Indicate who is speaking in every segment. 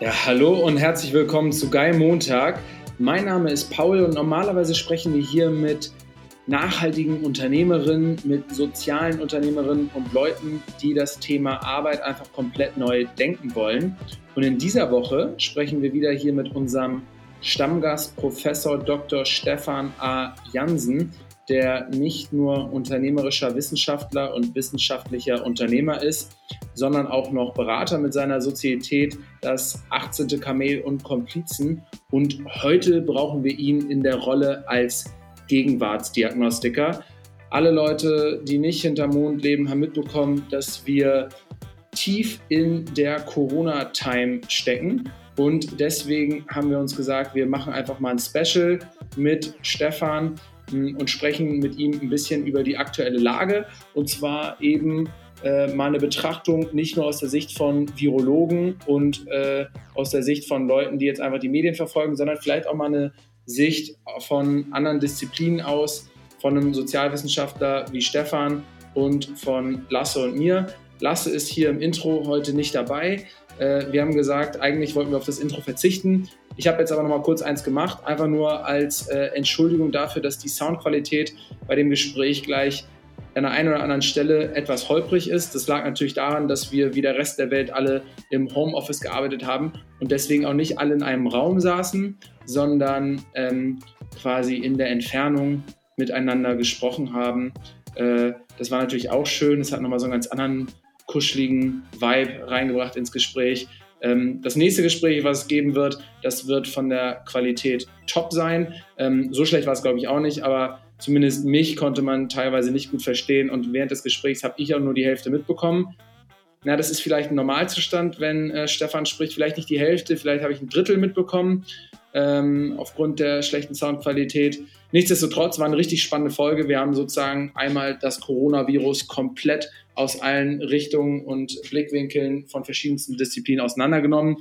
Speaker 1: Ja, hallo und herzlich willkommen zu Geil Montag. Mein Name ist Paul und normalerweise sprechen wir hier mit nachhaltigen Unternehmerinnen, mit sozialen Unternehmerinnen und Leuten, die das Thema Arbeit einfach komplett neu denken wollen. Und in dieser Woche sprechen wir wieder hier mit unserem Stammgast Professor Dr. Stefan A. Jansen, der nicht nur unternehmerischer Wissenschaftler und wissenschaftlicher Unternehmer ist, sondern auch noch Berater mit seiner Sozietät, das 18. Kamel und Komplizen. Und heute brauchen wir ihn in der Rolle als Gegenwartsdiagnostiker. Alle Leute, die nicht hinterm Mond leben, haben mitbekommen, dass wir tief in der Corona-Time stecken. Und deswegen haben wir uns gesagt, wir machen einfach mal ein Special mit Stefan und sprechen mit ihm ein bisschen über die aktuelle Lage. Und zwar eben äh, mal eine Betrachtung nicht nur aus der Sicht von Virologen und äh, aus der Sicht von Leuten, die jetzt einfach die Medien verfolgen, sondern vielleicht auch mal eine Sicht von anderen Disziplinen aus, von einem Sozialwissenschaftler wie Stefan und von Lasse und mir. Lasse ist hier im Intro heute nicht dabei. Äh, wir haben gesagt, eigentlich wollten wir auf das Intro verzichten. Ich habe jetzt aber noch mal kurz eins gemacht, einfach nur als äh, Entschuldigung dafür, dass die Soundqualität bei dem Gespräch gleich an der einen oder anderen Stelle etwas holprig ist. Das lag natürlich daran, dass wir wie der Rest der Welt alle im Homeoffice gearbeitet haben und deswegen auch nicht alle in einem Raum saßen, sondern ähm, quasi in der Entfernung miteinander gesprochen haben. Äh, das war natürlich auch schön. Es hat nochmal so einen ganz anderen kuscheligen Vibe reingebracht ins Gespräch. Ähm, das nächste Gespräch, was es geben wird, das wird von der Qualität top sein. Ähm, so schlecht war es, glaube ich, auch nicht, aber zumindest mich konnte man teilweise nicht gut verstehen und während des Gesprächs habe ich auch nur die Hälfte mitbekommen. Na, das ist vielleicht ein Normalzustand, wenn äh, Stefan spricht, vielleicht nicht die Hälfte, vielleicht habe ich ein Drittel mitbekommen ähm, aufgrund der schlechten Soundqualität. Nichtsdestotrotz war eine richtig spannende Folge. Wir haben sozusagen einmal das Coronavirus komplett aus allen Richtungen und Blickwinkeln von verschiedensten Disziplinen auseinandergenommen.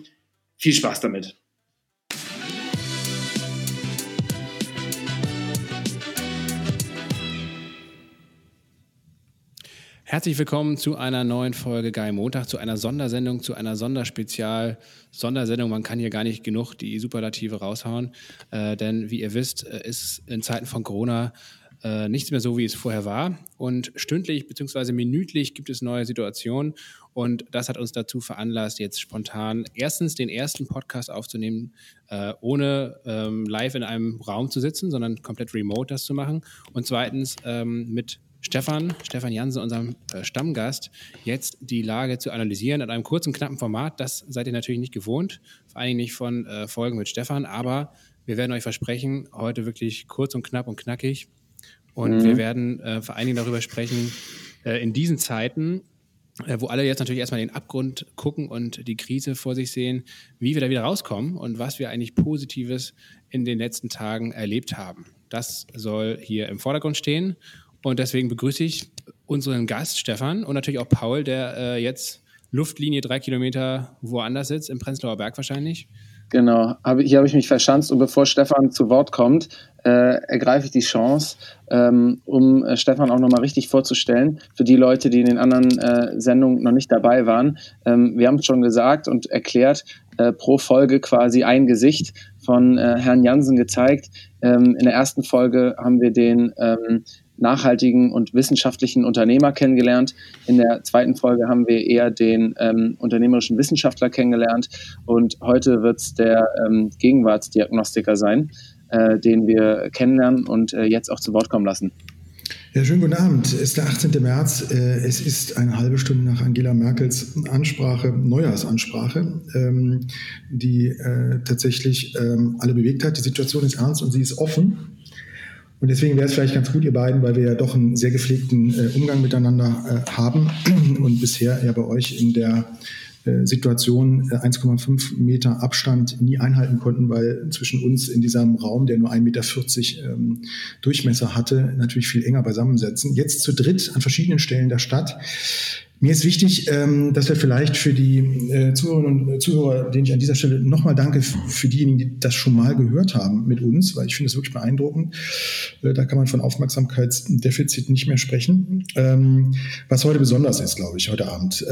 Speaker 1: Viel Spaß damit.
Speaker 2: Herzlich willkommen zu einer neuen Folge Geil Montag, zu einer Sondersendung, zu einer Sonderspezial-Sondersendung. Man kann hier gar nicht genug die Superlative raushauen, äh, denn wie ihr wisst, äh, ist in Zeiten von Corona äh, nichts mehr so, wie es vorher war. Und stündlich bzw. minütlich gibt es neue Situationen. Und das hat uns dazu veranlasst, jetzt spontan erstens den ersten Podcast aufzunehmen, äh, ohne ähm, live in einem Raum zu sitzen, sondern komplett remote das zu machen. Und zweitens ähm, mit Stefan, Stefan Jansen, unserem äh, Stammgast, jetzt die Lage zu analysieren in einem kurzen, knappen Format. Das seid ihr natürlich nicht gewohnt, vor allem nicht von äh, Folgen mit Stefan, aber wir werden euch versprechen, heute wirklich kurz und knapp und knackig. Und mhm. wir werden äh, vor allen Dingen darüber sprechen, äh, in diesen Zeiten, äh, wo alle jetzt natürlich erstmal den Abgrund gucken und die Krise vor sich sehen, wie wir da wieder rauskommen und was wir eigentlich Positives in den letzten Tagen erlebt haben. Das soll hier im Vordergrund stehen. Und deswegen begrüße ich unseren Gast Stefan und natürlich auch Paul, der äh, jetzt Luftlinie drei Kilometer woanders sitzt, im Prenzlauer Berg wahrscheinlich.
Speaker 1: Genau, hier habe ich mich verschanzt und bevor Stefan zu Wort kommt, äh, ergreife ich die Chance, ähm, um äh, Stefan auch nochmal richtig vorzustellen, für die Leute, die in den anderen äh, Sendungen noch nicht dabei waren. Ähm, wir haben es schon gesagt und erklärt, äh, pro Folge quasi ein Gesicht von äh, Herrn Jansen gezeigt. Ähm, in der ersten Folge haben wir den ähm, nachhaltigen und wissenschaftlichen Unternehmer kennengelernt. In der zweiten Folge haben wir eher den ähm, unternehmerischen Wissenschaftler kennengelernt und heute wird es der ähm, Gegenwartsdiagnostiker sein, äh, den wir kennenlernen und äh, jetzt auch zu Wort kommen lassen.
Speaker 3: Ja, schönen guten Abend. Es ist der 18. März. Äh, es ist eine halbe Stunde nach Angela Merkels Ansprache, Neujahrsansprache, ähm, die äh, tatsächlich ähm, alle bewegt hat. Die Situation ist ernst und sie ist offen. Und deswegen wäre es vielleicht ganz gut, ihr beiden, weil wir ja doch einen sehr gepflegten äh, Umgang miteinander äh, haben und bisher ja bei euch in der äh, Situation 1,5 äh, Meter Abstand nie einhalten konnten, weil zwischen uns in diesem Raum, der nur 1,40 Meter ähm, Durchmesser hatte, natürlich viel enger beisammensetzen. Jetzt zu dritt an verschiedenen Stellen der Stadt mir ist wichtig, ähm, dass wir vielleicht für die äh, Zuhörerinnen und Zuhörer, denen ich an dieser Stelle nochmal danke, für diejenigen, die das schon mal gehört haben mit uns, weil ich finde es wirklich beeindruckend. Äh, da kann man von Aufmerksamkeitsdefizit nicht mehr sprechen. Ähm, was heute besonders ist, glaube ich, heute Abend.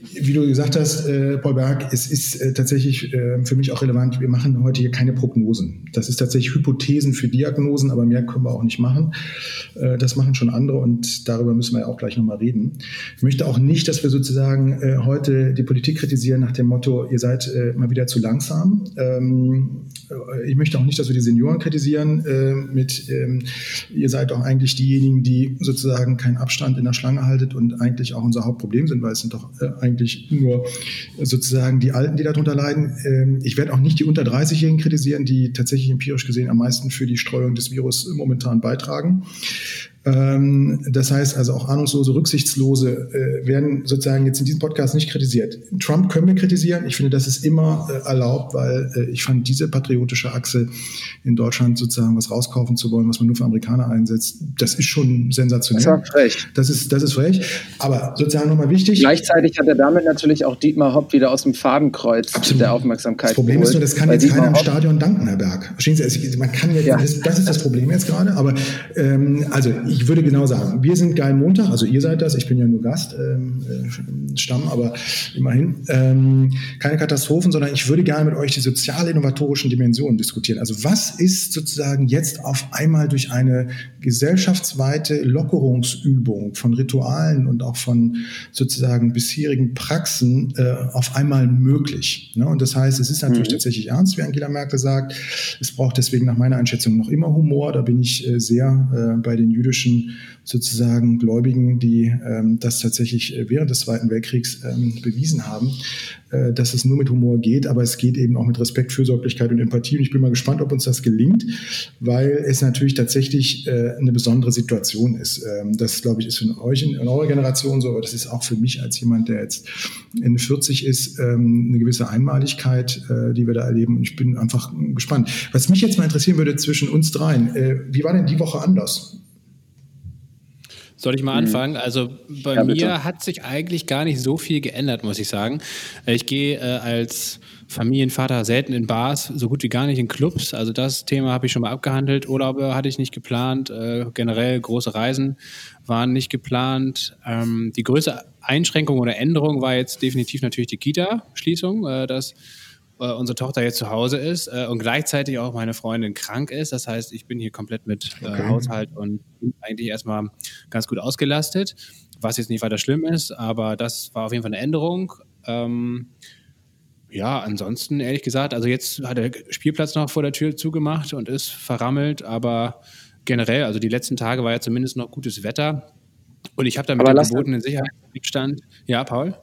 Speaker 3: Wie du gesagt hast, äh, Paul Berg, es ist äh, tatsächlich äh, für mich auch relevant. Wir machen heute hier keine Prognosen. Das ist tatsächlich Hypothesen für Diagnosen, aber mehr können wir auch nicht machen. Äh, das machen schon andere und darüber müssen wir ja auch gleich nochmal reden. Ich möchte auch nicht, dass wir sozusagen äh, heute die Politik kritisieren nach dem Motto, ihr seid äh, mal wieder zu langsam. Ähm, ich möchte auch nicht, dass wir die Senioren kritisieren mit, ähm, ihr seid doch eigentlich diejenigen, die sozusagen keinen Abstand in der Schlange haltet und eigentlich auch unser Hauptproblem sind, weil es sind doch eigentlich nur sozusagen die Alten, die darunter leiden. Ähm, ich werde auch nicht die unter 30-Jährigen kritisieren, die tatsächlich empirisch gesehen am meisten für die Streuung des Virus momentan beitragen. Ähm, das heißt also auch ahnungslose, rücksichtslose äh, werden sozusagen jetzt in diesem Podcast nicht kritisiert. Trump können wir kritisieren. Ich finde, das ist immer äh, erlaubt, weil äh, ich fand diese patriotische Achse in Deutschland sozusagen was rauskaufen zu wollen, was man nur für Amerikaner einsetzt, das ist schon sensationell. Das ist frech. Das ist, das ist frech. Aber sozusagen nochmal wichtig.
Speaker 1: Gleichzeitig hat er damit natürlich auch Dietmar Hopp wieder aus dem Fadenkreuz Absolut. der Aufmerksamkeit.
Speaker 3: Das Problem geholt, ist nur, das kann jetzt keiner im Stadion danken, Herr Berg. Verstehen Sie? Man kann jetzt, ja. das, das, ist das Problem jetzt gerade. Aber ähm, also ich würde genau sagen, wir sind Geil Montag, also ihr seid das, ich bin ja nur Gast, ähm, äh, Stamm, aber immerhin. Ähm, keine Katastrophen, sondern ich würde gerne mit euch die sozial-innovatorischen Dimensionen diskutieren. Also was ist sozusagen jetzt auf einmal durch eine gesellschaftsweite Lockerungsübung von Ritualen und auch von sozusagen bisherigen Praxen äh, auf einmal möglich? Ne? Und das heißt, es ist natürlich mhm. tatsächlich ernst, wie Angela Merkel sagt. Es braucht deswegen nach meiner Einschätzung noch immer Humor. Da bin ich äh, sehr äh, bei den jüdischen sozusagen Gläubigen, die ähm, das tatsächlich äh, während des Zweiten Weltkriegs ähm, bewiesen haben, äh, dass es nur mit Humor geht, aber es geht eben auch mit Respekt, Fürsorglichkeit und Empathie. Und ich bin mal gespannt, ob uns das gelingt, weil es natürlich tatsächlich äh, eine besondere Situation ist. Ähm, das, glaube ich, ist für euch in, in eurer Generation so, aber das ist auch für mich als jemand, der jetzt Ende 40 ist, ähm, eine gewisse Einmaligkeit, äh, die wir da erleben. Und ich bin einfach gespannt. Was mich jetzt mal interessieren würde zwischen uns dreien, äh, wie war denn die Woche anders?
Speaker 2: Soll ich mal mhm. anfangen? Also bei ja, mir hat sich eigentlich gar nicht so viel geändert, muss ich sagen. Ich gehe äh, als Familienvater selten in Bars, so gut wie gar nicht in Clubs. Also das Thema habe ich schon mal abgehandelt. Urlaube hatte ich nicht geplant. Äh, generell große Reisen waren nicht geplant. Ähm, die größte Einschränkung oder Änderung war jetzt definitiv natürlich die Kita-Schließung. Äh, das äh, unsere Tochter jetzt zu Hause ist äh, und gleichzeitig auch meine Freundin krank ist. Das heißt, ich bin hier komplett mit äh, okay. Haushalt und eigentlich erstmal ganz gut ausgelastet, was jetzt nicht weiter schlimm ist, aber das war auf jeden Fall eine Änderung. Ähm, ja, ansonsten ehrlich gesagt, also jetzt hat der Spielplatz noch vor der Tür zugemacht und ist verrammelt, aber generell, also die letzten Tage war ja zumindest noch gutes Wetter und ich habe da mit dem gebotenen Sicherheitsstand. Ja, Paul?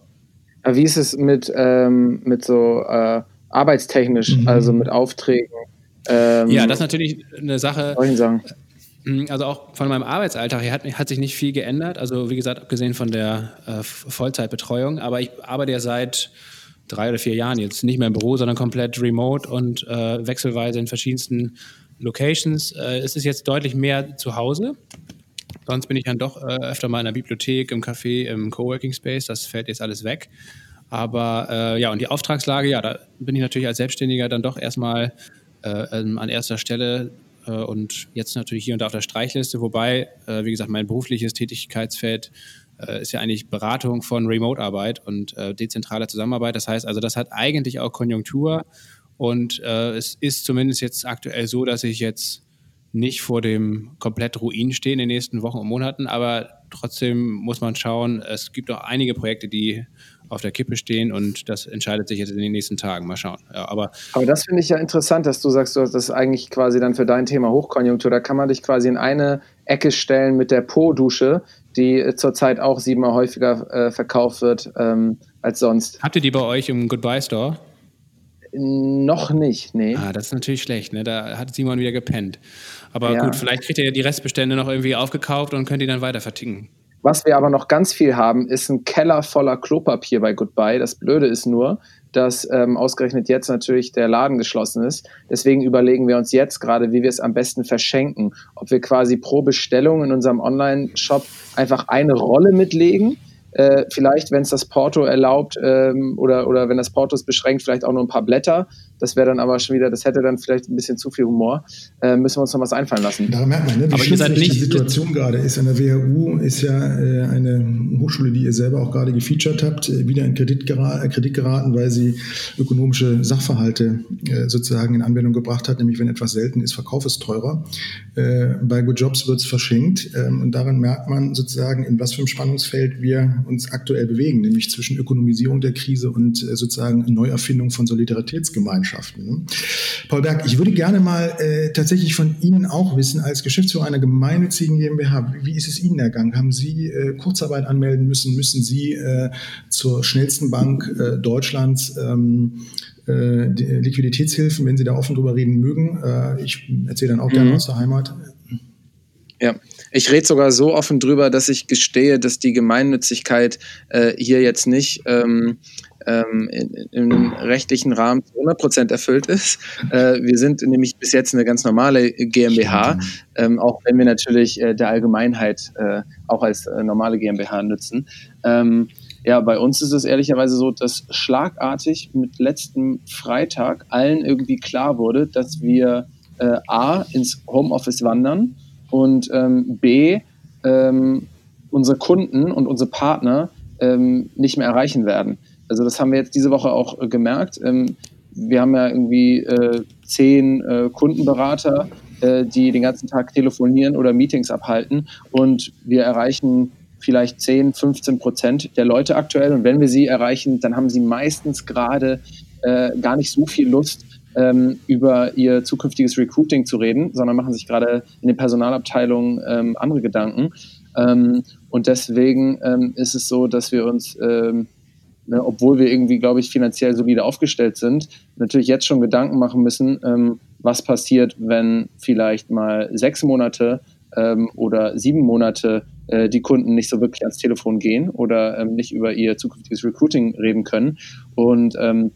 Speaker 1: Wie ist es mit, ähm, mit so äh, arbeitstechnisch, mhm. also mit Aufträgen.
Speaker 2: Ähm, ja, das ist natürlich eine Sache. Mm, also auch von meinem Arbeitsalltag her hat, hat, sich nicht viel geändert. Also wie gesagt, abgesehen von der äh, Vollzeitbetreuung. Aber ich arbeite ja seit drei oder vier Jahren jetzt nicht mehr im Büro, sondern komplett remote und äh, wechselweise in verschiedensten Locations. Äh, es ist jetzt deutlich mehr zu Hause. Sonst bin ich dann doch äh, öfter mal in der Bibliothek, im Café, im Coworking Space. Das fällt jetzt alles weg. Aber äh, ja, und die Auftragslage, ja, da bin ich natürlich als Selbstständiger dann doch erstmal äh, ähm, an erster Stelle äh, und jetzt natürlich hier und da auf der Streichliste, wobei, äh, wie gesagt, mein berufliches Tätigkeitsfeld äh, ist ja eigentlich Beratung von Remote-Arbeit und äh, dezentraler Zusammenarbeit. Das heißt also, das hat eigentlich auch Konjunktur und es ist zumindest jetzt aktuell so, dass ich jetzt nicht vor dem komplett Ruin stehe in den nächsten Wochen und Monaten, aber trotzdem muss man schauen, es gibt auch einige Projekte, die auf der Kippe stehen und das entscheidet sich jetzt in den nächsten Tagen. Mal schauen. Ja, aber,
Speaker 1: aber das finde ich ja interessant, dass du sagst, du hast das eigentlich quasi dann für dein Thema Hochkonjunktur. Da kann man dich quasi in eine Ecke stellen mit der Po-Dusche, die äh, zurzeit auch siebenmal häufiger äh, verkauft wird ähm, als sonst.
Speaker 2: Habt ihr die bei euch im Goodbye Store?
Speaker 1: Noch nicht, nee.
Speaker 2: Ah, das ist natürlich schlecht, ne? Da hat Simon wieder gepennt. Aber ja. gut, vielleicht kriegt ihr ja die Restbestände noch irgendwie aufgekauft und könnt die dann weiter verticken.
Speaker 1: Was wir aber noch ganz viel haben, ist ein Keller voller Klopapier bei Goodbye. Das Blöde ist nur, dass ähm, ausgerechnet jetzt natürlich der Laden geschlossen ist. Deswegen überlegen wir uns jetzt gerade, wie wir es am besten verschenken. Ob wir quasi pro Bestellung in unserem Online-Shop einfach eine Rolle mitlegen äh, vielleicht, wenn es das Porto erlaubt ähm, oder, oder wenn das Porto es beschränkt, vielleicht auch nur ein paar Blätter. Das wäre dann aber schon wieder, das hätte dann vielleicht ein bisschen zu viel Humor. Äh, müssen wir uns noch was einfallen lassen.
Speaker 3: Da merkt man, ne, wie aber schwierig die Situation gerade ist. An der WHU ist ja äh, eine Hochschule, die ihr selber auch gerade gefeatured habt, äh, wieder in Kredit, gera äh, Kredit geraten, weil sie ökonomische Sachverhalte äh, sozusagen in Anwendung gebracht hat, nämlich wenn etwas selten ist, Verkauf ist teurer. Äh, bei Good Jobs wird es verschenkt ähm, und daran merkt man sozusagen, in was für einem Spannungsfeld wir uns aktuell bewegen, nämlich zwischen Ökonomisierung der Krise und sozusagen Neuerfindung von Solidaritätsgemeinschaften. Mannschaften. Ne? Paul Berg, ich würde gerne mal äh, tatsächlich von Ihnen auch wissen, als Geschäftsführer einer gemeinnützigen GmbH, wie ist es Ihnen ergangen? Haben Sie äh, Kurzarbeit anmelden müssen? Müssen Sie äh, zur schnellsten Bank äh, Deutschlands ähm, äh, Liquiditätshilfen, wenn Sie da offen drüber reden mögen? Äh, ich erzähle dann auch mhm. gerne aus der Heimat.
Speaker 1: Ja, ich rede sogar so offen drüber, dass ich gestehe, dass die Gemeinnützigkeit äh, hier jetzt nicht ähm, ähm, in, im rechtlichen Rahmen zu 100 Prozent erfüllt ist. Äh, wir sind nämlich bis jetzt eine ganz normale GmbH, ähm, auch wenn wir natürlich äh, der Allgemeinheit äh, auch als äh, normale GmbH nützen. Ähm, ja, bei uns ist es ehrlicherweise so, dass schlagartig mit letzten Freitag allen irgendwie klar wurde, dass wir äh, A ins Homeoffice wandern und ähm, B ähm, unsere Kunden und unsere Partner ähm, nicht mehr erreichen werden. Also das haben wir jetzt diese Woche auch äh, gemerkt. Ähm, wir haben ja irgendwie äh, zehn äh, Kundenberater, äh, die den ganzen Tag telefonieren oder Meetings abhalten und wir erreichen vielleicht 10, 15 Prozent der Leute aktuell. Und wenn wir sie erreichen, dann haben sie meistens gerade äh, gar nicht so viel Lust, ähm, über ihr zukünftiges Recruiting zu reden, sondern machen sich gerade in den Personalabteilungen ähm, andere Gedanken. Ähm, und deswegen ähm, ist es so, dass wir uns ähm, ne, obwohl wir irgendwie, glaube ich, finanziell solide aufgestellt sind, natürlich jetzt schon Gedanken machen müssen, ähm, was passiert, wenn vielleicht mal sechs Monate ähm, oder sieben Monate äh, die Kunden nicht so wirklich ans Telefon gehen oder ähm, nicht über ihr zukünftiges Recruiting reden können. Und ähm,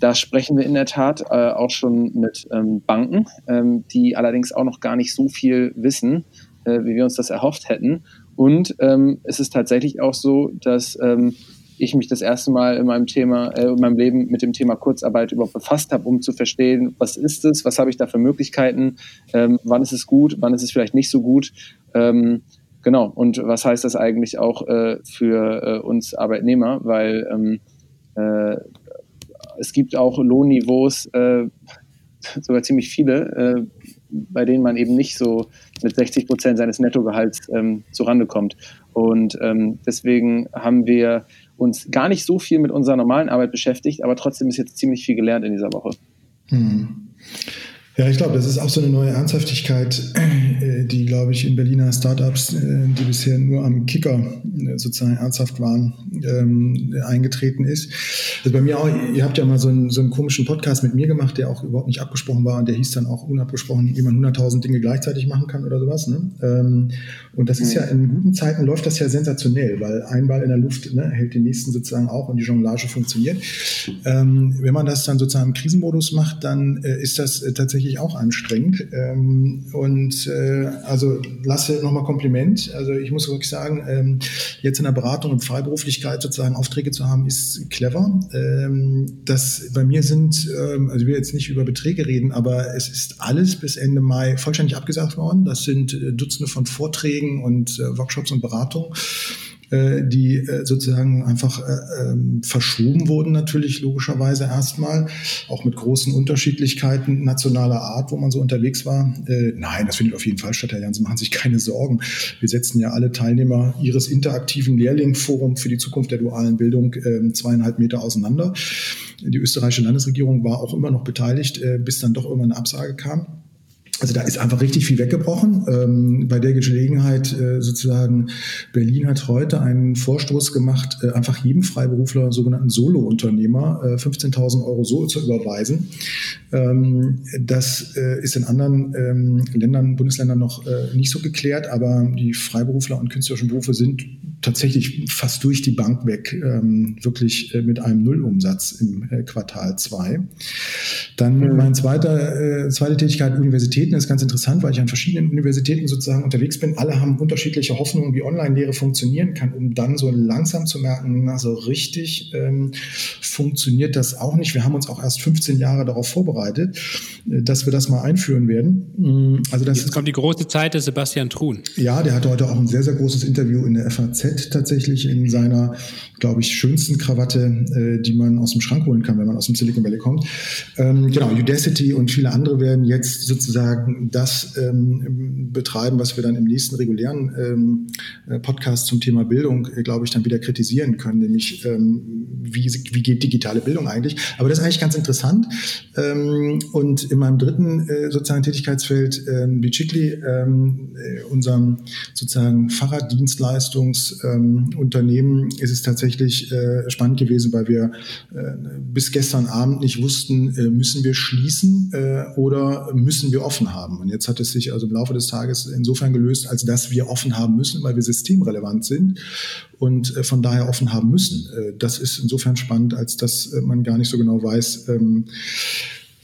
Speaker 1: da sprechen wir in der Tat äh, auch schon mit ähm, Banken, ähm, die allerdings auch noch gar nicht so viel wissen, äh, wie wir uns das erhofft hätten. Und ähm, es ist tatsächlich auch so, dass ähm, ich mich das erste Mal in meinem Thema, äh, in meinem Leben mit dem Thema Kurzarbeit überhaupt befasst habe, um zu verstehen, was ist es, was habe ich da für Möglichkeiten, ähm, wann ist es gut, wann ist es vielleicht nicht so gut. Ähm, genau, und was heißt das eigentlich auch äh, für äh, uns Arbeitnehmer, weil ähm, äh, es gibt auch Lohnniveaus, äh, sogar ziemlich viele, äh, bei denen man eben nicht so mit 60 Prozent seines Nettogehalts ähm, zurande kommt. Und ähm, deswegen haben wir uns gar nicht so viel mit unserer normalen Arbeit beschäftigt, aber trotzdem ist jetzt ziemlich viel gelernt in dieser Woche.
Speaker 3: Hm. Ja, ich glaube, das ist auch so eine neue Ernsthaftigkeit, äh, die, glaube ich, in Berliner Startups, äh, die bisher nur am Kicker äh, sozusagen ernsthaft waren, ähm, eingetreten ist. Also bei mir auch, ihr habt ja mal so einen, so einen komischen Podcast mit mir gemacht, der auch überhaupt nicht abgesprochen war und der hieß dann auch unabgesprochen, wie man 100.000 Dinge gleichzeitig machen kann oder sowas. Ne? Ähm, und das ist ja in guten Zeiten läuft das ja sensationell, weil ein Ball in der Luft ne, hält den nächsten sozusagen auch und die Jonglage funktioniert. Ähm, wenn man das dann sozusagen im Krisenmodus macht, dann ist das tatsächlich wirklich auch anstrengend. Ähm, und äh, also lasse nochmal Kompliment. Also ich muss wirklich sagen, ähm, jetzt in der Beratung und Freiberuflichkeit sozusagen Aufträge zu haben, ist clever. Ähm, das bei mir sind, ähm, also will jetzt nicht über Beträge reden, aber es ist alles bis Ende Mai vollständig abgesagt worden. Das sind äh, Dutzende von Vorträgen und äh, Workshops und Beratungen. Äh, die äh, sozusagen einfach äh, ähm, verschoben wurden natürlich logischerweise erstmal, auch mit großen Unterschiedlichkeiten nationaler Art, wo man so unterwegs war. Nein, das findet auf jeden Fall statt, Herr Jansen, machen Sie sich keine Sorgen. Wir setzen ja alle Teilnehmer Ihres interaktiven Lehrlingforums für die Zukunft der dualen Bildung ähm, zweieinhalb Meter auseinander. Die österreichische Landesregierung war auch immer noch beteiligt, bis dann doch irgendwann eine Absage kam. Also da ist einfach richtig viel weggebrochen. Ähm, bei der Gelegenheit äh, sozusagen, Berlin hat heute einen Vorstoß gemacht, äh, einfach jedem Freiberufler, sogenannten Solo-Unternehmer, äh, 15.000 Euro so zu überweisen. Ähm, das äh, ist in anderen ähm, Ländern, Bundesländern noch äh, nicht so geklärt, aber die Freiberufler und künstlerischen Berufe sind tatsächlich fast durch die Bank weg, ähm, wirklich äh, mit einem Nullumsatz im Quartal 2. Dann mhm. mein zweiter, zweite Tätigkeit, Universität Universitäten. Das ist ganz interessant, weil ich an verschiedenen Universitäten sozusagen unterwegs bin. Alle haben unterschiedliche Hoffnungen, wie Online-Lehre funktionieren kann, um dann so langsam zu merken, na, so richtig ähm, funktioniert das auch nicht. Wir haben uns auch erst 15 Jahre darauf vorbereitet, äh, dass wir das mal einführen werden.
Speaker 2: Mm, also das Jetzt kommt die große Zeit des Sebastian Truhn.
Speaker 3: Ja, der hatte heute auch ein sehr, sehr großes Interview in der FAZ tatsächlich in seiner, glaube ich, schönsten Krawatte, äh, die man aus dem Schrank holen kann, wenn man aus dem Silicon Valley kommt. Ähm, genau, Udacity und viele andere werden jetzt sozusagen das ähm, betreiben, was wir dann im nächsten regulären ähm, äh, Podcast zum Thema Bildung, äh, glaube ich, dann wieder kritisieren können, nämlich ähm, wie, wie geht digitale Bildung eigentlich. Aber das ist eigentlich ganz interessant. Ähm, und in meinem dritten äh, sozialen Tätigkeitsfeld, ähm, Bicicli, ähm, äh, unserem sozusagen Fahrraddienstleistungsunternehmen, ist es tatsächlich äh, spannend gewesen, weil wir bis gestern Abend nicht wussten, müssen wir schließen oder müssen wir offen haben. Und jetzt hat es sich also im Laufe des Tages insofern gelöst, als dass wir offen haben müssen, weil wir systemrelevant sind und äh, von daher offen haben müssen. Äh, das ist insofern spannend, als dass äh, man gar nicht so genau weiß, ähm,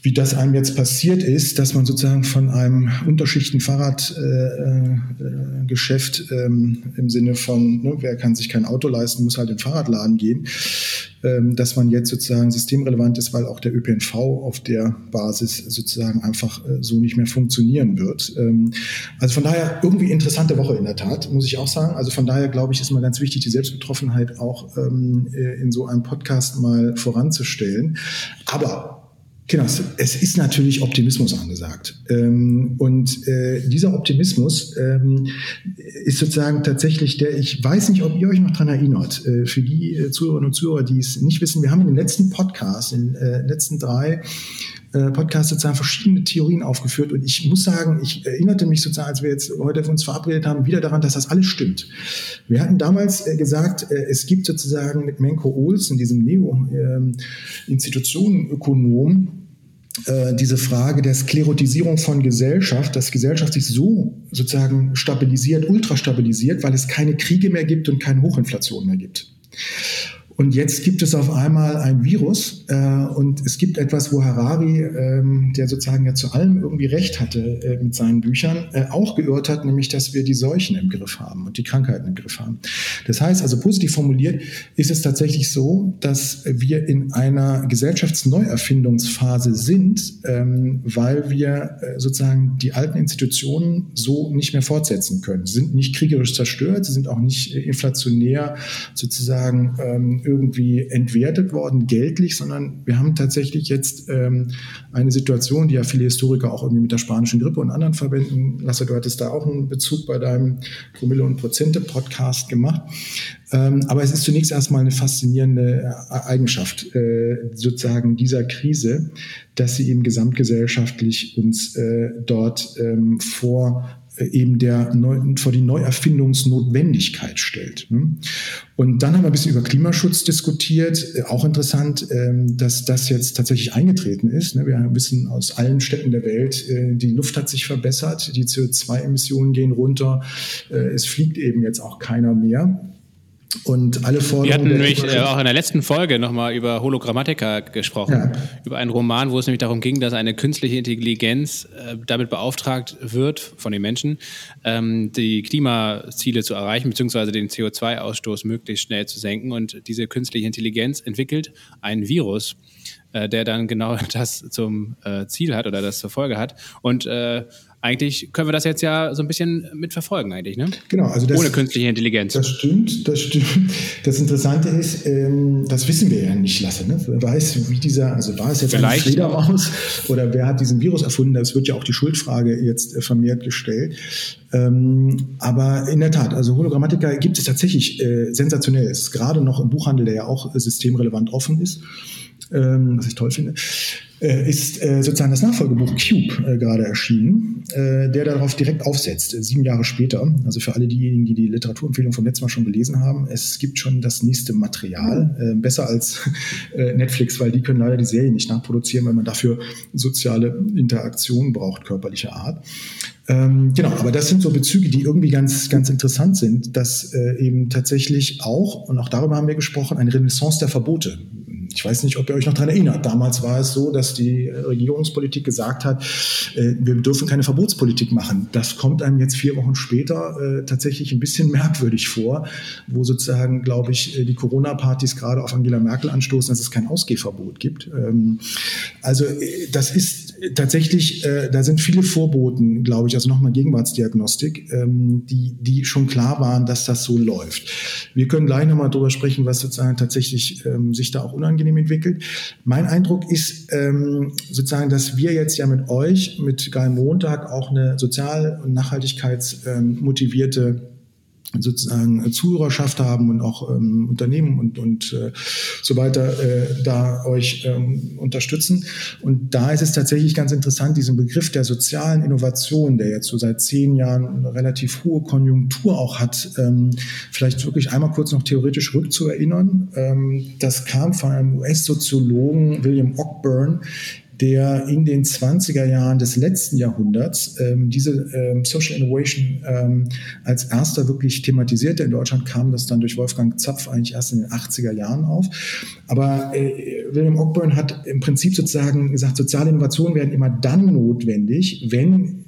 Speaker 3: wie das einem jetzt passiert ist, dass man sozusagen von einem Unterschichten Fahrradgeschäft äh, äh, ähm, im Sinne von, ne, wer kann sich kein Auto leisten, muss halt in den Fahrradladen gehen, ähm, dass man jetzt sozusagen systemrelevant ist, weil auch der ÖPNV auf der Basis sozusagen einfach äh, so nicht mehr funktionieren wird. Ähm, also von daher irgendwie interessante Woche in der Tat, muss ich auch sagen. Also von daher glaube ich, ist mal ganz wichtig, die Selbstbetroffenheit auch ähm, äh, in so einem Podcast mal voranzustellen. Aber Genau, es ist natürlich Optimismus angesagt. Ähm, und äh, dieser Optimismus ähm, ist sozusagen tatsächlich der, ich weiß nicht, ob ihr euch noch dran erinnert, äh, für die äh, Zuhörerinnen und Zuhörer, die es nicht wissen, wir haben in den letzten Podcasts, in den letzten drei Podcasts sozusagen verschiedene Theorien aufgeführt und ich muss sagen, ich erinnerte mich sozusagen, als wir jetzt heute uns verabredet haben, wieder daran, dass das alles stimmt. Wir hatten damals gesagt, es gibt sozusagen mit Menko Olsen, diesem Neo-Institutionenökonom, äh, diese Frage der Sklerotisierung von Gesellschaft, dass Gesellschaft sich so sozusagen stabilisiert, ultrastabilisiert, weil es keine Kriege mehr gibt und keine Hochinflation mehr gibt. Und jetzt gibt es auf einmal ein Virus äh, und es gibt etwas, wo Harari, ähm, der sozusagen ja zu allem irgendwie recht hatte äh, mit seinen Büchern, äh, auch geirrt hat, nämlich dass wir die Seuchen im Griff haben und die Krankheiten im Griff haben. Das heißt also positiv formuliert ist es tatsächlich so, dass wir in einer Gesellschaftsneuerfindungsphase sind, ähm, weil wir äh, sozusagen die alten Institutionen so nicht mehr fortsetzen können. Sie sind nicht kriegerisch zerstört, sie sind auch nicht äh, inflationär sozusagen ähm, irgendwie entwertet worden, geldlich, sondern wir haben tatsächlich jetzt ähm, eine Situation, die ja viele Historiker auch irgendwie mit der spanischen Grippe und anderen verbinden. Lasse, du hattest da auch einen Bezug bei deinem Promille und Prozente Podcast gemacht. Ähm, aber es ist zunächst erstmal eine faszinierende Eigenschaft äh, sozusagen dieser Krise, dass sie eben gesamtgesellschaftlich uns äh, dort ähm, vor äh, eben der Neu vor die Neuerfindungsnotwendigkeit stellt. Ne? Und dann haben wir ein bisschen über Klimaschutz diskutiert. Äh, auch interessant, ähm, dass das jetzt tatsächlich eingetreten ist. Ne? Wir wissen aus allen Städten der Welt, äh, die Luft hat sich verbessert, die CO2-Emissionen gehen runter, es fliegt eben jetzt auch keiner mehr. Und alle Forderungen.
Speaker 2: Wir hatten nämlich äh, auch in der letzten Folge nochmal über Hologrammatika gesprochen, ja. über einen Roman, wo es nämlich darum ging, dass eine künstliche Intelligenz äh, damit beauftragt wird von den Menschen, ähm, die Klimaziele zu erreichen, beziehungsweise den CO2-Ausstoß möglichst schnell zu senken. Und diese künstliche Intelligenz entwickelt ein Virus, äh, der dann genau das zum äh, Ziel hat oder das zur Folge hat. Und äh, eigentlich können wir das jetzt ja so ein bisschen mitverfolgen, eigentlich, ne?
Speaker 3: Genau, also das,
Speaker 2: ohne künstliche Intelligenz.
Speaker 3: Das stimmt, das stimmt. Das Interessante ist, ähm, das wissen wir ja nicht, Lasse. Ne? Wer weiß, wie dieser, also war es jetzt Vielleicht, ein Fledermaus oder wer hat diesen Virus erfunden? Das wird ja auch die Schuldfrage jetzt äh, vermehrt gestellt. Ähm, aber in der Tat, also Hologrammatika gibt es tatsächlich äh, sensationell. Es ist gerade noch im Buchhandel, der ja auch äh, systemrelevant offen ist, ähm, was ich toll finde äh, ist äh, sozusagen das Nachfolgebuch Cube äh, gerade erschienen, äh, der darauf direkt aufsetzt, äh, sieben Jahre später. Also für alle diejenigen, die die Literaturempfehlung vom letzten Mal schon gelesen haben, es gibt schon das nächste Material, äh, besser als Netflix, weil die können leider die Serie nicht nachproduzieren, weil man dafür soziale Interaktion braucht, körperlicher Art. Ähm, genau, aber das sind so Bezüge, die irgendwie ganz, ganz interessant sind, dass eben tatsächlich auch, und auch darüber haben wir gesprochen, eine Renaissance der Verbote Ich weiß nicht, ob ihr euch noch daran erinnert. Damals war es so, dass die Regierungspolitik gesagt hat, äh, wir dürfen keine Verbotspolitik machen. Das kommt einem jetzt vier Wochen später äh, tatsächlich ein bisschen merkwürdig vor, wo sozusagen, glaube ich, äh, die Corona-Partys gerade auf Angela Merkel anstoßen, dass es kein Ausgehverbot gibt. Ähm, also äh, das ist tatsächlich, äh, da sind viele Vorboten, glaube ich, also nochmal Gegenwartsdiagnostik, ähm, die, die schon klar waren, dass das so läuft. Wir können gleich nochmal drüber sprechen, was sozusagen tatsächlich ähm, sich da auch unangenehm entwickelt. Mein Eindruck ist ähm, sozusagen, dass wir jetzt ja mit euch, mit Geil Montag auch eine sozial- und nachhaltigkeitsmotivierte sozusagen Zuhörerschaft haben und auch ähm, Unternehmen und, und äh, so weiter äh, da euch ähm, unterstützen. Und da ist es tatsächlich ganz interessant, diesen Begriff der sozialen Innovation, der jetzt so seit zehn Jahren eine relativ hohe Konjunktur auch hat, ähm, vielleicht wirklich einmal kurz noch theoretisch rückzuerinnern. Ähm, das kam von einem US-Soziologen William Ockburn, der in den 20er Jahren des letzten Jahrhunderts ähm, diese ähm, Social Innovation ähm, als erster wirklich thematisierte. In Deutschland kam das dann durch Wolfgang Zapf eigentlich erst in den 80er Jahren auf. Aber äh, William Ockburn hat im Prinzip sozusagen gesagt, soziale Innovationen werden immer dann notwendig, wenn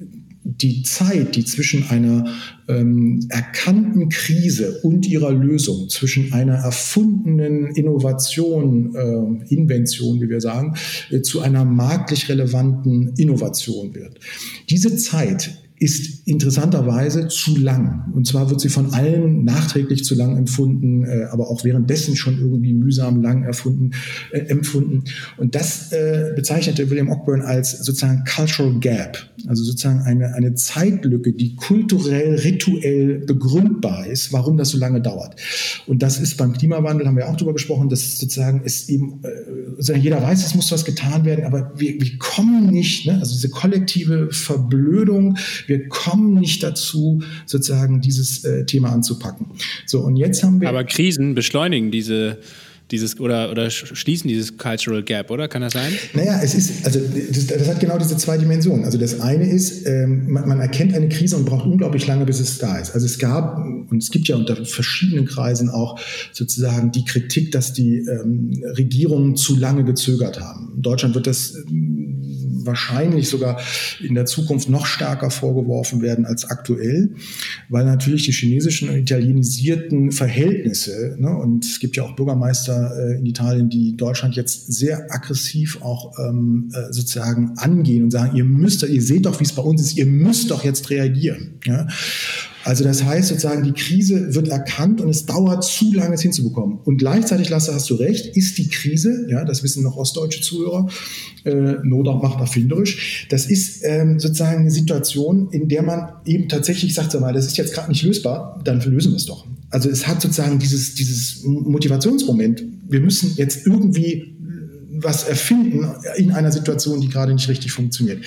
Speaker 3: die Zeit, die zwischen einer ähm, erkannten Krise und ihrer Lösung, zwischen einer erfundenen Innovation, äh, Invention, wie wir sagen, äh, zu einer marktlich relevanten Innovation wird. Diese Zeit ist interessanterweise zu lang. Und zwar wird sie von allen nachträglich zu lang empfunden, äh, aber auch währenddessen schon irgendwie mühsam lang erfunden, äh, empfunden. Und das äh, bezeichnete William Ockburn als sozusagen Cultural Gap, also sozusagen eine, eine Zeitlücke, die kulturell, rituell begründbar ist, warum das so lange dauert. Und das ist beim Klimawandel, haben wir auch darüber gesprochen, dass sozusagen es eben, äh, jeder weiß, es muss was getan werden, aber wir, wir kommen nicht, ne? also diese kollektive Verblödung, wir kommen nicht dazu, sozusagen dieses äh, Thema anzupacken. So, und jetzt haben wir.
Speaker 2: Aber Krisen beschleunigen diese dieses oder, oder schließen dieses Cultural Gap, oder? Kann das sein?
Speaker 3: Naja, es ist, also das, das hat genau diese zwei Dimensionen. Also das eine ist, ähm, man, man, erkennt eine Krise und braucht unglaublich lange, bis es da ist. Also es gab, und es gibt ja unter verschiedenen Kreisen auch sozusagen die Kritik, dass die ähm, Regierungen zu lange gezögert haben. In Deutschland wird das ähm, wahrscheinlich sogar in der Zukunft noch stärker vorgeworfen werden als aktuell, weil natürlich die chinesischen und italienisierten Verhältnisse, ne, und es gibt ja auch Bürgermeister, äh, in Italien, die Deutschland jetzt sehr aggressiv auch ähm, äh, sozusagen angehen und sagen, ihr müsst, ihr seht doch, wie es bei uns ist, ihr müsst doch jetzt reagieren. Ja? Also das heißt sozusagen, die Krise wird erkannt und es dauert zu lange, es hinzubekommen. Und gleichzeitig, Lasse, hast du recht, ist die Krise, ja, das wissen noch ostdeutsche Zuhörer, äh, Not macht erfinderisch, das ist ähm, sozusagen eine Situation, in der man eben tatsächlich sagt, sag mal, das ist jetzt gerade nicht lösbar, dann lösen wir es doch. Also es hat sozusagen dieses, dieses Motivationsmoment. Wir müssen jetzt irgendwie was erfinden in einer Situation, die gerade nicht richtig funktioniert.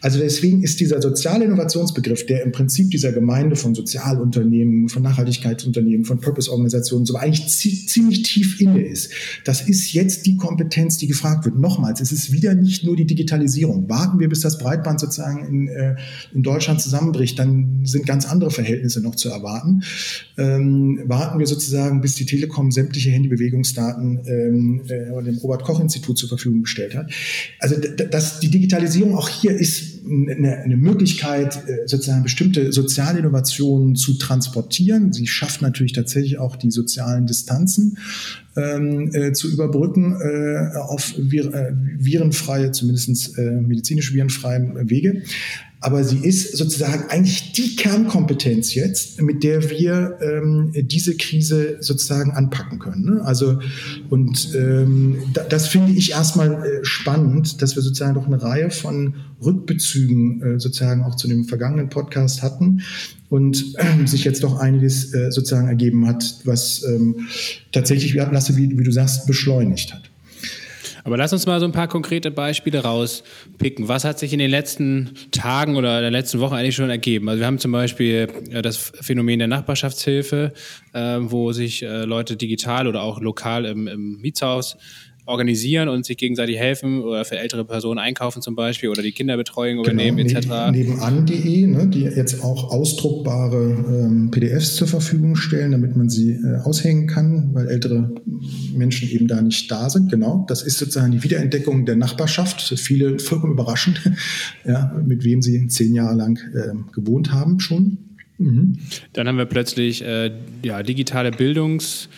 Speaker 3: Also deswegen ist dieser soziale Innovationsbegriff, der im Prinzip dieser Gemeinde von Sozialunternehmen, von Nachhaltigkeitsunternehmen, von Purpose-Organisationen so eigentlich ziemlich tief inne ist. Das ist jetzt die Kompetenz, die gefragt wird. Nochmals, es ist wieder nicht nur die Digitalisierung. Warten wir, bis das Breitband sozusagen in, äh, in Deutschland zusammenbricht, dann sind ganz andere Verhältnisse noch zu erwarten. Ähm, warten wir sozusagen, bis die Telekom sämtliche Handybewegungsdaten ähm, äh, dem Robert-Koch-Institut zur Verfügung gestellt hat. Also das, die Digitalisierung auch hier ist eine, eine Möglichkeit, äh, sozusagen bestimmte soziale Innovationen zu transportieren. Sie schafft natürlich tatsächlich auch die sozialen Distanzen ähm, äh, zu überbrücken äh, auf vir, äh, virenfreie, zumindest äh, medizinisch virenfreie Wege aber sie ist sozusagen eigentlich die Kernkompetenz jetzt, mit der wir ähm, diese Krise sozusagen anpacken können. Ne? Also und ähm, da, das finde ich erstmal äh, spannend, dass wir sozusagen doch eine Reihe von Rückbezügen äh, sozusagen auch zu dem vergangenen Podcast hatten und äh, sich jetzt doch einiges äh, sozusagen ergeben hat, was ähm, tatsächlich, wie, wie du sagst, beschleunigt hat.
Speaker 2: Aber lass uns mal so ein paar konkrete Beispiele rauspicken. Was hat sich in den letzten Tagen oder der letzten Woche eigentlich schon ergeben? Also wir haben zum Beispiel äh, das Phänomen der Nachbarschaftshilfe, äh, wo sich äh, Leute digital oder auch lokal im, im Mietshaus organisieren und sich gegenseitig helfen oder für ältere Personen einkaufen zum Beispiel oder die Kinderbetreuung genau, übernehmen etc.
Speaker 3: Nebenan.de, ne, die jetzt auch ausdruckbare ähm, PDFs zur Verfügung stellen, damit man sie äh, aushängen kann, weil ältere Menschen eben da nicht da sind. Genau, das ist sozusagen die Wiederentdeckung der Nachbarschaft. Für viele vollkommen überraschend, ja, mit wem sie zehn Jahre lang äh, gewohnt haben schon.
Speaker 2: Mhm. Dann haben wir plötzlich äh, ja, digitale Bildungs-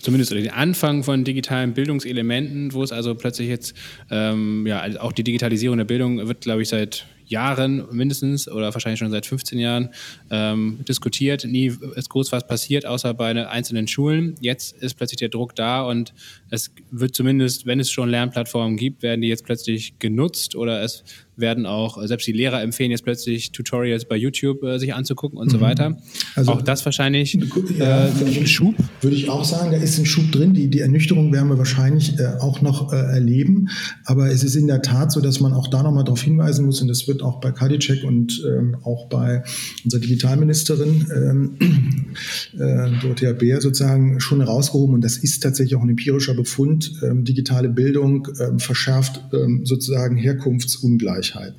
Speaker 2: zumindest oder den Anfang von digitalen Bildungselementen, wo es also plötzlich jetzt, ähm, ja, also auch die Digitalisierung der Bildung wird, glaube ich, seit Jahren mindestens oder wahrscheinlich schon seit 15 Jahren ähm, diskutiert. Nie ist groß was passiert, außer bei einzelnen Schulen. Jetzt ist plötzlich der Druck da und es wird zumindest, wenn es schon Lernplattformen gibt, werden die jetzt plötzlich genutzt oder es werden auch, selbst die Lehrer empfehlen jetzt plötzlich Tutorials bei YouTube äh, sich anzugucken und mhm. so weiter. Also auch das wahrscheinlich ja,
Speaker 3: äh, ein Schub. Würde ich auch sagen, da ist ein Schub drin. Die, die Ernüchterung werden wir wahrscheinlich äh, auch noch äh, erleben. Aber es ist in der Tat so, dass man auch da nochmal darauf hinweisen muss, und das wird auch bei Kadicek und ähm, auch bei unserer Digitalministerin ähm, äh, Dorothea Bär sozusagen schon herausgehoben. Und das ist tatsächlich auch ein empirischer Befund. Ähm, digitale Bildung ähm, verschärft ähm, sozusagen Herkunftsungleichheit.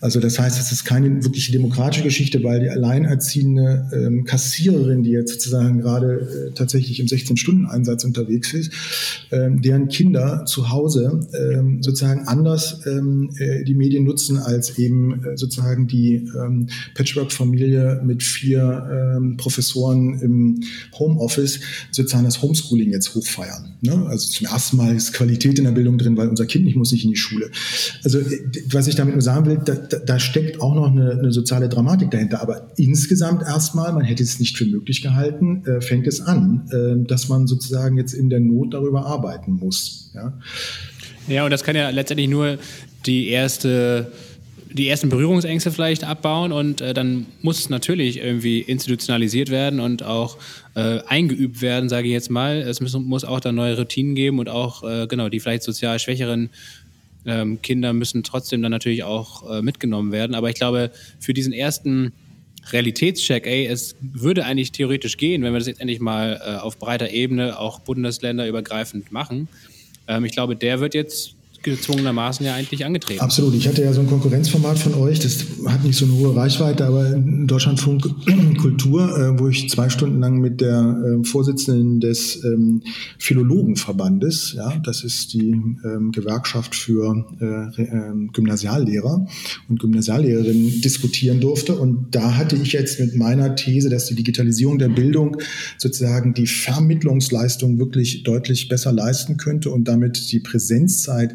Speaker 3: Also das heißt, es ist keine wirkliche demokratische Geschichte, weil die alleinerziehende ähm, Kassiererin, die jetzt sozusagen gerade äh, tatsächlich im 16-Stunden-Einsatz unterwegs ist, ähm, deren Kinder zu Hause ähm, sozusagen anders ähm, äh, die Medien nutzen als eben äh, sozusagen die ähm, Patchwork-Familie mit vier ähm, Professoren im Homeoffice sozusagen das Homeschooling jetzt hochfeiern. Ne? Also zum ersten Mal ist Qualität in der Bildung drin, weil unser Kind nicht muss nicht in die Schule. Also äh, was ich damit nur sagen will, da, da steckt auch noch eine, eine, soziale Dramatik dahinter. Aber insgesamt erstmal, man hätte es nicht für möglich gehalten, äh, fängt es an, äh, dass man sozusagen jetzt in der Not darüber arbeiten muss. Ja,
Speaker 2: ja und das kann ja letztendlich nur die erste die ersten Berührungsängste vielleicht abbauen und äh, dann muss es natürlich irgendwie institutionalisiert werden und auch äh, eingeübt werden, sage ich jetzt mal. Es muss, muss, auch dann neue Routinen geben und auch äh, genau die vielleicht sozial schwächeren ähm, Kinder müssen trotzdem dann natürlich auch äh, mitgenommen werden. Aber ich glaube, für diesen ersten Realitätscheck, ey, es würde eigentlich theoretisch gehen, wenn wir das jetzt endlich mal äh, auf breiter Ebene, auch bundesländerübergreifend machen. Ähm, ich glaube, der wird jetzt gezwungenermaßen ja eigentlich angetreten.
Speaker 3: Absolut. Ich hatte ja so ein Konkurrenzformat von euch, das hat nicht so eine hohe Reichweite, aber Deutschlandfunk Kultur, äh, wo ich zwei Stunden lang mit der äh, Vorsitzenden des ähm, Philologenverbandes, ja, das ist die ähm, Gewerkschaft für äh, äh, Gymnasiallehrer und Gymnasiallehrerinnen diskutieren durfte. Und da hatte ich jetzt mit meiner These, dass die Digitalisierung der Bildung sozusagen die Vermittlungsleistung wirklich deutlich besser leisten könnte und damit die Präsenzzeit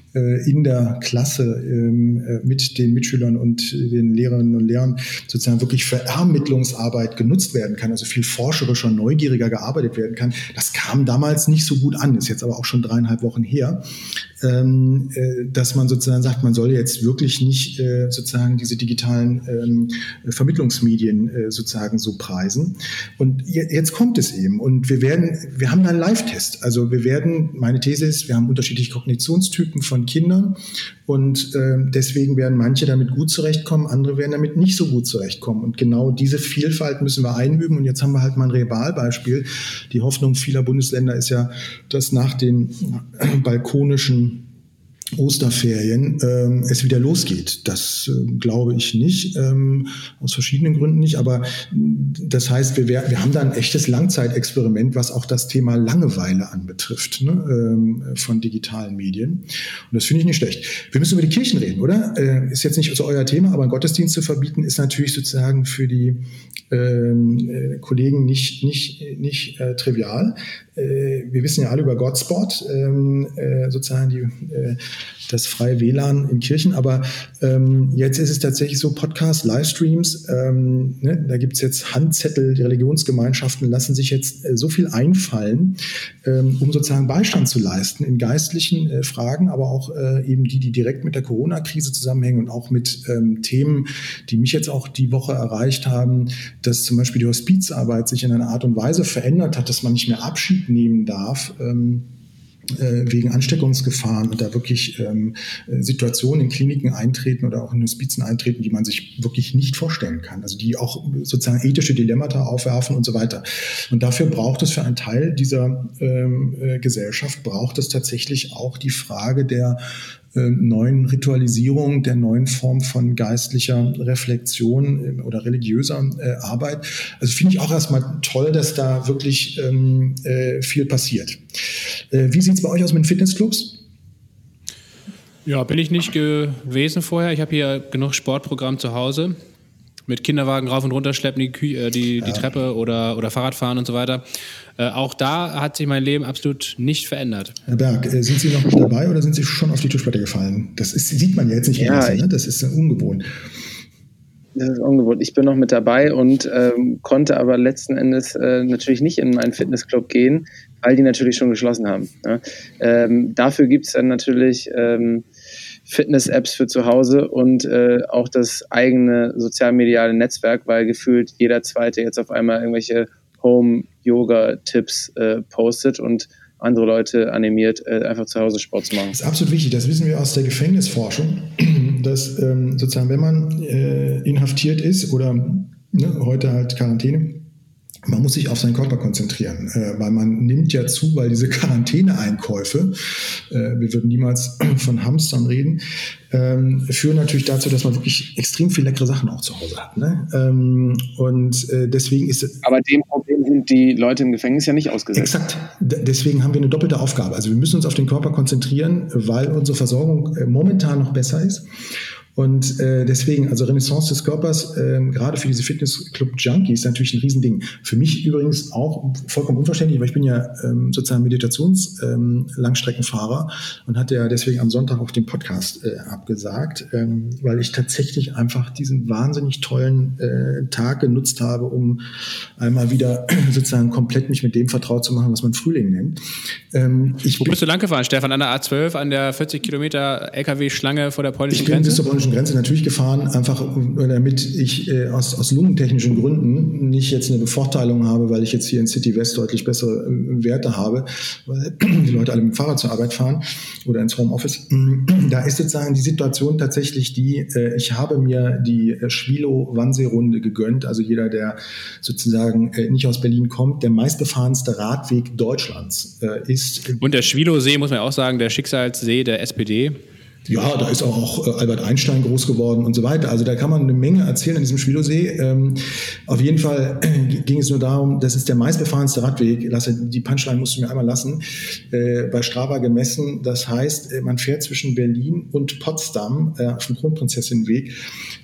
Speaker 3: in der Klasse ähm, äh, mit den Mitschülern und den Lehrerinnen und Lehrern sozusagen wirklich für Ermittlungsarbeit genutzt werden kann, also viel forscherischer, neugieriger gearbeitet werden kann. Das kam damals nicht so gut an, ist jetzt aber auch schon dreieinhalb Wochen her ähm, äh, dass man sozusagen sagt, man soll jetzt wirklich nicht äh, sozusagen diese digitalen ähm, Vermittlungsmedien äh, sozusagen so preisen. Und jetzt kommt es eben. Und wir werden, wir haben einen Live-Test. Also wir werden, meine These ist, wir haben unterschiedliche Kognitionstypen von Kindern und äh, deswegen werden manche damit gut zurechtkommen, andere werden damit nicht so gut zurechtkommen. Und genau diese Vielfalt müssen wir einüben. Und jetzt haben wir halt mal ein Rebalbeispiel. Die Hoffnung vieler Bundesländer ist ja, dass nach den balkonischen Osterferien ähm, es wieder losgeht. Das äh, glaube ich nicht, ähm, aus verschiedenen Gründen nicht. Aber das heißt, wir, wir haben da ein echtes Langzeitexperiment, was auch das Thema Langeweile anbetrifft ne, ähm, von digitalen Medien. Und das finde ich nicht schlecht. Wir müssen über die Kirchen reden, oder? Äh, ist jetzt nicht so euer Thema, aber einen Gottesdienst zu verbieten, ist natürlich sozusagen für die ähm, äh, Kollegen nicht, nicht, nicht äh, trivial. Äh, wir wissen ja alle über Godspot, ähm, äh, sozusagen die, äh, das freie WLAN in Kirchen, aber ähm, jetzt ist es tatsächlich so, Podcasts, Livestreams, ähm, ne, da gibt es jetzt Handzettel, die Religionsgemeinschaften lassen sich jetzt äh, so viel einfallen, ähm, um sozusagen Beistand zu leisten in geistlichen äh, Fragen, aber auch äh, eben die, die direkt mit der Corona-Krise zusammenhängen und auch mit ähm, Themen, die mich jetzt auch die Woche erreicht haben, dass zum Beispiel die Hospizarbeit sich in einer Art und Weise verändert hat, dass man nicht mehr Abschied nehmen darf. Ähm, äh, wegen Ansteckungsgefahren und da wirklich ähm, Situationen in Kliniken eintreten oder auch in Hospizen eintreten, die man sich wirklich nicht vorstellen kann. Also die auch sozusagen ethische Dilemmata aufwerfen und so weiter. Und dafür braucht es für einen Teil dieser ähm, äh, Gesellschaft, braucht es tatsächlich auch die Frage der äh, neuen Ritualisierung, der neuen Form von geistlicher Reflexion äh, oder religiöser äh, Arbeit. Also finde ich auch erstmal toll, dass da wirklich ähm, äh, viel passiert. Äh, wie sieht es bei euch aus mit Fitnessclubs?
Speaker 2: Ja, bin ich nicht gewesen vorher. Ich habe hier genug Sportprogramm zu Hause mit Kinderwagen rauf und runter schleppen, die, äh, die, ja. die Treppe oder, oder Fahrradfahren und so weiter. Äh, auch da hat sich mein Leben absolut nicht verändert.
Speaker 3: Herr Berg, äh, sind Sie noch mit dabei oder sind Sie schon auf die Tischplatte gefallen? Das ist, sieht man ja jetzt nicht
Speaker 1: ja, mehr,
Speaker 3: ne? das ist ungewohnt.
Speaker 1: Das ist ungewohnt. Ich bin noch mit dabei und ähm, konnte aber letzten Endes äh, natürlich nicht in meinen Fitnessclub gehen, weil die natürlich schon geschlossen haben. Ne? Ähm, dafür gibt es dann natürlich ähm, Fitness-Apps für zu Hause und äh, auch das eigene sozialmediale Netzwerk, weil gefühlt jeder Zweite jetzt auf einmal irgendwelche Home-Yoga-Tipps äh, postet und andere Leute animiert, äh, einfach zu Hause Sport zu machen.
Speaker 3: Das ist absolut wichtig. Das wissen wir aus der Gefängnisforschung, dass ähm, sozusagen, wenn man äh, inhaftiert ist oder ne, heute halt Quarantäne, man muss sich auf seinen Körper konzentrieren, äh, weil man nimmt ja zu, weil diese Quarantäneeinkäufe, äh, wir würden niemals von Hamstern reden, ähm, führen natürlich dazu, dass man wirklich extrem viel leckere Sachen auch zu Hause hat. Ne? Ähm, und äh, deswegen ist.
Speaker 1: Aber dem Problem sind die Leute im Gefängnis ja nicht ausgesetzt.
Speaker 3: Exakt. D deswegen haben wir eine doppelte Aufgabe. Also wir müssen uns auf den Körper konzentrieren, weil unsere Versorgung äh, momentan noch besser ist. Und äh, deswegen, also Renaissance des Körpers, äh, gerade für diese Fitnessclub-Junkies natürlich ein Riesending. Für mich übrigens auch vollkommen unverständlich, weil ich bin ja ähm, sozusagen Meditations-Langstreckenfahrer ähm, und hatte ja deswegen am Sonntag auch den Podcast äh, abgesagt, ähm, weil ich tatsächlich einfach diesen wahnsinnig tollen äh, Tag genutzt habe, um einmal wieder sozusagen komplett mich mit dem vertraut zu machen, was man Frühling nennt.
Speaker 2: Ähm, Wo bist du lang gefahren, Stefan? An der A12, an der 40 Kilometer LKW-Schlange vor der polnischen Grenze?
Speaker 3: Polnischen Grenze natürlich gefahren, einfach damit ich äh, aus, aus lungentechnischen Gründen nicht jetzt eine Bevorteilung habe, weil ich jetzt hier in City West deutlich bessere äh, Werte habe, weil die Leute alle mit dem Fahrrad zur Arbeit fahren oder ins Homeoffice. Da ist sozusagen die Situation tatsächlich die, äh, ich habe mir die äh, Schwilo-Wannsee-Runde gegönnt, also jeder, der sozusagen äh, nicht aus Berlin kommt, der meistbefahrenste Radweg Deutschlands äh, ist.
Speaker 2: Und der Schwilo-See, muss man auch sagen, der Schicksalssee der SPD.
Speaker 3: Ja, da ist auch äh, Albert Einstein groß geworden und so weiter. Also da kann man eine Menge erzählen in diesem Schwilosee. Ähm, auf jeden Fall ging es nur darum, das ist der meistbefahrenste Radweg. Die Punchline musst du mir einmal lassen. Äh, bei Strava gemessen. Das heißt, äh, man fährt zwischen Berlin und Potsdam äh, auf dem Kronprinzessinnenweg.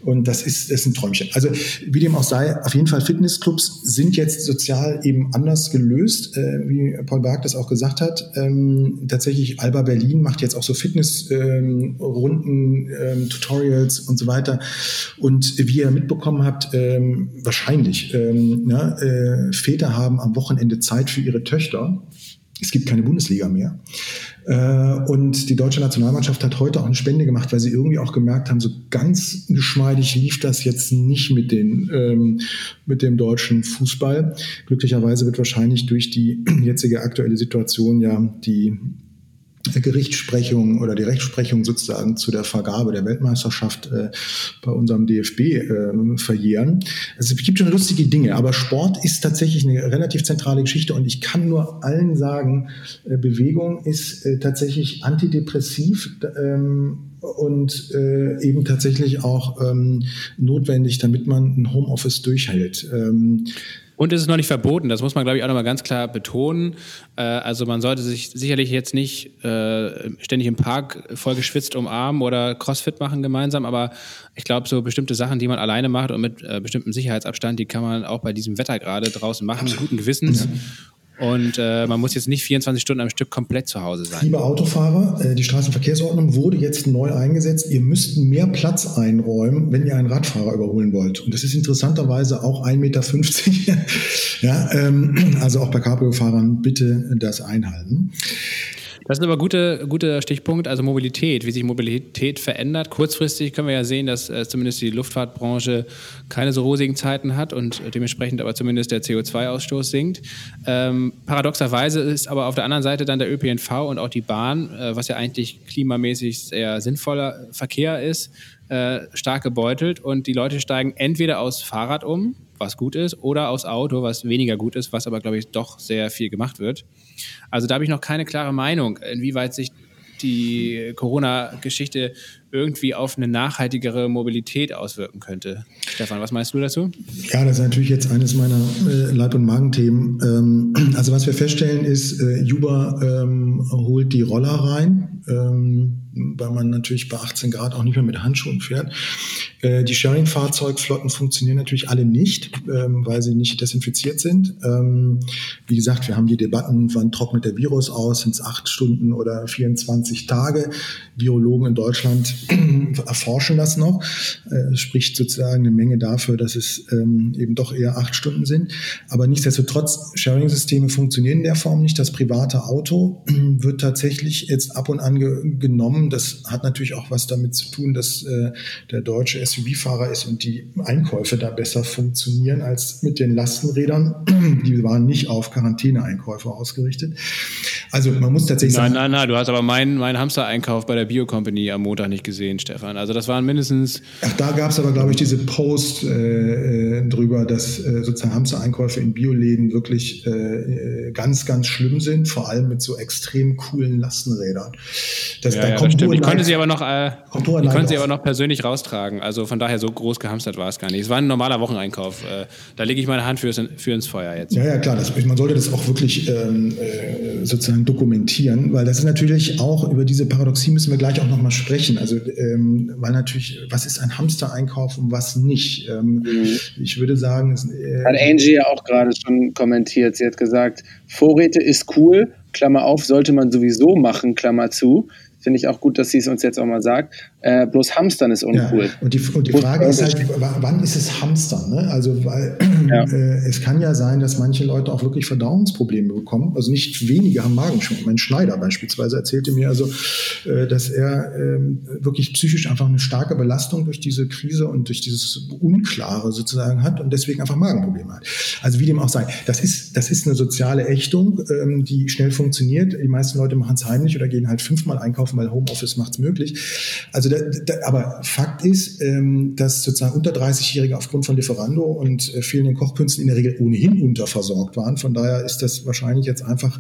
Speaker 3: Und das ist, das ist ein Träumchen. Also wie dem auch sei, auf jeden Fall Fitnessclubs sind jetzt sozial eben anders gelöst, äh, wie Paul Berg das auch gesagt hat. Ähm, tatsächlich Alba Berlin macht jetzt auch so Fitness Runden, ähm, Tutorials und so weiter. Und wie ihr mitbekommen habt, ähm, wahrscheinlich, ähm, na, äh, Väter haben am Wochenende Zeit für ihre Töchter. Es gibt keine Bundesliga mehr. Äh, und die deutsche Nationalmannschaft hat heute auch eine Spende gemacht, weil sie irgendwie auch gemerkt haben, so ganz geschmeidig lief das jetzt nicht mit, den, ähm, mit dem deutschen Fußball. Glücklicherweise wird wahrscheinlich durch die jetzige aktuelle Situation ja die Gerichtssprechung oder die Rechtsprechung sozusagen zu der Vergabe der Weltmeisterschaft äh, bei unserem DFB äh, verjähren. Also es gibt schon lustige Dinge, aber Sport ist tatsächlich eine relativ zentrale Geschichte und ich kann nur allen sagen, äh, Bewegung ist äh, tatsächlich antidepressiv ähm, und äh, eben tatsächlich auch ähm, notwendig, damit man ein Homeoffice durchhält. Ähm,
Speaker 2: und es ist noch nicht verboten, das muss man, glaube ich, auch nochmal ganz klar betonen. Äh, also man sollte sich sicherlich jetzt nicht äh, ständig im Park voll geschwitzt umarmen oder Crossfit machen gemeinsam, aber ich glaube, so bestimmte Sachen, die man alleine macht und mit äh, bestimmtem Sicherheitsabstand, die kann man auch bei diesem Wetter gerade draußen machen, guten Gewissens. Ja. Und äh, man muss jetzt nicht 24 Stunden am Stück komplett zu Hause sein.
Speaker 3: Liebe Autofahrer, äh, die Straßenverkehrsordnung wurde jetzt neu eingesetzt. Ihr müsst mehr Platz einräumen, wenn ihr einen Radfahrer überholen wollt. Und das ist interessanterweise auch 1,50 Meter. ja, ähm, also auch bei Cabrio-Fahrern bitte das einhalten.
Speaker 2: Das ist aber ein guter, guter Stichpunkt, also Mobilität, wie sich Mobilität verändert. Kurzfristig können wir ja sehen, dass äh, zumindest die Luftfahrtbranche keine so rosigen Zeiten hat und dementsprechend aber zumindest der CO2-Ausstoß sinkt. Ähm, paradoxerweise ist aber auf der anderen Seite dann der ÖPNV und auch die Bahn, äh, was ja eigentlich klimamäßig sehr sinnvoller Verkehr ist, äh, stark gebeutelt und die Leute steigen entweder aus Fahrrad um, was gut ist, oder aus Auto, was weniger gut ist, was aber, glaube ich, doch sehr viel gemacht wird. Also da habe ich noch keine klare Meinung, inwieweit sich die Corona-Geschichte irgendwie auf eine nachhaltigere Mobilität auswirken könnte. Stefan, was meinst du dazu?
Speaker 3: Ja, das ist natürlich jetzt eines meiner äh, Leib- und Magenthemen. Ähm, also was wir feststellen ist, äh, Uber ähm, holt die Roller rein. Ähm, weil man natürlich bei 18 Grad auch nicht mehr mit Handschuhen fährt. Äh, die Sharing-Fahrzeugflotten funktionieren natürlich alle nicht, ähm, weil sie nicht desinfiziert sind. Ähm, wie gesagt, wir haben die Debatten, wann trocknet der Virus aus, sind es acht Stunden oder 24 Tage. Virologen in Deutschland erforschen das noch. Äh, spricht sozusagen eine Menge dafür, dass es ähm, eben doch eher acht Stunden sind. Aber nichtsdestotrotz, Sharing-Systeme funktionieren in der Form nicht. Das private Auto wird tatsächlich jetzt ab und an genommen das hat natürlich auch was damit zu tun, dass äh, der deutsche SUV-Fahrer ist und die Einkäufe da besser funktionieren als mit den Lastenrädern. Die waren nicht auf Quarantäne-Einkäufe ausgerichtet. Also man muss tatsächlich
Speaker 2: nein, sagen. Nein, nein, nein, du hast aber meinen mein Hamster-Einkauf bei der Bio-Company am Montag nicht gesehen, Stefan. Also das waren mindestens.
Speaker 3: Ach, da gab es aber, glaube ich, diese Post äh, äh, drüber, dass äh, sozusagen Hamster-Einkäufe in Bioläden wirklich äh, äh, ganz, ganz schlimm sind, vor allem mit so extrem coolen Lastenrädern.
Speaker 2: Das, ja, da ja, kommt stimmt. Ich konnte sie aber noch, äh, ich konnte sie aber noch persönlich raustragen. Also von daher so groß gehamstert war es gar nicht. Es war ein normaler Wocheneinkauf. Äh, da lege ich meine Hand für, für ins Feuer jetzt.
Speaker 3: Ja, ja, klar. Das, man sollte das auch wirklich ähm, äh, sozusagen dokumentieren, weil das ist natürlich auch, über diese Paradoxie müssen wir gleich auch nochmal sprechen. Also, ähm, weil natürlich, was ist ein Hamstereinkauf und was nicht? Ähm, mhm. Ich würde sagen, es,
Speaker 1: äh, hat Angie ja auch gerade schon kommentiert. Sie hat gesagt, Vorräte ist cool, Klammer auf, sollte man sowieso machen, Klammer zu. Finde ich auch gut, dass sie es uns jetzt auch mal sagt. Äh, bloß Hamstern ist uncool.
Speaker 3: Ja, und die, und die Frage ist halt, wann ist es Hamstern? Ne? Also, weil ja. äh, es kann ja sein, dass manche Leute auch wirklich Verdauungsprobleme bekommen. Also nicht wenige haben Magenschmerzen. Mein Schneider beispielsweise erzählte mir also, äh, dass er ähm, wirklich psychisch einfach eine starke Belastung durch diese Krise und durch dieses Unklare sozusagen hat und deswegen einfach Magenprobleme hat. Also wie dem auch sei. Das ist, das ist eine soziale Ächtung, ähm, die schnell funktioniert. Die meisten Leute machen es heimlich oder gehen halt fünfmal einkaufen, weil Homeoffice macht es möglich. Also da, da, aber Fakt ist, ähm, dass sozusagen unter 30-Jährige aufgrund von Lieferando und äh, fehlenden Kochkünsten in der Regel ohnehin unterversorgt waren. Von daher ist das wahrscheinlich jetzt einfach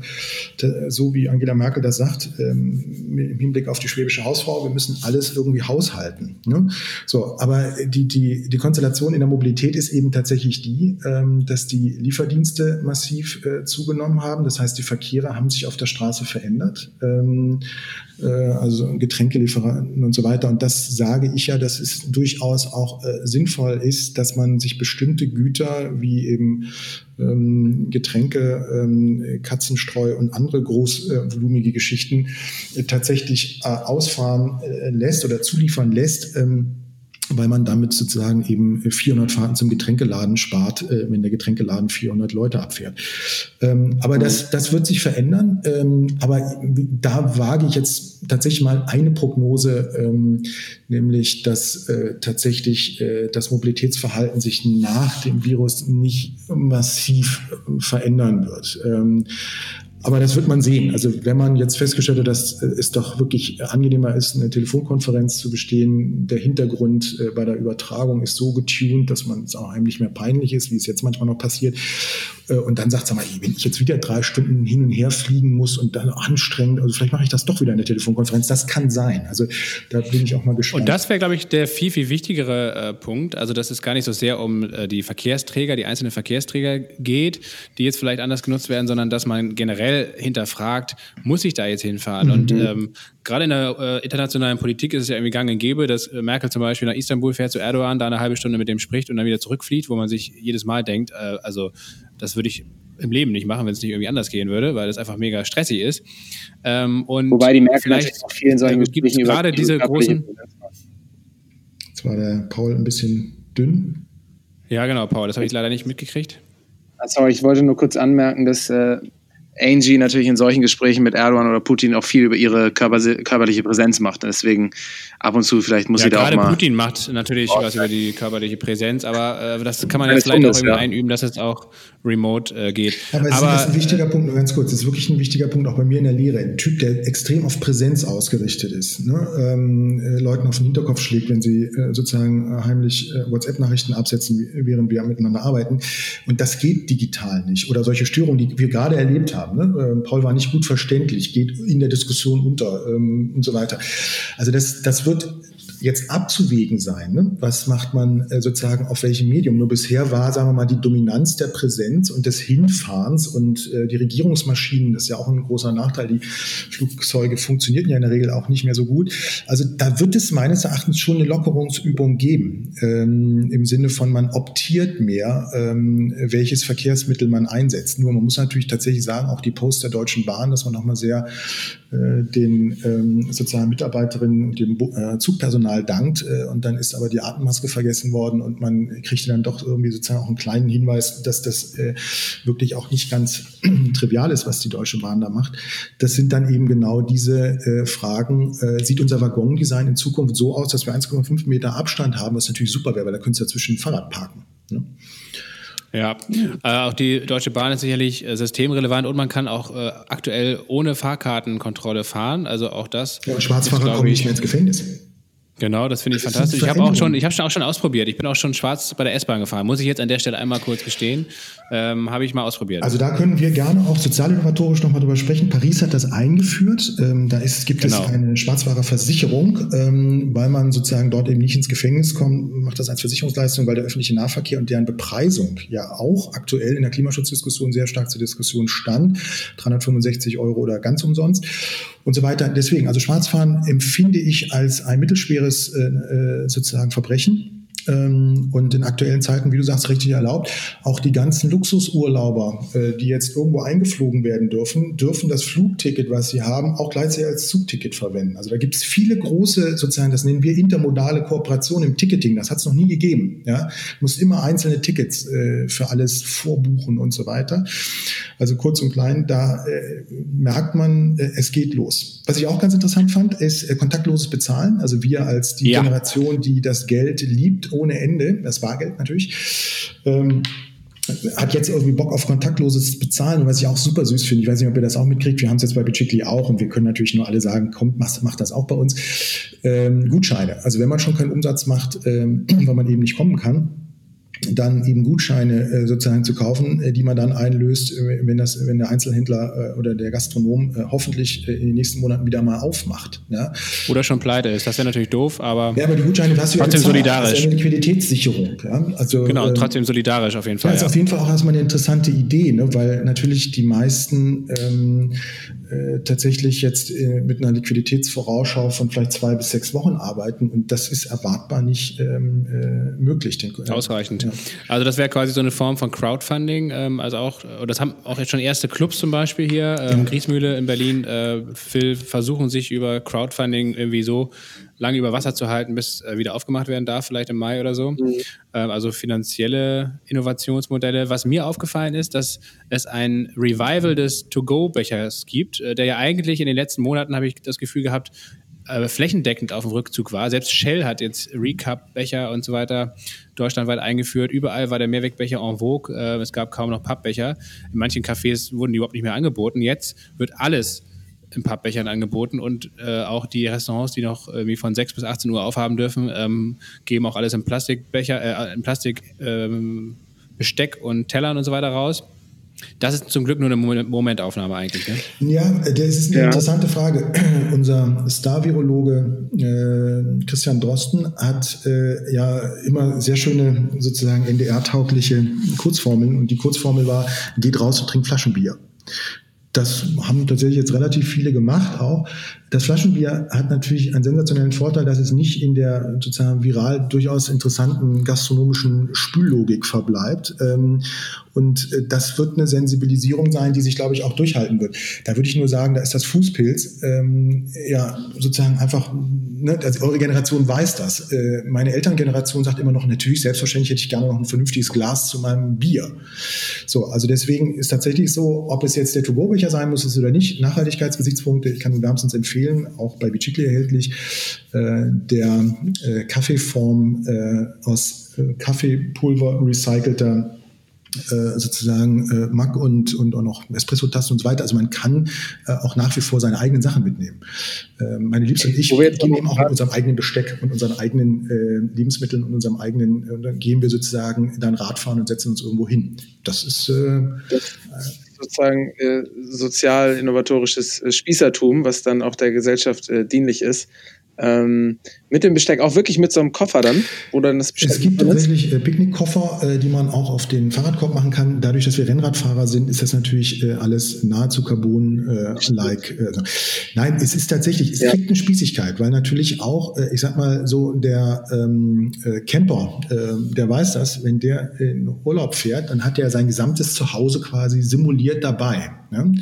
Speaker 3: so, wie Angela Merkel das sagt, ähm, im Hinblick auf die schwäbische Hausfrau, wir müssen alles irgendwie haushalten. Ne? So, aber die, die, die Konstellation in der Mobilität ist eben tatsächlich die, ähm, dass die Lieferdienste massiv äh, zugenommen haben. Das heißt, die Verkehre haben sich auf der Straße verändert. Ähm, äh, also Getränkelieferanten und so weiter. Und das sage ich ja, dass es durchaus auch äh, sinnvoll ist, dass man sich bestimmte Güter wie eben ähm, Getränke, ähm, Katzenstreu und andere großvolumige Geschichten äh, tatsächlich äh, ausfahren äh, lässt oder zuliefern lässt. Ähm, weil man damit sozusagen eben 400 Fahrten zum Getränkeladen spart, äh, wenn der Getränkeladen 400 Leute abfährt. Ähm, aber das, das wird sich verändern. Ähm, aber da wage ich jetzt tatsächlich mal eine Prognose, ähm, nämlich dass äh, tatsächlich äh, das Mobilitätsverhalten sich nach dem Virus nicht massiv äh, verändern wird. Aber das wird man sehen. Also wenn man jetzt festgestellt hat, dass es doch wirklich angenehmer ist, eine Telefonkonferenz zu bestehen, der Hintergrund äh, bei der Übertragung ist so getuned, dass man es auch einem nicht mehr peinlich ist, wie es jetzt manchmal noch passiert. Äh, und dann sagt, sag mal, wenn ich jetzt wieder drei Stunden hin und her fliegen muss und dann anstrengend, also vielleicht mache ich das doch wieder in der Telefonkonferenz. Das kann sein. Also da bin ich auch mal gespannt.
Speaker 2: Und das wäre, glaube ich, der viel, viel wichtigere äh, Punkt. Also dass es gar nicht so sehr um äh, die Verkehrsträger, die einzelnen Verkehrsträger geht, die jetzt vielleicht anders genutzt werden, sondern dass man generell hinterfragt, muss ich da jetzt hinfahren? Mhm. Und ähm, gerade in der äh, internationalen Politik ist es ja irgendwie gang und gäbe, dass äh, Merkel zum Beispiel nach Istanbul fährt zu Erdogan, da eine halbe Stunde mit dem spricht und dann wieder zurückfliegt, wo man sich jedes Mal denkt, äh, also das würde ich im Leben nicht machen, wenn es nicht irgendwie anders gehen würde, weil das einfach mega stressig ist. Ähm, und
Speaker 1: Wobei die Merkel vielleicht
Speaker 2: auch vielen solchen gibt gerade diese großen.
Speaker 3: Jetzt war der Paul ein bisschen dünn.
Speaker 2: Ja, genau, Paul, das habe ich leider nicht mitgekriegt.
Speaker 1: Ah, sorry, ich wollte nur kurz anmerken, dass äh,
Speaker 4: Angie natürlich in solchen Gesprächen mit Erdogan oder Putin auch viel über ihre körper körperliche Präsenz macht. Deswegen ab und zu vielleicht muss ja, sie da auch mal...
Speaker 2: Gerade Putin macht natürlich was über die körperliche Präsenz, aber äh, das kann man jetzt vielleicht auch irgendwie ja. einüben, dass es auch remote äh, geht.
Speaker 3: Aber es aber, ist ein wichtiger äh, Punkt, nur ganz kurz, es ist wirklich ein wichtiger Punkt auch bei mir in der Lehre. Ein Typ, der extrem auf Präsenz ausgerichtet ist, ne? ähm, äh, Leuten auf den Hinterkopf schlägt, wenn sie äh, sozusagen heimlich WhatsApp-Nachrichten absetzen, während wir miteinander arbeiten. Und das geht digital nicht. Oder solche Störungen, die wir gerade erlebt haben haben. Ne? Ähm, Paul war nicht gut verständlich, geht in der Diskussion unter ähm, und so weiter. Also das, das wird jetzt abzuwägen sein. Ne? Was macht man äh, sozusagen auf welchem Medium? Nur bisher war, sagen wir mal, die Dominanz der Präsenz und des Hinfahrens und äh, die Regierungsmaschinen, das ist ja auch ein großer Nachteil. Die Flugzeuge funktionierten ja in der Regel auch nicht mehr so gut. Also da wird es meines Erachtens schon eine Lockerungsübung geben, ähm, im Sinne von man optiert mehr, ähm, welches Verkehrsmittel man einsetzt. Nur man muss natürlich tatsächlich sagen, auch die Post der Deutschen Bahn, dass man nochmal sehr äh, den ähm, sozialen Mitarbeiterinnen und dem äh, Zugpersonal dankt. Äh, und dann ist aber die Atemmaske vergessen worden und man kriegt dann doch irgendwie sozusagen auch einen kleinen Hinweis, dass das äh, wirklich auch nicht ganz trivial ist, was die Deutsche Bahn da macht. Das sind dann eben genau diese äh, Fragen. Äh, sieht unser Waggondesign in Zukunft so aus, dass wir 1,5 Meter Abstand haben, was natürlich super wäre, weil da könntest du dazwischen ein Fahrrad parken. Ne?
Speaker 2: Ja, äh, auch die Deutsche Bahn ist sicherlich äh, systemrelevant und man kann auch äh, aktuell ohne Fahrkartenkontrolle fahren. Also auch das.
Speaker 3: Ja, Schwarzfahrer kommen nicht mehr ins Gefängnis.
Speaker 2: Genau, das finde ich das fantastisch. Ich habe auch schon, ich habe schon auch schon ausprobiert. Ich bin auch schon schwarz bei der S-Bahn gefahren. Muss ich jetzt an der Stelle einmal kurz gestehen. Ähm, habe ich mal ausprobiert.
Speaker 3: Also da können wir gerne auch sozialinnovatorisch nochmal drüber sprechen. Paris hat das eingeführt. Ähm, da ist, gibt genau. es eine Schwarzfahrerversicherung, ähm, weil man sozusagen dort eben nicht ins Gefängnis kommt, macht das als Versicherungsleistung, weil der öffentliche Nahverkehr und deren Bepreisung ja auch aktuell in der Klimaschutzdiskussion sehr stark zur Diskussion stand. 365 Euro oder ganz umsonst und so weiter. Deswegen, also Schwarzfahren empfinde ich als ein mittelschweres äh, äh sozusagen Verbrechen ähm, und in aktuellen Zeiten, wie du sagst, richtig erlaubt. Auch die ganzen Luxusurlauber, äh, die jetzt irgendwo eingeflogen werden dürfen, dürfen das Flugticket, was sie haben, auch gleichzeitig als Zugticket verwenden. Also da gibt es viele große, sozusagen, das nennen wir intermodale Kooperationen im Ticketing. Das hat es noch nie gegeben. Ja? Du musst immer einzelne Tickets äh, für alles vorbuchen und so weiter. Also kurz und klein, da äh, merkt man, äh, es geht los. Was ich auch ganz interessant fand, ist äh, kontaktloses Bezahlen. Also wir als die ja. Generation, die das Geld liebt ohne Ende, das Bargeld natürlich. Ähm, hat jetzt irgendwie Bock auf kontaktloses Bezahlen, was ich auch super süß finde. Ich weiß nicht, ob ihr das auch mitkriegt. Wir haben es jetzt bei Bitchickly auch und wir können natürlich nur alle sagen, kommt, macht, macht das auch bei uns. Ähm, Gutscheine. Also wenn man schon keinen Umsatz macht, ähm, weil man eben nicht kommen kann, dann eben Gutscheine äh, sozusagen zu kaufen, äh, die man dann einlöst, äh, wenn das, wenn der Einzelhändler oder der Gastronom hoffentlich in den nächsten Monaten wieder mal aufmacht. Ja.
Speaker 2: Oder schon pleite ist. Das wäre natürlich doof, aber.
Speaker 3: Ja, aber die Gutscheine hast du
Speaker 2: trotzdem ja solidarisch. Das
Speaker 3: ist eine Liquiditätssicherung. Ja.
Speaker 2: Also, genau, trotzdem solidarisch auf jeden Fall.
Speaker 3: Das ist auf jeden Fall auch erstmal eine interessante Idee, ne? weil natürlich die meisten ähm, äh, tatsächlich jetzt äh, mit einer Liquiditätsvorausschau von vielleicht zwei bis sechs Wochen arbeiten und das ist erwartbar nicht ähm, äh, möglich. Den,
Speaker 2: Ausreichend. Ja. Also das wäre quasi so eine Form von Crowdfunding. Ähm, also auch, das haben auch jetzt schon erste Clubs zum Beispiel hier. Ähm, ja. Griesmühle in Berlin äh, will versuchen sich über Crowdfunding irgendwie so lange über Wasser zu halten, bis äh, wieder aufgemacht werden darf, vielleicht im Mai oder so. Mhm. Ähm, also finanzielle Innovationsmodelle. Was mir aufgefallen ist, dass es ein Revival des To-Go-Bechers gibt, äh, der ja eigentlich in den letzten Monaten, habe ich das Gefühl gehabt, äh, flächendeckend auf dem Rückzug war. Selbst Shell hat jetzt Recap-Becher und so weiter deutschlandweit eingeführt. Überall war der Mehrwegbecher en vogue. Äh, es gab kaum noch Pappbecher. In manchen Cafés wurden die überhaupt nicht mehr angeboten. Jetzt wird alles in Pappbechern angeboten und äh, auch die Restaurants, die noch irgendwie von 6 bis 18 Uhr aufhaben dürfen, ähm, geben auch alles in Plastikbecher, äh, in Plastik ähm, und Tellern und so weiter raus. Das ist zum Glück nur eine Momentaufnahme eigentlich.
Speaker 3: Ne? Ja, das ist eine ja. interessante Frage. Unser Star-Virologe äh, Christian Drosten hat äh, ja immer sehr schöne, sozusagen NDR-taugliche Kurzformeln. Und die Kurzformel war, geht raus und trinkt Flaschenbier. Das haben tatsächlich jetzt relativ viele gemacht auch. Das Flaschenbier hat natürlich einen sensationellen Vorteil, dass es nicht in der sozusagen viral durchaus interessanten gastronomischen Spüllogik verbleibt. Ähm, und äh, das wird eine Sensibilisierung sein, die sich, glaube ich, auch durchhalten wird. Da würde ich nur sagen, da ist das Fußpilz ähm, ja sozusagen einfach, ne, also eure Generation weiß das. Äh, meine Elterngeneration sagt immer noch, natürlich, selbstverständlich hätte ich gerne noch ein vernünftiges Glas zu meinem Bier. So, also deswegen ist tatsächlich so, ob es jetzt der to sicher sein muss oder nicht. Nachhaltigkeitsgesichtspunkte, ich kann wärmstens empfehlen, auch bei Bicicli erhältlich, äh, der äh, Kaffeeform äh, aus Kaffeepulver recycelter sozusagen äh, Mac und, und auch noch Espresso-Tasten und so weiter. Also man kann äh, auch nach wie vor seine eigenen Sachen mitnehmen. Äh, meine Liebste und ich gehen eben auch mit unserem eigenen Besteck und unseren eigenen äh, Lebensmitteln und unserem eigenen, und dann gehen wir sozusagen dann Radfahren und setzen uns irgendwo hin. Das ist
Speaker 1: das sozusagen äh, sozial innovatorisches äh, Spießertum, was dann auch der Gesellschaft äh, dienlich ist. Ähm, mit dem Besteck, auch wirklich mit so einem Koffer dann, wo dann das
Speaker 3: Besteck Es gibt tatsächlich äh, Picknickkoffer, äh, die man auch auf den Fahrradkorb machen kann. Dadurch, dass wir Rennradfahrer sind, ist das natürlich äh, alles nahezu Carbon-like. Äh, also. Nein, es ist tatsächlich, es ja. kriegt eine Spießigkeit, weil natürlich auch, äh, ich sag mal so, der ähm, äh, Camper, der weiß das, wenn der in Urlaub fährt, dann hat er sein gesamtes Zuhause quasi simuliert dabei. Ne?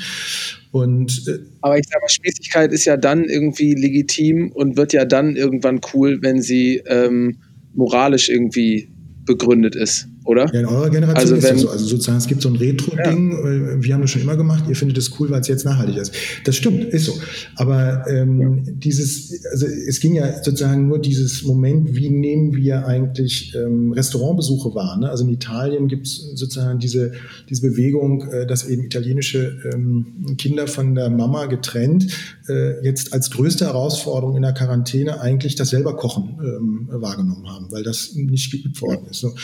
Speaker 1: Und, äh, Aber ich sage mal, Spießigkeit ist ja dann irgendwie legitim und wird ja dann irgendwann cool, wenn sie ähm, moralisch irgendwie begründet ist oder?
Speaker 3: Ja, in eurer Generation also ist das so. Also sozusagen, es gibt so ein Retro-Ding, ja. Äh, wir haben das schon immer gemacht, ihr findet es cool, weil es jetzt nachhaltig ist. Das stimmt, ist so. Aber ähm, ja. dieses, also es ging ja sozusagen nur dieses Moment, wie nehmen wir eigentlich ähm, Restaurantbesuche wahr? Ne? Also in Italien gibt es sozusagen diese, diese Bewegung, äh, dass eben italienische ähm, Kinder von der Mama getrennt äh, jetzt als größte Herausforderung in der Quarantäne eigentlich das selber Kochen ähm, wahrgenommen haben, weil das nicht geübt worden ist. So,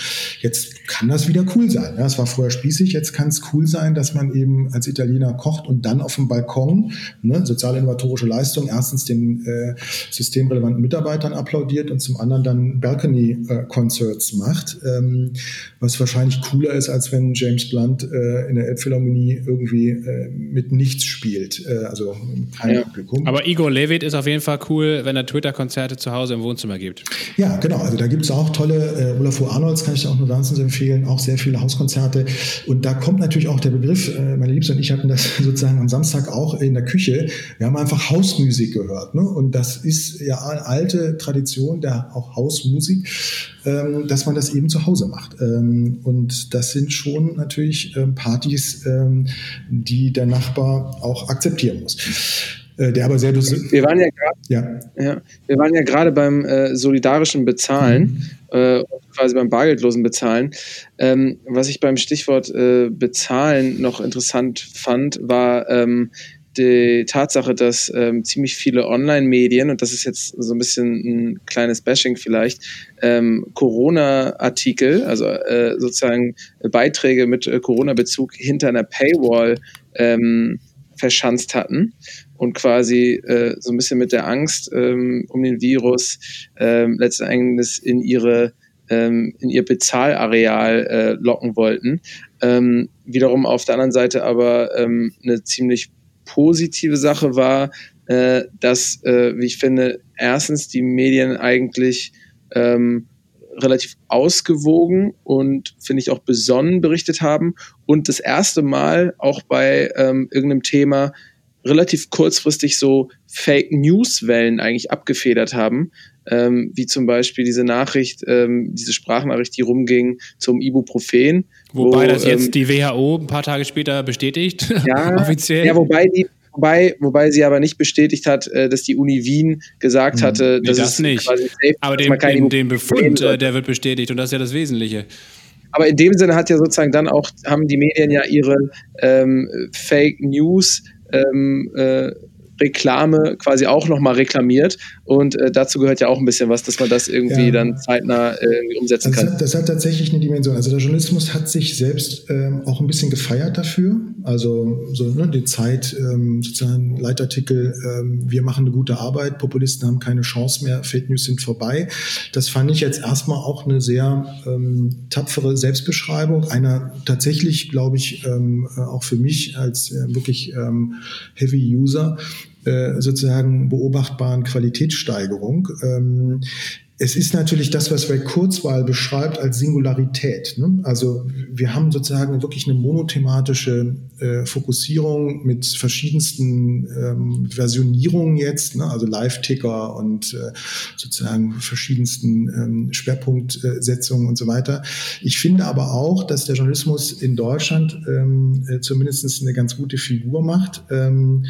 Speaker 3: jetzt kann das wieder cool sein. Es war vorher spießig, jetzt kann es cool sein, dass man eben als Italiener kocht und dann auf dem Balkon ne, sozial-innovatorische Leistung erstens den äh, systemrelevanten Mitarbeitern applaudiert und zum anderen dann Balcony-Concerts äh, macht, ähm, was wahrscheinlich cooler ist, als wenn James Blunt äh, in der Elbphilharmonie irgendwie äh, mit nichts spielt, äh, also
Speaker 2: kein ja. Publikum. Aber Igor Levit ist auf jeden Fall cool, wenn er Twitter-Konzerte zu Hause im Wohnzimmer gibt.
Speaker 3: Ja, genau. Also da gibt es auch tolle, äh, Olafur Arnolds kann ich auch nur wärmstens empfehlen, auch sehr viele Hauskonzerte. Und da kommt natürlich auch der Begriff, äh, meine Liebste und ich hatten das sozusagen am Samstag auch in der Küche. Wir haben einfach Hausmusik gehört. Ne? Und das ist ja eine alte Tradition der auch Hausmusik, ähm, dass man das eben zu Hause macht. Ähm, und das sind schon natürlich ähm, Partys, die der Nachbar auch akzeptieren muss der aber sehr
Speaker 1: wir waren ja gerade ja. ja. wir waren ja gerade beim äh, solidarischen Bezahlen mhm. äh, quasi beim bargeldlosen Bezahlen. Ähm, was ich beim Stichwort äh, Bezahlen noch interessant fand, war ähm, die Tatsache, dass ähm, ziemlich viele Online-Medien, und das ist jetzt so ein bisschen ein kleines Bashing vielleicht, ähm, Corona-Artikel, also äh, sozusagen Beiträge mit äh, Corona-Bezug hinter einer Paywall ähm, verschanzt hatten und quasi äh, so ein bisschen mit der Angst ähm, um den Virus ähm, letzten Endes in ihre ähm, in ihr Bezahlareal äh, locken wollten. Ähm, wiederum auf der anderen Seite aber ähm, eine ziemlich positive Sache war, äh, dass, äh, wie ich finde, erstens die Medien eigentlich ähm, relativ ausgewogen und finde ich auch besonnen berichtet haben und das erste Mal auch bei ähm, irgendeinem Thema relativ kurzfristig so Fake News Wellen eigentlich abgefedert haben, ähm, wie zum Beispiel diese Nachricht, ähm, diese Sprachnachricht, die rumging zum Ibuprofen.
Speaker 2: Wobei wo, das jetzt ähm, die WHO ein paar Tage später bestätigt,
Speaker 1: ja, offiziell. Ja, wobei die Wobei, wobei sie aber nicht bestätigt hat, äh, dass die Uni Wien gesagt hm. hatte,
Speaker 2: nee, dass das es nicht. Safe, aber den, den, den Befund, äh, der wird bestätigt und das ist ja das Wesentliche.
Speaker 1: Aber in dem Sinne hat ja sozusagen dann auch, haben die Medien ja ihre ähm, Fake News ähm, äh, Reklame quasi auch nochmal reklamiert. Und äh, dazu gehört ja auch ein bisschen was, dass man das irgendwie ja. dann zeitnah äh, umsetzen
Speaker 3: kann.
Speaker 1: Das
Speaker 3: hat, das hat, tatsächlich eine Dimension. Also der Journalismus hat sich selbst ähm, auch ein bisschen gefeiert dafür. Also so ne, die Zeit, ähm, sozusagen Leitartikel, ähm, wir machen eine gute Arbeit, Populisten haben keine Chance mehr, Fake News sind vorbei. Das fand ich jetzt erstmal auch eine sehr ähm, tapfere Selbstbeschreibung einer tatsächlich, glaube ich, ähm, auch für mich als äh, wirklich ähm, Heavy User äh, sozusagen beobachtbaren Qualitätssteigerung. Es ist natürlich das, was Ray Kurzweil beschreibt als Singularität. Ne? Also wir haben sozusagen wirklich eine monothematische äh, Fokussierung mit verschiedensten ähm, Versionierungen jetzt, ne? also Live-Ticker und äh, sozusagen verschiedensten ähm, Schwerpunktsetzungen und so weiter. Ich finde aber auch, dass der Journalismus in Deutschland ähm, äh, zumindest eine ganz gute Figur macht. Ähm,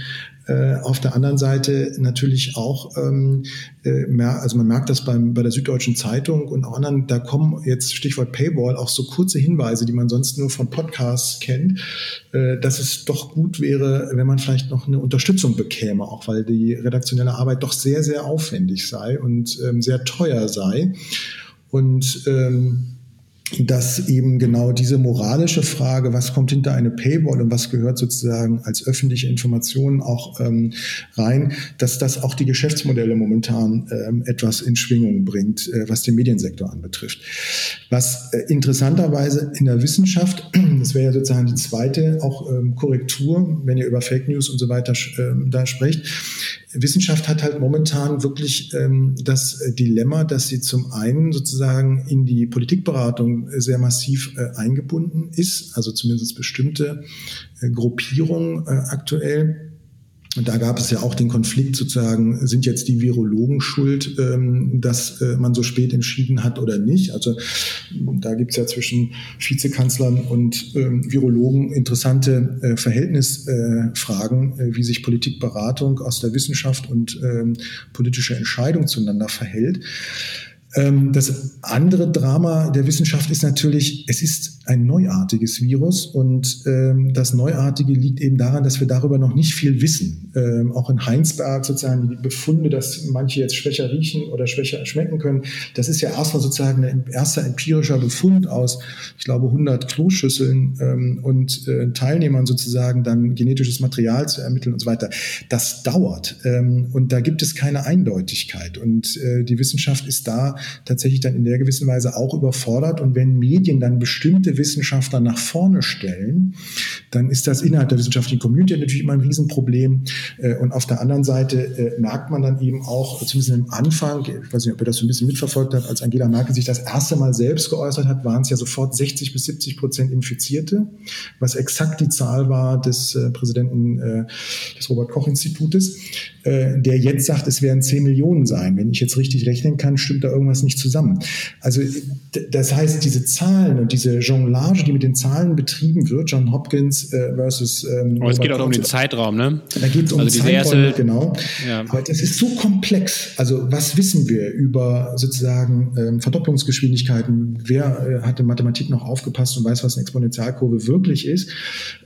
Speaker 3: äh, auf der anderen Seite natürlich auch, ähm, äh, also man merkt das beim, bei der Süddeutschen Zeitung und auch anderen, da kommen jetzt Stichwort Paywall auch so kurze Hinweise, die man sonst nur von Podcasts kennt, äh, dass es doch gut wäre, wenn man vielleicht noch eine Unterstützung bekäme, auch weil die redaktionelle Arbeit doch sehr, sehr aufwendig sei und ähm, sehr teuer sei. Und ähm, dass eben genau diese moralische Frage, was kommt hinter eine Paywall und was gehört sozusagen als öffentliche Information auch ähm, rein, dass das auch die Geschäftsmodelle momentan ähm, etwas in Schwingung bringt, äh, was den Mediensektor anbetrifft. Was äh, interessanterweise in der Wissenschaft, das wäre ja sozusagen die zweite auch ähm, Korrektur, wenn ihr über Fake News und so weiter äh, da sprecht, Wissenschaft hat halt momentan wirklich ähm, das äh, Dilemma, dass sie zum einen sozusagen in die Politikberatung sehr massiv äh, eingebunden ist, also zumindest bestimmte äh, Gruppierungen äh, aktuell und da gab es ja auch den Konflikt sozusagen, sind jetzt die Virologen schuld, ähm, dass äh, man so spät entschieden hat oder nicht. Also da gibt es ja zwischen Vizekanzlern und ähm, Virologen interessante äh, Verhältnisfragen, äh, wie sich Politikberatung aus der Wissenschaft und ähm, politische Entscheidung zueinander verhält. Ähm, das andere Drama der Wissenschaft ist natürlich, es ist ein neuartiges Virus und ähm, das Neuartige liegt eben daran, dass wir darüber noch nicht viel wissen. Ähm, auch in Heinsberg sozusagen die Befunde, dass manche jetzt schwächer riechen oder schwächer schmecken können, das ist ja erstmal sozusagen ein erster empirischer Befund aus, ich glaube, 100 Kloschüsseln ähm, und äh, Teilnehmern sozusagen dann genetisches Material zu ermitteln und so weiter. Das dauert ähm, und da gibt es keine Eindeutigkeit und äh, die Wissenschaft ist da tatsächlich dann in der gewissen Weise auch überfordert und wenn Medien dann bestimmte Wissenschaftler nach vorne stellen, dann ist das innerhalb der wissenschaftlichen Community natürlich immer ein Riesenproblem. Äh, und auf der anderen Seite äh, merkt man dann eben auch, zumindest am Anfang, ich weiß nicht, ob ihr das so ein bisschen mitverfolgt habt, als Angela Merkel sich das erste Mal selbst geäußert hat, waren es ja sofort 60 bis 70 Prozent Infizierte, was exakt die Zahl war des äh, Präsidenten des Robert-Koch-Institutes, der jetzt sagt, es werden 10 Millionen sein. Wenn ich jetzt richtig rechnen kann, stimmt da irgendwas nicht zusammen. Also das heißt, diese Zahlen und diese Jonglage, die mit den Zahlen betrieben wird, John Hopkins äh, versus.
Speaker 2: Ähm, Aber es geht auch um den Zeitraum, ne?
Speaker 3: Da geht es um also Zeiträume, erste, genau. Ja. Aber das ist so komplex. Also was wissen wir über sozusagen ähm, Verdopplungsgeschwindigkeiten? Wer äh, hat in Mathematik noch aufgepasst und weiß, was eine Exponentialkurve wirklich ist?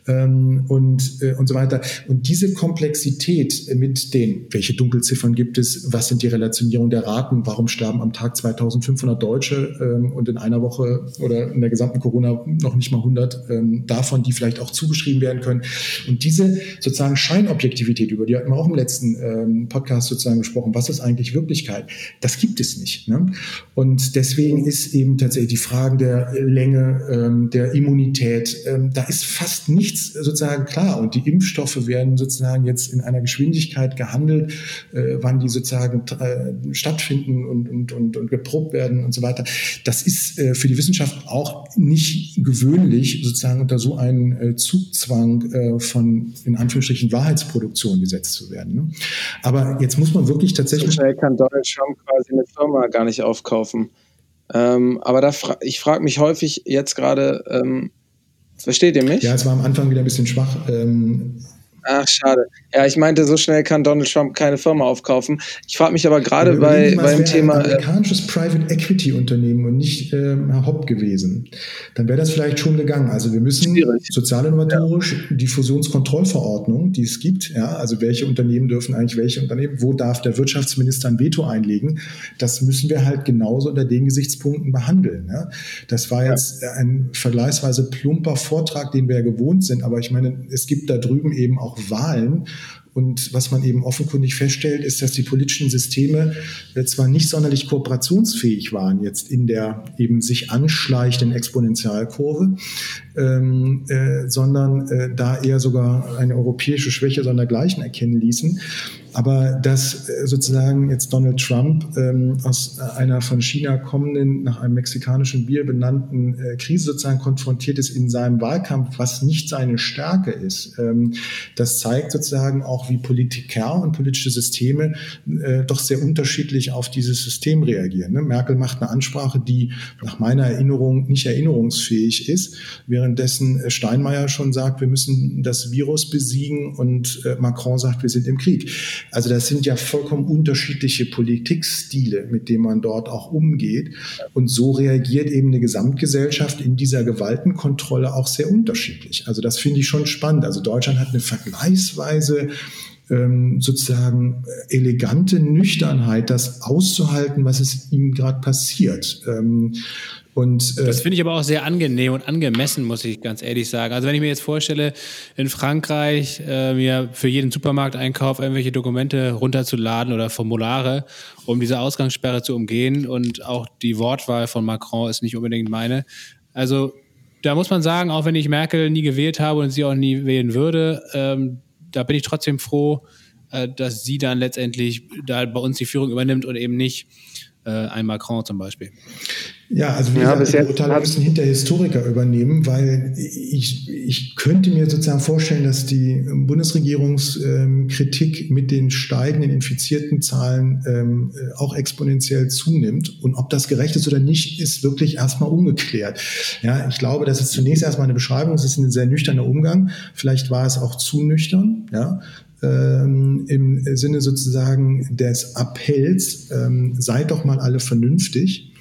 Speaker 3: Ähm, und, äh, und so weiter. Und diese Komplexität mit den, welche Dunkelziffern gibt es? Was sind die Relationierungen der Raten? Warum sterben am Tag 2500 Deutsche ähm, und in einer Woche oder in der gesamten Corona noch nicht mal 100 ähm, davon, die vielleicht auch zugeschrieben werden können. Und diese sozusagen Scheinobjektivität, über die hatten wir auch im letzten ähm, Podcast sozusagen gesprochen, was ist eigentlich Wirklichkeit? Das gibt es nicht. Ne? Und deswegen ist eben tatsächlich die Frage der Länge, ähm, der Immunität, ähm, da ist fast nichts sozusagen klar. Und die Impfstoffe werden sozusagen jetzt in einer Geschwindigkeit gehandelt, äh, wann die sozusagen äh, stattfinden und, und, und, und geprobt werden und so weiter. Das ist äh, für die Wissenschaft auch nicht gewöhnlich, sozusagen unter so einen äh, Zugzwang äh, von, in Anführungsstrichen, Wahrheitsproduktion gesetzt zu werden. Ne? Aber jetzt muss man wirklich tatsächlich.
Speaker 1: So schnell kann Donald Trump quasi eine Firma gar nicht aufkaufen. Ähm, aber da fra ich frage mich häufig jetzt gerade, ähm, versteht ihr mich?
Speaker 3: Ja, es war am Anfang wieder ein bisschen schwach. Ähm,
Speaker 1: Ach, schade. Ja, ich meinte, so schnell kann Donald Trump keine Firma aufkaufen. Ich frage mich aber gerade bei, beim Thema.
Speaker 3: Ein äh, amerikanisches Private Equity Unternehmen und nicht Herr Hopp gewesen. Dann wäre das vielleicht schon gegangen. Also wir müssen sozialinnovatorisch ja. die Fusionskontrollverordnung, die es gibt, ja, also welche Unternehmen dürfen eigentlich welche Unternehmen, wo darf der Wirtschaftsminister ein Veto einlegen, das müssen wir halt genauso unter den Gesichtspunkten behandeln. Ja. Das war jetzt ein vergleichsweise plumper Vortrag, den wir ja gewohnt sind, aber ich meine, es gibt da drüben eben auch Wahlen Und was man eben offenkundig feststellt, ist, dass die politischen Systeme zwar nicht sonderlich kooperationsfähig waren jetzt in der eben sich anschleichenden Exponentialkurve, ähm, äh, sondern äh, da eher sogar eine europäische Schwäche sondergleichen erkennen ließen. Aber dass äh, sozusagen jetzt Donald Trump ähm, aus einer von China kommenden, nach einem mexikanischen Bier benannten äh, Krise sozusagen konfrontiert ist in seinem Wahlkampf, was nicht seine Stärke ist, ähm, das zeigt sozusagen auch, wie Politiker und politische Systeme äh, doch sehr unterschiedlich auf dieses System reagieren. Ne? Merkel macht eine Ansprache, die nach meiner Erinnerung nicht erinnerungsfähig ist, währenddessen äh, Steinmeier schon sagt, wir müssen das Virus besiegen und äh, Macron sagt, wir sind im Krieg. Also das sind ja vollkommen unterschiedliche Politikstile, mit denen man dort auch umgeht. Und so reagiert eben eine Gesamtgesellschaft in dieser Gewaltenkontrolle auch sehr unterschiedlich. Also das finde ich schon spannend. Also Deutschland hat eine vergleichsweise ähm, sozusagen elegante Nüchternheit, das auszuhalten, was es ihm gerade passiert. Ähm,
Speaker 2: und, äh, das finde ich aber auch sehr angenehm und angemessen, muss ich ganz ehrlich sagen. Also wenn ich mir jetzt vorstelle, in Frankreich äh, mir für jeden Supermarkteinkauf irgendwelche Dokumente runterzuladen oder Formulare, um diese Ausgangssperre zu umgehen und auch die Wortwahl von Macron ist nicht unbedingt meine. Also da muss man sagen, auch wenn ich Merkel nie gewählt habe und sie auch nie wählen würde, ähm, da bin ich trotzdem froh, äh, dass sie dann letztendlich da bei uns die Führung übernimmt und eben nicht äh, ein Macron zum Beispiel.
Speaker 3: Ja, also wie ja, gesagt, die Urteile müssen hinter Historiker übernehmen, weil ich, ich könnte mir sozusagen vorstellen, dass die Bundesregierungskritik ähm, mit den steigenden infizierten Zahlen ähm, äh, auch exponentiell zunimmt. Und ob das gerecht ist oder nicht, ist wirklich erstmal ungeklärt. Ja, ich glaube, das ist zunächst erstmal eine Beschreibung, es ist ein sehr nüchterner Umgang. Vielleicht war es auch zu nüchtern, ja ähm, im Sinne sozusagen des Appells, ähm, seid doch mal alle vernünftig.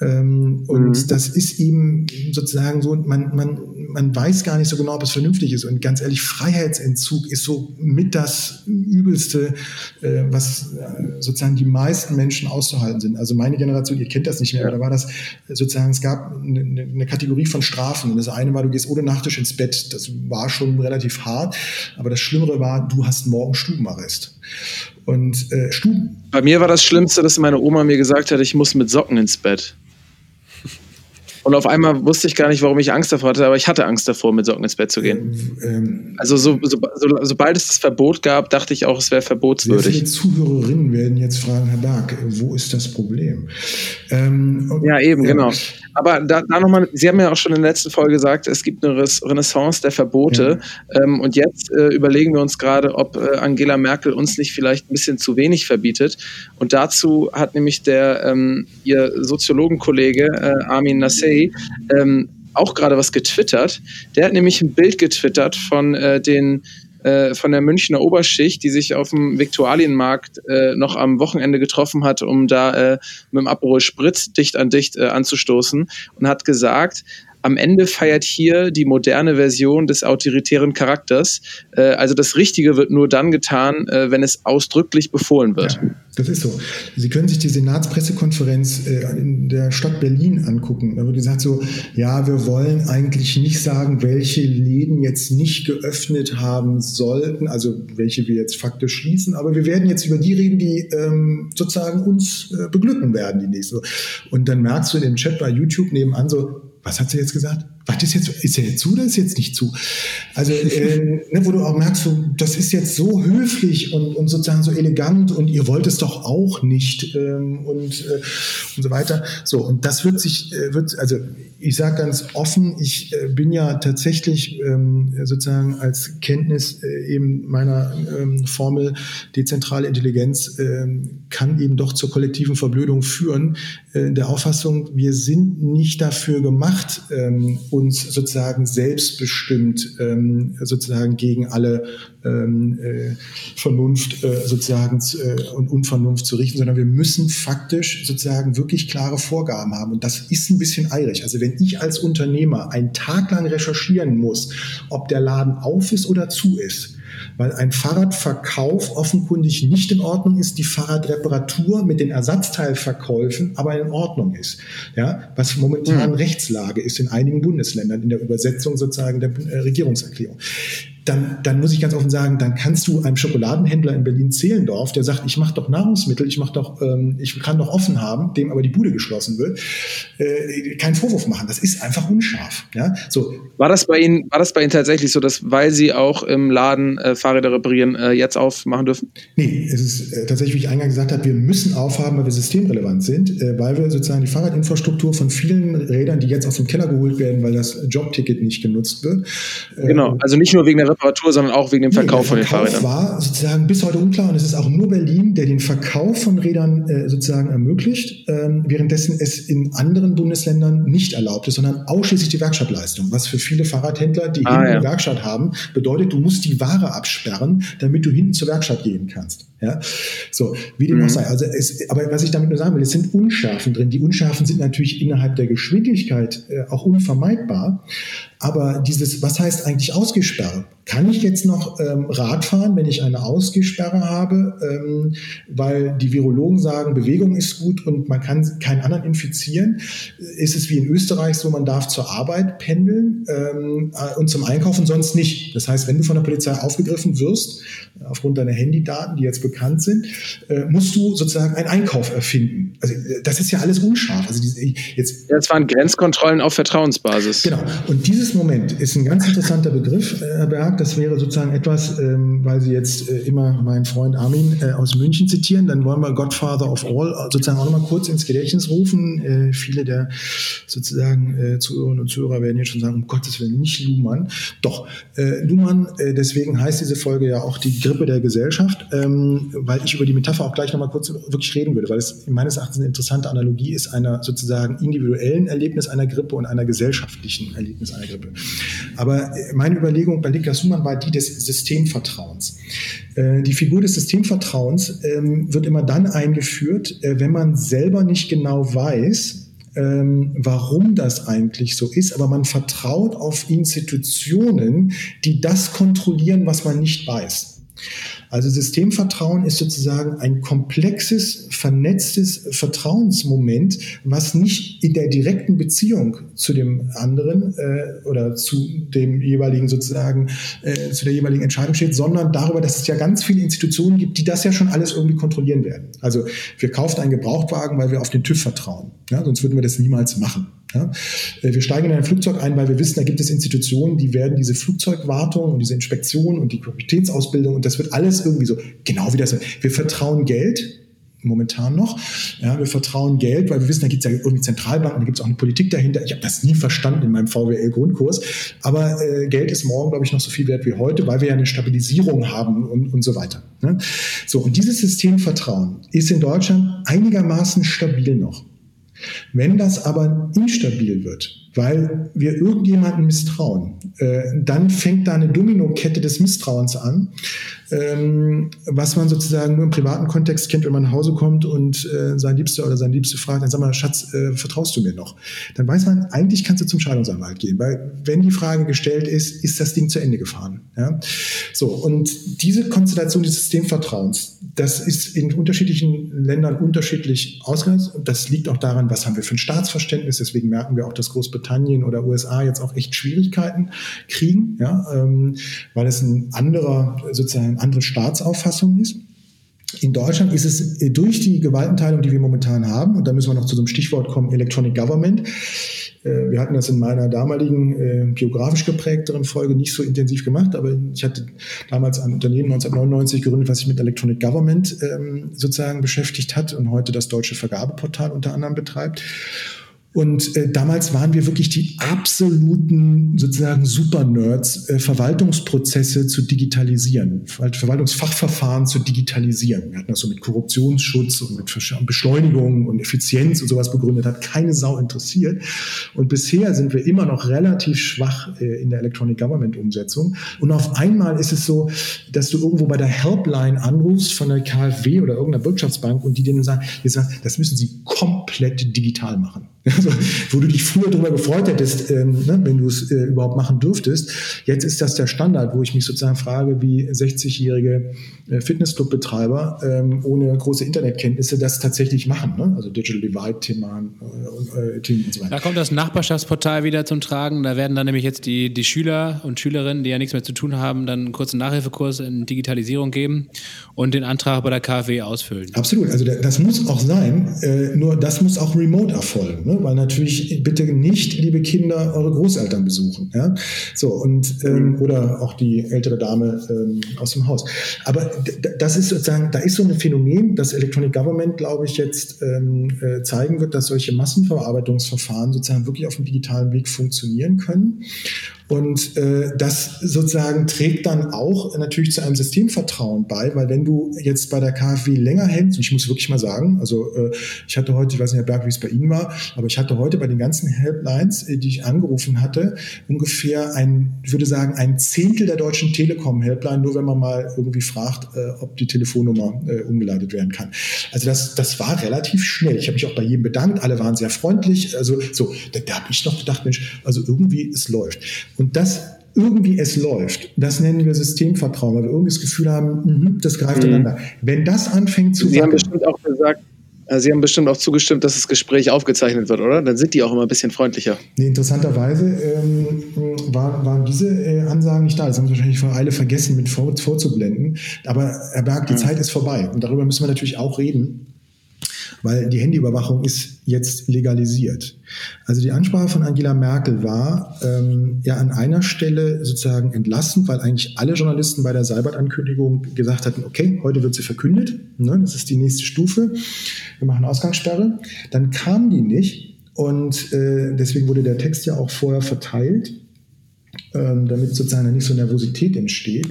Speaker 3: Ähm, und mhm. das ist ihm sozusagen so, man, man, man weiß gar nicht so genau, ob es vernünftig ist. Und ganz ehrlich, Freiheitsentzug ist so mit das Übelste, äh, was äh, sozusagen die meisten Menschen auszuhalten sind. Also meine Generation, ihr kennt das nicht mehr, ja. da war das sozusagen, es gab eine, eine Kategorie von Strafen. Und das eine war, du gehst ohne Nachtisch ins Bett. Das war schon relativ hart. Aber das Schlimmere war, du hast morgen Stubenarrest. Und äh, Stuben.
Speaker 1: Bei mir war das Schlimmste, dass meine Oma mir gesagt hat, ich muss mit Socken ins Bett. Und auf einmal wusste ich gar nicht, warum ich Angst davor hatte, aber ich hatte Angst davor, mit Socken ins Bett zu gehen. Ähm, also so, so, so, sobald es das Verbot gab, dachte ich auch, es wäre verbotswürdig. Sehr
Speaker 3: viele Zuhörerinnen werden jetzt fragen, Herr Berg, wo ist das Problem?
Speaker 1: Ähm, ja, eben, ja. genau. Aber da, da nochmal, Sie haben ja auch schon in der letzten Folge gesagt, es gibt eine Renaissance der Verbote. Ja. Ähm, und jetzt äh, überlegen wir uns gerade, ob äh, Angela Merkel uns nicht vielleicht ein bisschen zu wenig verbietet. Und dazu hat nämlich der ähm, Ihr Soziologenkollege äh, Armin Ähm, auch gerade was getwittert. Der hat nämlich ein Bild getwittert von äh, den äh, von der Münchner Oberschicht, die sich auf dem Viktualienmarkt äh, noch am Wochenende getroffen hat, um da äh, mit dem Aperol Spritz dicht an dicht äh, anzustoßen und hat gesagt, am Ende feiert hier die moderne Version des autoritären Charakters. Äh, also das Richtige wird nur dann getan, äh, wenn es ausdrücklich befohlen wird.
Speaker 3: Ja, das ist so. Sie können sich die Senatspressekonferenz äh, in der Stadt Berlin angucken. Da wird gesagt so, ja, wir wollen eigentlich nicht sagen, welche Läden jetzt nicht geöffnet haben sollten, also welche wir jetzt faktisch schließen, aber wir werden jetzt über die reden, die ähm, sozusagen uns äh, beglücken werden die nächste. Und dann merkst du in dem Chat bei YouTube nebenan so, was hat sie jetzt gesagt? Was ist jetzt, ist er jetzt zu oder ist jetzt nicht zu? Also, äh, ne, wo du auch merkst, so, das ist jetzt so höflich und, und sozusagen so elegant und ihr wollt es doch auch nicht ähm, und, äh, und so weiter. So, und das wird sich, äh, wird, also ich sage ganz offen, ich äh, bin ja tatsächlich ähm, sozusagen als Kenntnis äh, eben meiner ähm, Formel dezentrale Intelligenz ähm, kann eben doch zur kollektiven Verblödung führen. Äh, der Auffassung, wir sind nicht dafür gemacht, ähm, uns sozusagen selbstbestimmt ähm, sozusagen gegen alle ähm, äh, Vernunft äh, sozusagen äh, und Unvernunft zu richten, sondern wir müssen faktisch sozusagen wirklich klare Vorgaben haben. Und das ist ein bisschen eilig. Also wenn ich als Unternehmer einen Tag lang recherchieren muss, ob der Laden auf ist oder zu ist, weil ein Fahrradverkauf offenkundig nicht in Ordnung ist, die Fahrradreparatur mit den Ersatzteilverkäufen aber in Ordnung ist. Ja, was momentan mhm. Rechtslage ist in einigen Bundesländern in der Übersetzung sozusagen der äh, Regierungserklärung dann, dann muss ich ganz offen sagen, dann kannst du einem Schokoladenhändler in Berlin-Zehlendorf, der sagt, ich mache doch Nahrungsmittel, ich mach doch, ähm, ich kann doch offen haben, dem aber die Bude geschlossen wird, äh, keinen Vorwurf machen. Das ist einfach unscharf. Ja? So.
Speaker 1: War das bei Ihnen, war das bei Ihnen tatsächlich so, dass weil Sie auch im Laden äh, Fahrräder reparieren, äh, jetzt aufmachen dürfen?
Speaker 3: Nee, es ist äh, tatsächlich, wie ich eingangs gesagt habe, wir müssen aufhaben, weil wir systemrelevant sind, äh, weil wir sozusagen die Fahrradinfrastruktur von vielen Rädern, die jetzt aus dem Keller geholt werden, weil das Jobticket nicht genutzt wird.
Speaker 1: Genau, ähm, also nicht nur wegen der Reparatur, sondern auch wegen dem Verkauf nee, von den Fahrrädern.
Speaker 3: war sozusagen bis heute unklar und es ist auch nur Berlin, der den Verkauf von Rädern äh, sozusagen ermöglicht, ähm, währenddessen es in anderen Bundesländern nicht erlaubt ist, sondern ausschließlich die Werkstattleistung, was für viele Fahrradhändler, die ah, hinten ja. eine Werkstatt haben, bedeutet, du musst die Ware absperren, damit du hinten zur Werkstatt gehen kannst. Ja, so, wie dem mhm. auch sei. Also es, aber was ich damit nur sagen will, es sind Unschärfen drin. Die Unschärfen sind natürlich innerhalb der Geschwindigkeit äh, auch unvermeidbar. Aber dieses, was heißt eigentlich Ausgesperre? Kann ich jetzt noch ähm, Rad fahren, wenn ich eine Ausgesperre habe, ähm, weil die Virologen sagen, Bewegung ist gut und man kann keinen anderen infizieren? Ist es wie in Österreich so, man darf zur Arbeit pendeln ähm, äh, und zum Einkaufen sonst nicht? Das heißt, wenn du von der Polizei aufgegriffen wirst, aufgrund deiner Handydaten, die jetzt bekannt sind, äh, musst du sozusagen einen Einkauf erfinden. Also äh, das ist ja alles unscharf. Also
Speaker 1: diese, jetzt, das waren Grenzkontrollen auf Vertrauensbasis.
Speaker 3: Genau. Und dieses Moment ist ein ganz interessanter Begriff, äh, Herr Berg. Das wäre sozusagen etwas, ähm, weil Sie jetzt äh, immer meinen Freund Armin äh, aus München zitieren, dann wollen wir Godfather of All sozusagen auch nochmal kurz ins Gedächtnis rufen. viele der sozusagen Zuhörerinnen und Zuhörer werden jetzt schon sagen, um Gottes Willen, nicht Luhmann. Doch, Luhmann, deswegen heißt diese Folge ja auch die Grippe der Gesellschaft, ähm, weil ich über die Metapher auch gleich nochmal kurz wirklich reden würde, weil es meines Erachtens eine interessante Analogie ist einer sozusagen individuellen Erlebnis einer Grippe und einer gesellschaftlichen Erlebnis einer Grippe. Aber meine Überlegung bei Niklas Luhmann war die des Systemvertrauens. Äh, die Figur des Systemvertrauens ähm, wird immer dann eingeführt, äh, wenn man selber nicht genau weiß, ähm, warum das eigentlich so ist, aber man vertraut auf Institutionen, die das kontrollieren, was man nicht weiß. Also Systemvertrauen ist sozusagen ein komplexes, vernetztes Vertrauensmoment, was nicht in der direkten Beziehung zu dem anderen äh, oder zu dem jeweiligen sozusagen, äh, zu der jeweiligen Entscheidung steht, sondern darüber, dass es ja ganz viele Institutionen gibt, die das ja schon alles irgendwie kontrollieren werden. Also wir kaufen einen Gebrauchtwagen, weil wir auf den TÜV vertrauen. Ja, sonst würden wir das niemals machen. Ja? Äh, wir steigen in ein Flugzeug ein, weil wir wissen, da gibt es Institutionen, die werden diese Flugzeugwartung und diese Inspektion und die Qualitätsausbildung und das wird alles irgendwie so, genau wie das. Wir vertrauen Geld, momentan noch. Ja, wir vertrauen Geld, weil wir wissen, da gibt es ja irgendwie Zentralbanken, da gibt es auch eine Politik dahinter. Ich habe das nie verstanden in meinem VWL-Grundkurs. Aber äh, Geld ist morgen, glaube ich, noch so viel wert wie heute, weil wir ja eine Stabilisierung haben und, und so weiter. Ne? So, und dieses System Vertrauen ist in Deutschland einigermaßen stabil noch. Wenn das aber instabil wird, weil wir irgendjemandem misstrauen, äh, dann fängt da eine Dominokette des Misstrauens an, ähm, was man sozusagen nur im privaten Kontext kennt, wenn man nach Hause kommt und äh, sein Liebster oder sein Liebste fragt, dann sag mal, Schatz, äh, vertraust du mir noch? Dann weiß man, eigentlich kannst du zum Scheidungsanwalt gehen, weil wenn die Frage gestellt ist, ist das Ding zu Ende gefahren. Ja? So, und diese Konstellation des Systemvertrauens, das ist in unterschiedlichen Ländern unterschiedlich ausgegangen. Das liegt auch daran, was haben wir für ein Staatsverständnis. Deswegen merken wir auch, dass Großbritannien oder USA jetzt auch echt Schwierigkeiten kriegen, ja? Ähm, weil es ein anderer sozusagen eine andere Staatsauffassung ist. In Deutschland ist es durch die Gewaltenteilung, die wir momentan haben, und da müssen wir noch zu so einem Stichwort kommen, Electronic Government. Äh, wir hatten das in meiner damaligen äh, biografisch geprägteren Folge nicht so intensiv gemacht, aber ich hatte damals ein Unternehmen 1999 gegründet, was sich mit Electronic Government ähm, sozusagen beschäftigt hat und heute das deutsche Vergabeportal unter anderem betreibt. Und äh, damals waren wir wirklich die absoluten sozusagen Super-Nerds, äh, Verwaltungsprozesse zu digitalisieren, Verwaltungsfachverfahren zu digitalisieren. Wir hatten das so mit Korruptionsschutz und mit Beschleunigung und Effizienz und sowas begründet, hat keine Sau interessiert. Und bisher sind wir immer noch relativ schwach äh, in der Electronic Government Umsetzung. Und auf einmal ist es so, dass du irgendwo bei der Helpline anrufst von der KfW oder irgendeiner Wirtschaftsbank und die denen sagen, das müssen sie komplett digital machen. wo du dich früher darüber gefreut hättest, ähm, ne, wenn du es äh, überhaupt machen dürftest. Jetzt ist das der Standard, wo ich mich sozusagen frage, wie 60-jährige äh, Fitnessclub-Betreiber ähm, ohne große Internetkenntnisse das tatsächlich machen. Ne? Also Digital Divide-Themen äh,
Speaker 2: Themen und so weiter. Da kommt das Nachbarschaftsportal wieder zum Tragen. Da werden dann nämlich jetzt die, die Schüler und Schülerinnen, die ja nichts mehr zu tun haben, dann einen kurzen Nachhilfekurs in Digitalisierung geben und den Antrag bei der KfW ausfüllen.
Speaker 3: Absolut. Also das muss auch sein. Äh, nur das muss auch remote erfolgen. Ne? Weil natürlich bitte nicht, liebe Kinder, eure Großeltern besuchen. Ja? So, und, ähm, oder auch die ältere Dame ähm, aus dem Haus. Aber das ist sozusagen, da ist so ein Phänomen, das Electronic Government, glaube ich, jetzt ähm, äh, zeigen wird, dass solche Massenverarbeitungsverfahren sozusagen wirklich auf dem digitalen Weg funktionieren können. Und äh, das sozusagen trägt dann auch natürlich zu einem Systemvertrauen bei, weil wenn du jetzt bei der KfW länger hältst, und ich muss wirklich mal sagen, also äh, ich hatte heute, ich weiß nicht, Herr Berg, wie es bei Ihnen war, aber ich hatte heute bei den ganzen Helplines, äh, die ich angerufen hatte, ungefähr ein, ich würde sagen, ein Zehntel der deutschen Telekom-Helpline, nur wenn man mal irgendwie fragt, äh, ob die Telefonnummer äh, umgeleitet werden kann. Also das, das war relativ schnell. Ich habe mich auch bei jedem bedankt, alle waren sehr freundlich. Also so, da, da habe ich noch gedacht, Mensch, also irgendwie es läuft. Und das irgendwie es läuft, das nennen wir Systemvertrauen, weil wir irgendwie das Gefühl haben, mh, das greift mhm. ineinander. Wenn das anfängt zu
Speaker 1: Sie haben bestimmt auch gesagt, äh, Sie haben bestimmt auch zugestimmt, dass das Gespräch aufgezeichnet wird, oder? Dann sind die auch immer ein bisschen freundlicher.
Speaker 3: Nee, interessanterweise ähm, war, waren diese äh, Ansagen nicht da. Das haben sie wahrscheinlich vor Eile vergessen, mit vor, vorzublenden. Aber Herr Berg, die mhm. Zeit ist vorbei. Und darüber müssen wir natürlich auch reden weil die Handyüberwachung ist jetzt legalisiert. Also die Ansprache von Angela Merkel war ähm, ja an einer Stelle sozusagen entlassen, weil eigentlich alle Journalisten bei der Seibert-Ankündigung gesagt hatten, okay, heute wird sie verkündet, ne, das ist die nächste Stufe, wir machen Ausgangssperre. Dann kam die nicht und äh, deswegen wurde der Text ja auch vorher verteilt, ähm, damit sozusagen nicht so Nervosität entsteht.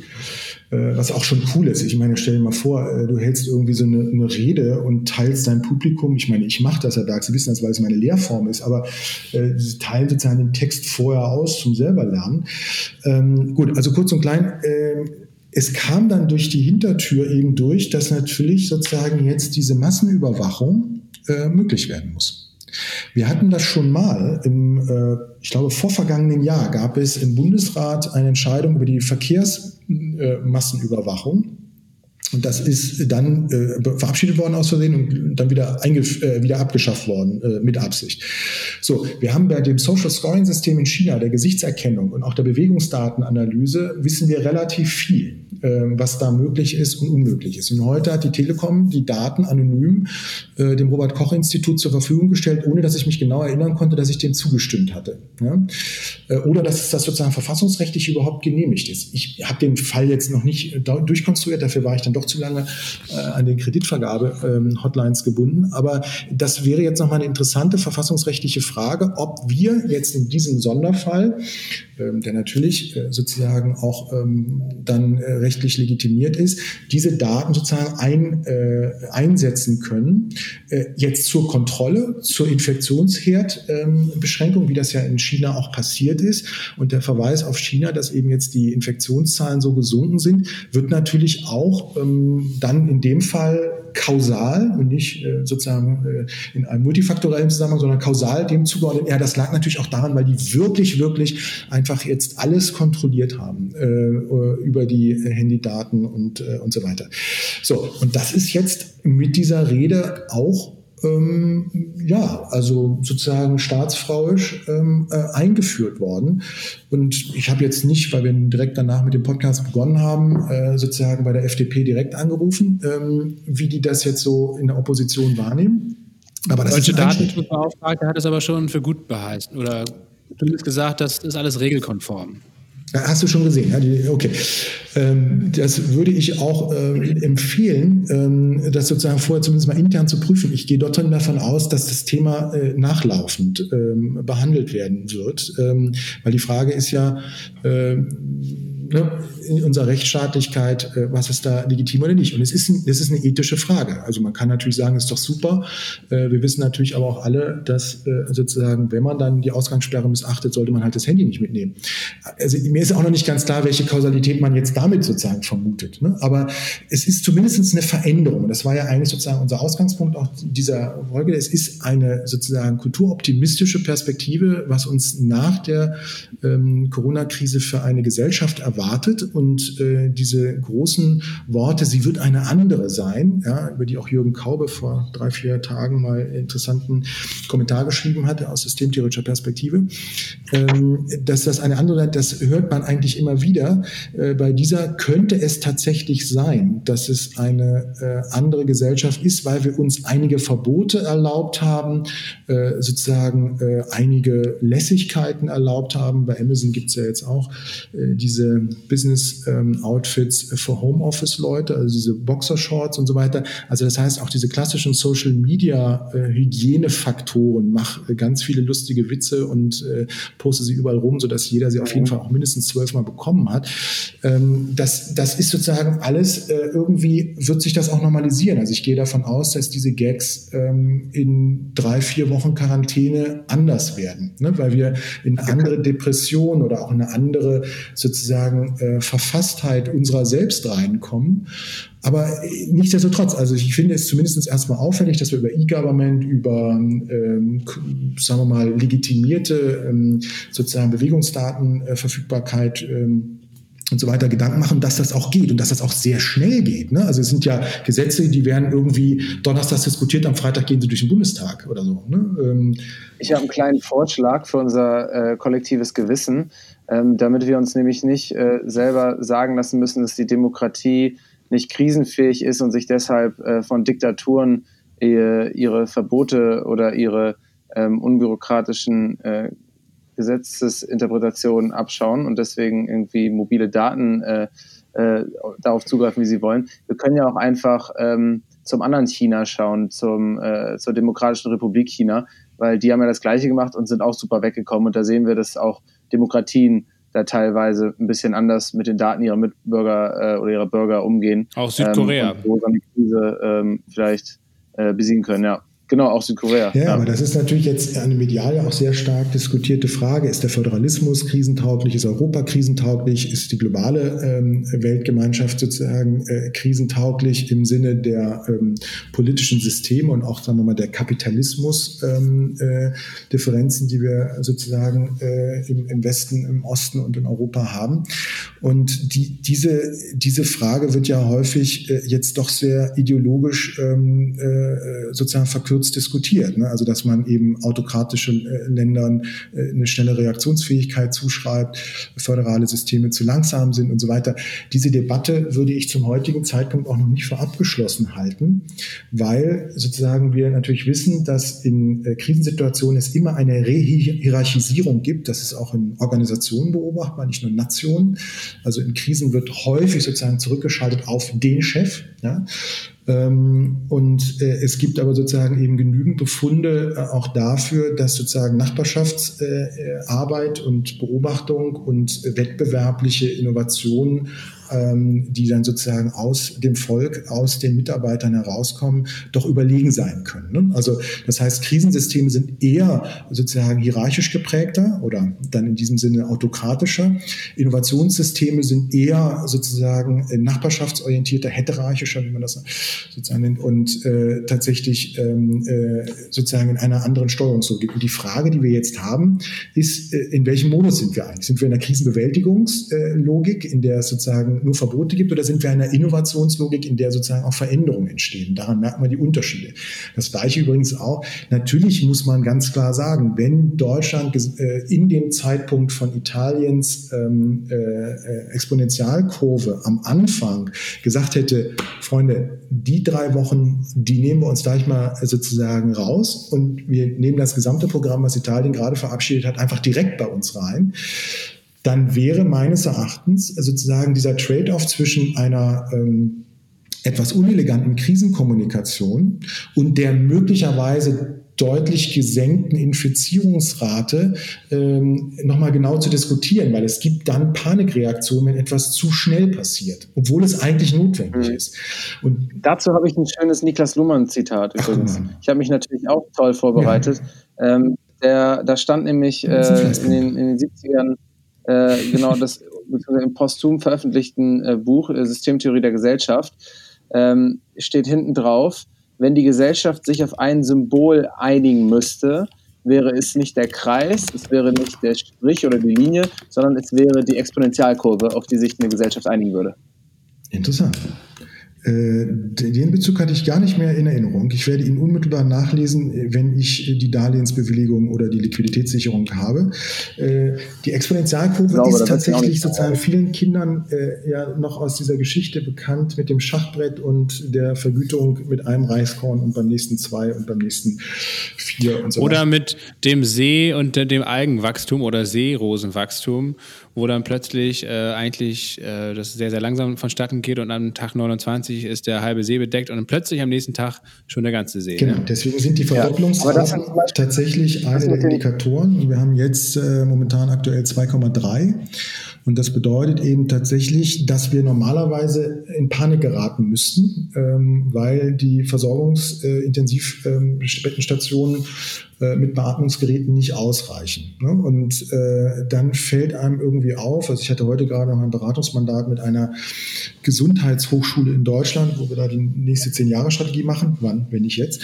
Speaker 3: Äh, was auch schon cool ist. Ich meine, stell dir mal vor, äh, du hältst irgendwie so eine, eine Rede und teilst dein Publikum. Ich meine, ich mache das, Herr Berg, Sie wissen das, weil es meine Lehrform ist, aber äh, sie teilen sozusagen den Text vorher aus zum selber lernen. Ähm, gut, also kurz und klein. Äh, es kam dann durch die Hintertür eben durch, dass natürlich sozusagen jetzt diese Massenüberwachung äh, möglich werden muss. Wir hatten das schon mal im, äh, ich glaube, vorvergangenen Jahr gab es im Bundesrat eine Entscheidung über die Verkehrsmassenüberwachung. Und das ist dann äh, verabschiedet worden aus Versehen und dann wieder, äh, wieder abgeschafft worden äh, mit Absicht. So, wir haben bei dem Social Scoring System in China, der Gesichtserkennung und auch der Bewegungsdatenanalyse, wissen wir relativ viel, äh, was da möglich ist und unmöglich ist. Und heute hat die Telekom die Daten anonym äh, dem Robert Koch Institut zur Verfügung gestellt, ohne dass ich mich genau erinnern konnte, dass ich dem zugestimmt hatte. Ja? Äh, oder dass das sozusagen verfassungsrechtlich überhaupt genehmigt ist. Ich habe den Fall jetzt noch nicht durchkonstruiert, dafür war ich dann doch zu lange äh, an den Kreditvergabe-Hotlines ähm, gebunden. Aber das wäre jetzt nochmal eine interessante verfassungsrechtliche Frage, ob wir jetzt in diesem Sonderfall, der natürlich äh, sozusagen auch ähm, dann äh, rechtlich legitimiert ist, diese Daten sozusagen ein, äh, einsetzen können, jetzt zur Kontrolle, zur Infektionsherdbeschränkung, wie das ja in China auch passiert ist. Und der Verweis auf China, dass eben jetzt die Infektionszahlen so gesunken sind, wird natürlich auch ähm, dann in dem Fall kausal und nicht äh, sozusagen äh, in einem multifaktorellen Zusammenhang, sondern kausal dem zugeordnet. Ja, das lag natürlich auch daran, weil die wirklich, wirklich einfach jetzt alles kontrolliert haben äh, über die Handydaten und, äh, und so weiter. So, und das ist jetzt mit dieser Rede auch ähm, ja, also sozusagen staatsfrauisch ähm, äh, eingeführt worden. Und ich habe jetzt nicht, weil wir direkt danach mit dem Podcast begonnen haben, äh, sozusagen bei der FDP direkt angerufen, ähm, wie die das jetzt so in der Opposition wahrnehmen.
Speaker 2: Aber das Deutsche Datenschutzbeauftragte hat es aber schon für gut beheißen oder zumindest gesagt, das ist alles regelkonform.
Speaker 3: Hast du schon gesehen? Ja, okay. Ähm, das würde ich auch äh, empfehlen, ähm, das sozusagen vorher zumindest mal intern zu prüfen. Ich gehe dort davon aus, dass das Thema äh, nachlaufend ähm, behandelt werden wird, ähm, weil die Frage ist ja, ne, in unserer Rechtsstaatlichkeit, äh, was ist da legitim oder nicht? Und es ist, ein, es ist eine ethische Frage. Also man kann natürlich sagen, ist doch super. Äh, wir wissen natürlich aber auch alle, dass äh, sozusagen, wenn man dann die Ausgangssperre missachtet, sollte man halt das Handy nicht mitnehmen. Also mir ist auch noch nicht ganz klar, welche Kausalität man jetzt damit sozusagen vermutet. Ne? Aber es ist zumindest eine Veränderung. Das war ja eigentlich sozusagen unser Ausgangspunkt auch dieser Folge. Es ist eine sozusagen kulturoptimistische Perspektive, was uns nach der ähm, Corona-Krise für eine Gesellschaft erwartet. Und äh, diese großen Worte, sie wird eine andere sein, ja, über die auch Jürgen Kaube vor drei, vier Tagen mal interessanten Kommentar geschrieben hatte aus systemtheoretischer Perspektive, ähm, dass das eine andere, das hört man eigentlich immer wieder. Äh, bei dieser könnte es tatsächlich sein, dass es eine äh, andere Gesellschaft ist, weil wir uns einige Verbote erlaubt haben, äh, sozusagen äh, einige Lässigkeiten erlaubt haben. Bei Amazon gibt es ja jetzt auch äh, diese Business-Outfits ähm, für Homeoffice-Leute, also diese Boxershorts und so weiter. Also das heißt, auch diese klassischen Social-Media-Hygienefaktoren, mach ganz viele lustige Witze und poste sie überall rum, sodass jeder sie auf jeden Fall auch mindestens zwölfmal bekommen hat. Ähm, das, das ist sozusagen alles, irgendwie wird sich das auch normalisieren. Also ich gehe davon aus, dass diese Gags ähm, in drei, vier Wochen Quarantäne anders werden, ne? weil wir in andere Depressionen oder auch in eine andere sozusagen äh, Verfasstheit unserer selbst reinkommen. Aber nichtsdestotrotz, also ich finde es zumindest erstmal auffällig, dass wir über E-Government, über, ähm, sagen wir mal, legitimierte ähm, sozusagen Bewegungsdatenverfügbarkeit ähm, und so weiter Gedanken machen, dass das auch geht und dass das auch sehr schnell geht. Ne? Also es sind ja Gesetze, die werden irgendwie donnerstags diskutiert, am Freitag gehen sie durch den Bundestag oder so. Ne? Ähm
Speaker 1: ich habe einen kleinen Vorschlag für unser äh, kollektives Gewissen, ähm, damit wir uns nämlich nicht äh, selber sagen lassen müssen, dass die Demokratie nicht krisenfähig ist und sich deshalb äh, von Diktaturen äh, ihre Verbote oder ihre ähm, unbürokratischen äh, Gesetzesinterpretationen abschauen und deswegen irgendwie mobile Daten äh, äh, darauf zugreifen, wie sie wollen. Wir können ja auch einfach ähm, zum anderen China schauen, zum, zur Demokratischen Republik China, weil die haben ja das Gleiche gemacht und sind auch super weggekommen. Und da sehen wir, dass auch Demokratien da teilweise ein bisschen anders mit den Daten ihrer Mitbürger äh, oder ihrer Bürger umgehen.
Speaker 2: Auch Südkorea. Ähm,
Speaker 1: und wo so eine Krise ähm, vielleicht äh, besiegen können, ja. Genau, auch Südkorea.
Speaker 3: Ja, ja, aber das ist natürlich jetzt eine medial auch sehr stark diskutierte Frage. Ist der Föderalismus krisentauglich? Ist Europa krisentauglich? Ist die globale ähm, Weltgemeinschaft sozusagen äh, krisentauglich im Sinne der ähm, politischen Systeme und auch, sagen wir mal, der Kapitalismus-Differenzen, ähm, äh, die wir sozusagen äh, im, im, Westen, im Osten und in Europa haben? Und die, diese, diese Frage wird ja häufig äh, jetzt doch sehr ideologisch ähm, äh, sozusagen verkürzt verkürzt diskutiert. Ne? Also dass man eben autokratischen äh, Ländern äh, eine schnelle Reaktionsfähigkeit zuschreibt, föderale Systeme zu langsam sind und so weiter. Diese Debatte würde ich zum heutigen Zeitpunkt auch noch nicht für abgeschlossen halten, weil sozusagen wir natürlich wissen, dass in äh, Krisensituationen es immer eine Rehierarchisierung gibt. Das ist auch in Organisationen beobachtbar, nicht nur in Nationen. Also in Krisen wird häufig sozusagen zurückgeschaltet auf den Chef. Ja? Ähm, und äh, es gibt aber sozusagen eben genügend Befunde äh, auch dafür, dass sozusagen Nachbarschaftsarbeit und Beobachtung und wettbewerbliche Innovationen ähm, die dann sozusagen aus dem Volk, aus den Mitarbeitern herauskommen, doch überlegen sein können. Ne? Also das heißt, Krisensysteme sind eher sozusagen hierarchisch geprägter oder dann in diesem Sinne autokratischer. Innovationssysteme sind eher sozusagen nachbarschaftsorientierter, heterarchischer, wie man das sozusagen nennt, und äh, tatsächlich ähm, äh, sozusagen in einer anderen Steuerungslogik. Und die Frage, die wir jetzt haben, ist, äh, in welchem Modus sind wir eigentlich? Sind wir in einer Krisenbewältigungslogik, in der sozusagen nur Verbote gibt oder sind wir in einer Innovationslogik, in der sozusagen auch Veränderungen entstehen? Daran merkt man die Unterschiede. Das gleiche übrigens auch. Natürlich muss man ganz klar sagen, wenn Deutschland äh, in dem Zeitpunkt von Italiens ähm, äh, Exponentialkurve am Anfang gesagt hätte, Freunde, die drei Wochen, die nehmen wir uns gleich mal sozusagen raus und wir nehmen das gesamte Programm, was Italien gerade verabschiedet hat, einfach direkt bei uns rein dann wäre meines Erachtens sozusagen dieser Trade-off zwischen einer ähm, etwas uneleganten Krisenkommunikation und der möglicherweise deutlich gesenkten Infizierungsrate ähm, nochmal genau zu diskutieren, weil es gibt dann Panikreaktionen, wenn etwas zu schnell passiert, obwohl es eigentlich notwendig mhm. ist.
Speaker 1: Und Dazu habe ich ein schönes Niklas Luhmann-Zitat übrigens. Ach, ich habe mich natürlich auch toll vorbereitet. Ja. Ähm, der, da stand nämlich äh, in, den, in, den, 70ern äh, genau das im posthum veröffentlichten äh, Buch äh, Systemtheorie der Gesellschaft ähm, steht hinten drauf, wenn die Gesellschaft sich auf ein Symbol einigen müsste, wäre es nicht der Kreis, es wäre nicht der Strich oder die Linie, sondern es wäre die Exponentialkurve, auf die sich eine Gesellschaft einigen würde.
Speaker 3: Interessant. Äh, den Bezug hatte ich gar nicht mehr in Erinnerung. Ich werde ihn unmittelbar nachlesen, wenn ich die Darlehensbewilligung oder die Liquiditätssicherung habe. Äh, die Exponentialkurve glaube, ist tatsächlich sozusagen vielen Kindern äh, ja noch aus dieser Geschichte bekannt mit dem Schachbrett und der Vergütung mit einem Reiskorn und beim nächsten zwei und beim nächsten vier und
Speaker 2: so weiter. Oder mit dem See und dem Algenwachstum oder Seerosenwachstum wo dann plötzlich äh, eigentlich äh, das sehr, sehr langsam vonstatten geht und am Tag 29 ist der halbe See bedeckt und dann plötzlich am nächsten Tag schon der ganze See.
Speaker 3: Genau, ne? deswegen sind die Verdopplungsraten ja, tatsächlich eine der Indikatoren. Wir haben jetzt äh, momentan aktuell 2,3 und das bedeutet eben tatsächlich, dass wir normalerweise in Panik geraten müssten, ähm, weil die Versorgungsintensivbettenstationen ähm, äh, mit Beatmungsgeräten nicht ausreichen. Ne? Und äh, dann fällt einem irgendwie auf, also ich hatte heute gerade noch ein Beratungsmandat mit einer Gesundheitshochschule in Deutschland, wo wir da die nächste Zehn-Jahre-Strategie machen. Wann, wenn nicht jetzt?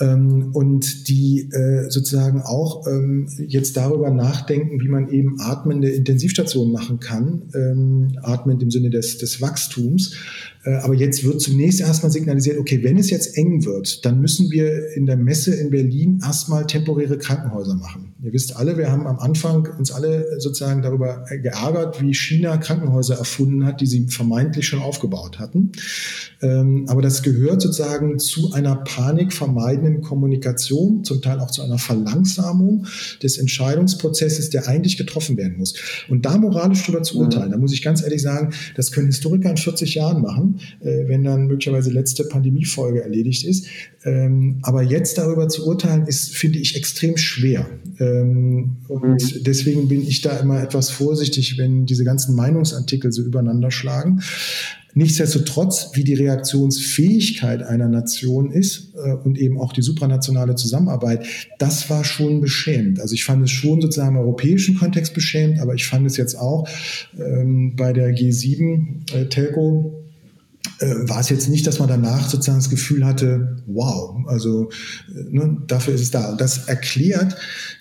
Speaker 3: Ähm, und die äh, sozusagen auch ähm, jetzt darüber nachdenken, wie man eben atmende Intensivstationen machen kann, ähm, atmend im Sinne des, des Wachstums. Äh, aber jetzt wird zunächst erstmal signalisiert, okay, wenn es jetzt eng wird, dann müssen wir in der Messe in Berlin erstmal temporäre Krankenhäuser machen. Ihr wisst alle, wir haben am Anfang uns alle sozusagen darüber geärgert, wie China Krankenhäuser erfunden hat, die sie vermeintlich schon aufgebaut hatten. Ähm, aber das gehört sozusagen zu einer panikvermeidenden Kommunikation, zum Teil auch zu einer Verlangsamung des Entscheidungsprozesses, der eigentlich getroffen werden muss. Und da moralisch darüber zu urteilen, da muss ich ganz ehrlich sagen, das können Historiker in 40 Jahren machen, äh, wenn dann möglicherweise letzte Pandemiefolge erledigt ist. Ähm, aber jetzt darüber zu urteilen, ist, finde ich, extrem schwer. Ähm, und mhm. deswegen bin ich da immer etwas vorsichtig, wenn diese ganzen Meinungsartikel so übereinander schlagen. Nichtsdestotrotz, wie die Reaktionsfähigkeit einer Nation ist äh, und eben auch die supranationale Zusammenarbeit, das war schon beschämend. Also ich fand es schon sozusagen im europäischen Kontext beschämend, aber ich fand es jetzt auch ähm, bei der G7 äh, Telco war es jetzt nicht, dass man danach sozusagen das Gefühl hatte, wow, also äh, ne, dafür ist es da. Und das erklärt,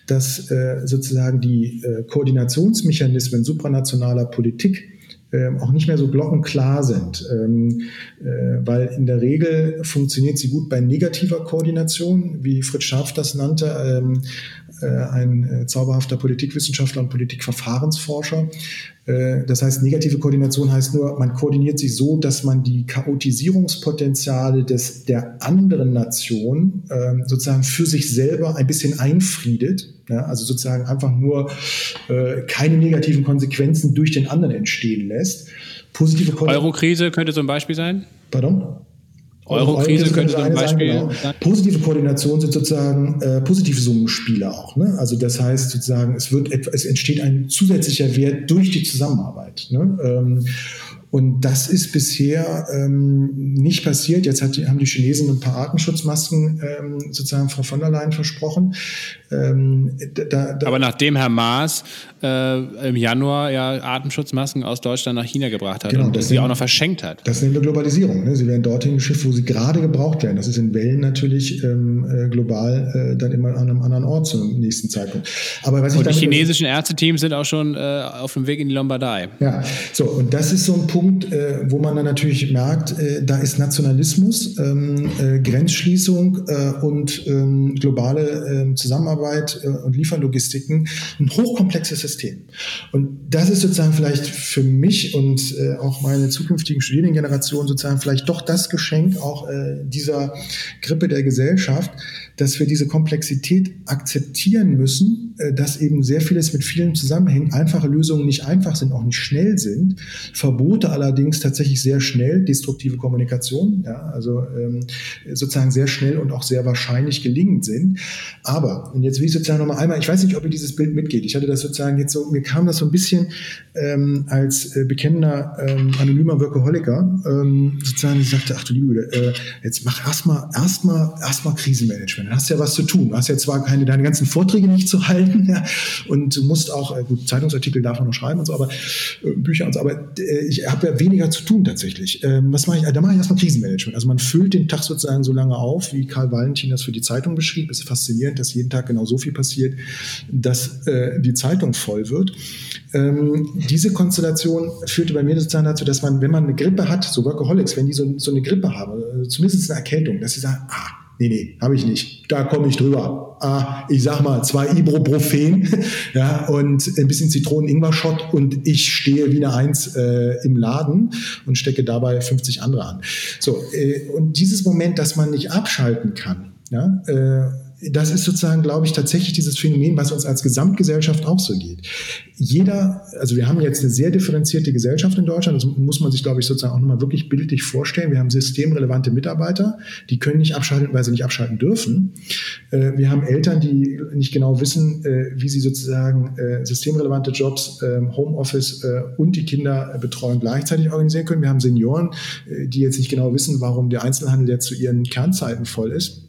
Speaker 3: dass äh, sozusagen die äh, Koordinationsmechanismen supranationaler Politik ähm, auch nicht mehr so glockenklar sind, ähm, äh, weil in der Regel funktioniert sie gut bei negativer Koordination, wie Fritz Scharf das nannte, ähm, äh, ein äh, zauberhafter Politikwissenschaftler und Politikverfahrensforscher. Äh, das heißt, negative Koordination heißt nur, man koordiniert sich so, dass man die Chaotisierungspotenziale des, der anderen Nation ähm, sozusagen für sich selber ein bisschen einfriedet. Ja, also sozusagen einfach nur äh, keine negativen Konsequenzen durch den anderen entstehen lässt.
Speaker 2: Positive Euro-Krise könnte so ein Beispiel sein?
Speaker 3: Pardon?
Speaker 2: Euro-Krise könnte zum Beispiel. Sagen,
Speaker 3: genau. Positive Koordination sind sozusagen äh, positive Summenspiele auch. Ne? Also das heißt sozusagen, es wird etwa, es entsteht ein zusätzlicher Wert durch die Zusammenarbeit. Ne? Ähm, und das ist bisher ähm, nicht passiert. Jetzt hat, haben die Chinesen ein paar Artenschutzmasken ähm, sozusagen Frau von der Leyen versprochen.
Speaker 2: Ähm, da, da Aber nachdem Herr Maas äh, im Januar ja Artenschutzmasken aus Deutschland nach China gebracht hat genau, und sie auch noch verschenkt hat.
Speaker 3: Das nennen wir Globalisierung. Ne? Sie werden dorthin geschifft, wo sie gerade gebraucht werden. Das ist in Wellen natürlich ähm, äh, global äh, dann immer an einem anderen Ort zum nächsten Zeitpunkt.
Speaker 2: Aber was ich und die chinesischen Ärzteteams sind auch schon äh, auf dem Weg in die Lombardei.
Speaker 3: Ja, so und das ist so ein Punkt, äh, wo man dann natürlich merkt, äh, da ist Nationalismus, ähm, Grenzschließung und ähm, globale ähm, Zusammenarbeit und Lieferlogistiken ein hochkomplexes System. Und das ist sozusagen vielleicht für mich und äh, auch meine zukünftigen Studierendengenerationen sozusagen vielleicht doch das Geschenk auch äh, dieser Grippe der Gesellschaft, dass wir diese Komplexität akzeptieren müssen, äh, dass eben sehr vieles mit vielen zusammenhängt, einfache Lösungen nicht einfach sind, auch nicht schnell sind, Verbote allerdings tatsächlich sehr schnell destruktive Kommunikation, ja, also ähm, sozusagen sehr schnell und auch sehr wahrscheinlich gelingend sind. Aber, und jetzt will ich sozusagen nochmal einmal, ich weiß nicht, ob ihr dieses Bild mitgeht. Ich hatte das sozusagen jetzt so, mir kam das so ein bisschen ähm, als äh, bekennender ähm, anonymer Workaholiker, ähm, sozusagen, ich sagte, ach du liebe, äh, jetzt mach erstmal erstmal erstmal Krisenmanagement. Dann hast du ja was zu tun. Du hast ja zwar keine deine ganzen Vorträge nicht zu halten, ja, und du musst auch, äh, gut, Zeitungsartikel darf man noch schreiben und so, aber äh, Bücher und so, aber äh, ich habe ja weniger zu tun tatsächlich. Ähm, was mache ich? Da mache ich erstmal Krisenmanagement. Also man füllt den Tag sozusagen so lange auf, wie Karl Valentin das für die Zeitung beschrieb. Es ist faszinierend, dass jeden Tag genau so viel passiert, dass äh, die Zeitung voll wird. Ähm, diese Konstellation führte bei mir sozusagen dazu, dass man, wenn man eine Grippe hat, so Workaholics, wenn die so, so eine Grippe haben, äh, zumindest eine Erkältung, dass sie sagen, ah, Nee, nee, habe ich nicht. Da komme ich drüber. Ah, ich sag mal, zwei Ibuprofen ja, und ein bisschen Zitronen-Ingwer-Shot und ich stehe wie eine Eins äh, im Laden und stecke dabei 50 andere an. So, äh, und dieses Moment, dass man nicht abschalten kann, ja, äh, das ist sozusagen, glaube ich, tatsächlich dieses Phänomen, was uns als Gesamtgesellschaft auch so geht. Jeder, also wir haben jetzt eine sehr differenzierte Gesellschaft in Deutschland, das muss man sich, glaube ich, sozusagen auch nochmal wirklich bildlich vorstellen. Wir haben systemrelevante Mitarbeiter, die können nicht abschalten, weil sie nicht abschalten dürfen. Äh, wir haben Eltern, die nicht genau wissen, äh, wie sie sozusagen äh, systemrelevante Jobs, ähm, Homeoffice und die Kinderbetreuung gleichzeitig organisieren können. Wir haben Senioren, die jetzt nicht genau wissen, warum der Einzelhandel jetzt zu ihren Kernzeiten voll ist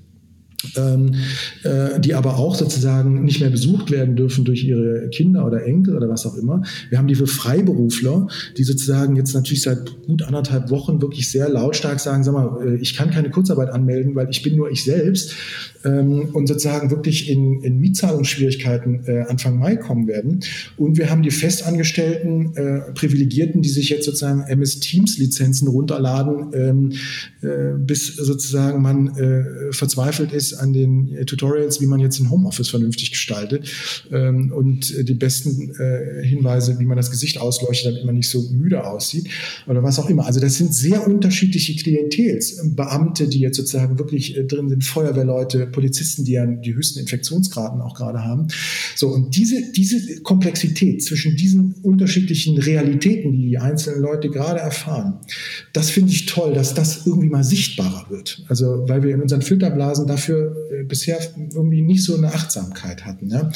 Speaker 3: ähm, äh, die aber auch sozusagen nicht mehr besucht werden dürfen durch ihre Kinder oder Enkel oder was auch immer. Wir haben die für Freiberufler, die sozusagen jetzt natürlich seit gut anderthalb Wochen wirklich sehr lautstark sagen, sag mal, äh, ich kann keine Kurzarbeit anmelden, weil ich bin nur ich selbst ähm, und sozusagen wirklich in, in Mietzahlungsschwierigkeiten äh, Anfang Mai kommen werden. Und wir haben die festangestellten äh, Privilegierten, die sich jetzt sozusagen MS Teams Lizenzen runterladen, ähm, äh, bis sozusagen man äh, verzweifelt ist an den äh, Tutorials, wie man jetzt ein Homeoffice vernünftig gestaltet. Ähm, und die besten äh, Hinweise, wie man das Gesicht ausleuchtet, damit man nicht so müde aussieht oder was auch immer. Also das sind sehr unterschiedliche Klientels. Beamte, die jetzt sozusagen wirklich drin sind, Feuerwehrleute, Polizisten, die ja die höchsten Infektionsgraden auch gerade haben. So, und diese, diese Komplexität zwischen diesen unterschiedlichen Realitäten, die die einzelnen Leute gerade erfahren, das finde ich toll, dass das irgendwie mal sichtbarer wird. Also, weil wir in unseren Filterblasen dafür äh, bisher irgendwie nicht so eine Achtsamkeit hatten. Ja?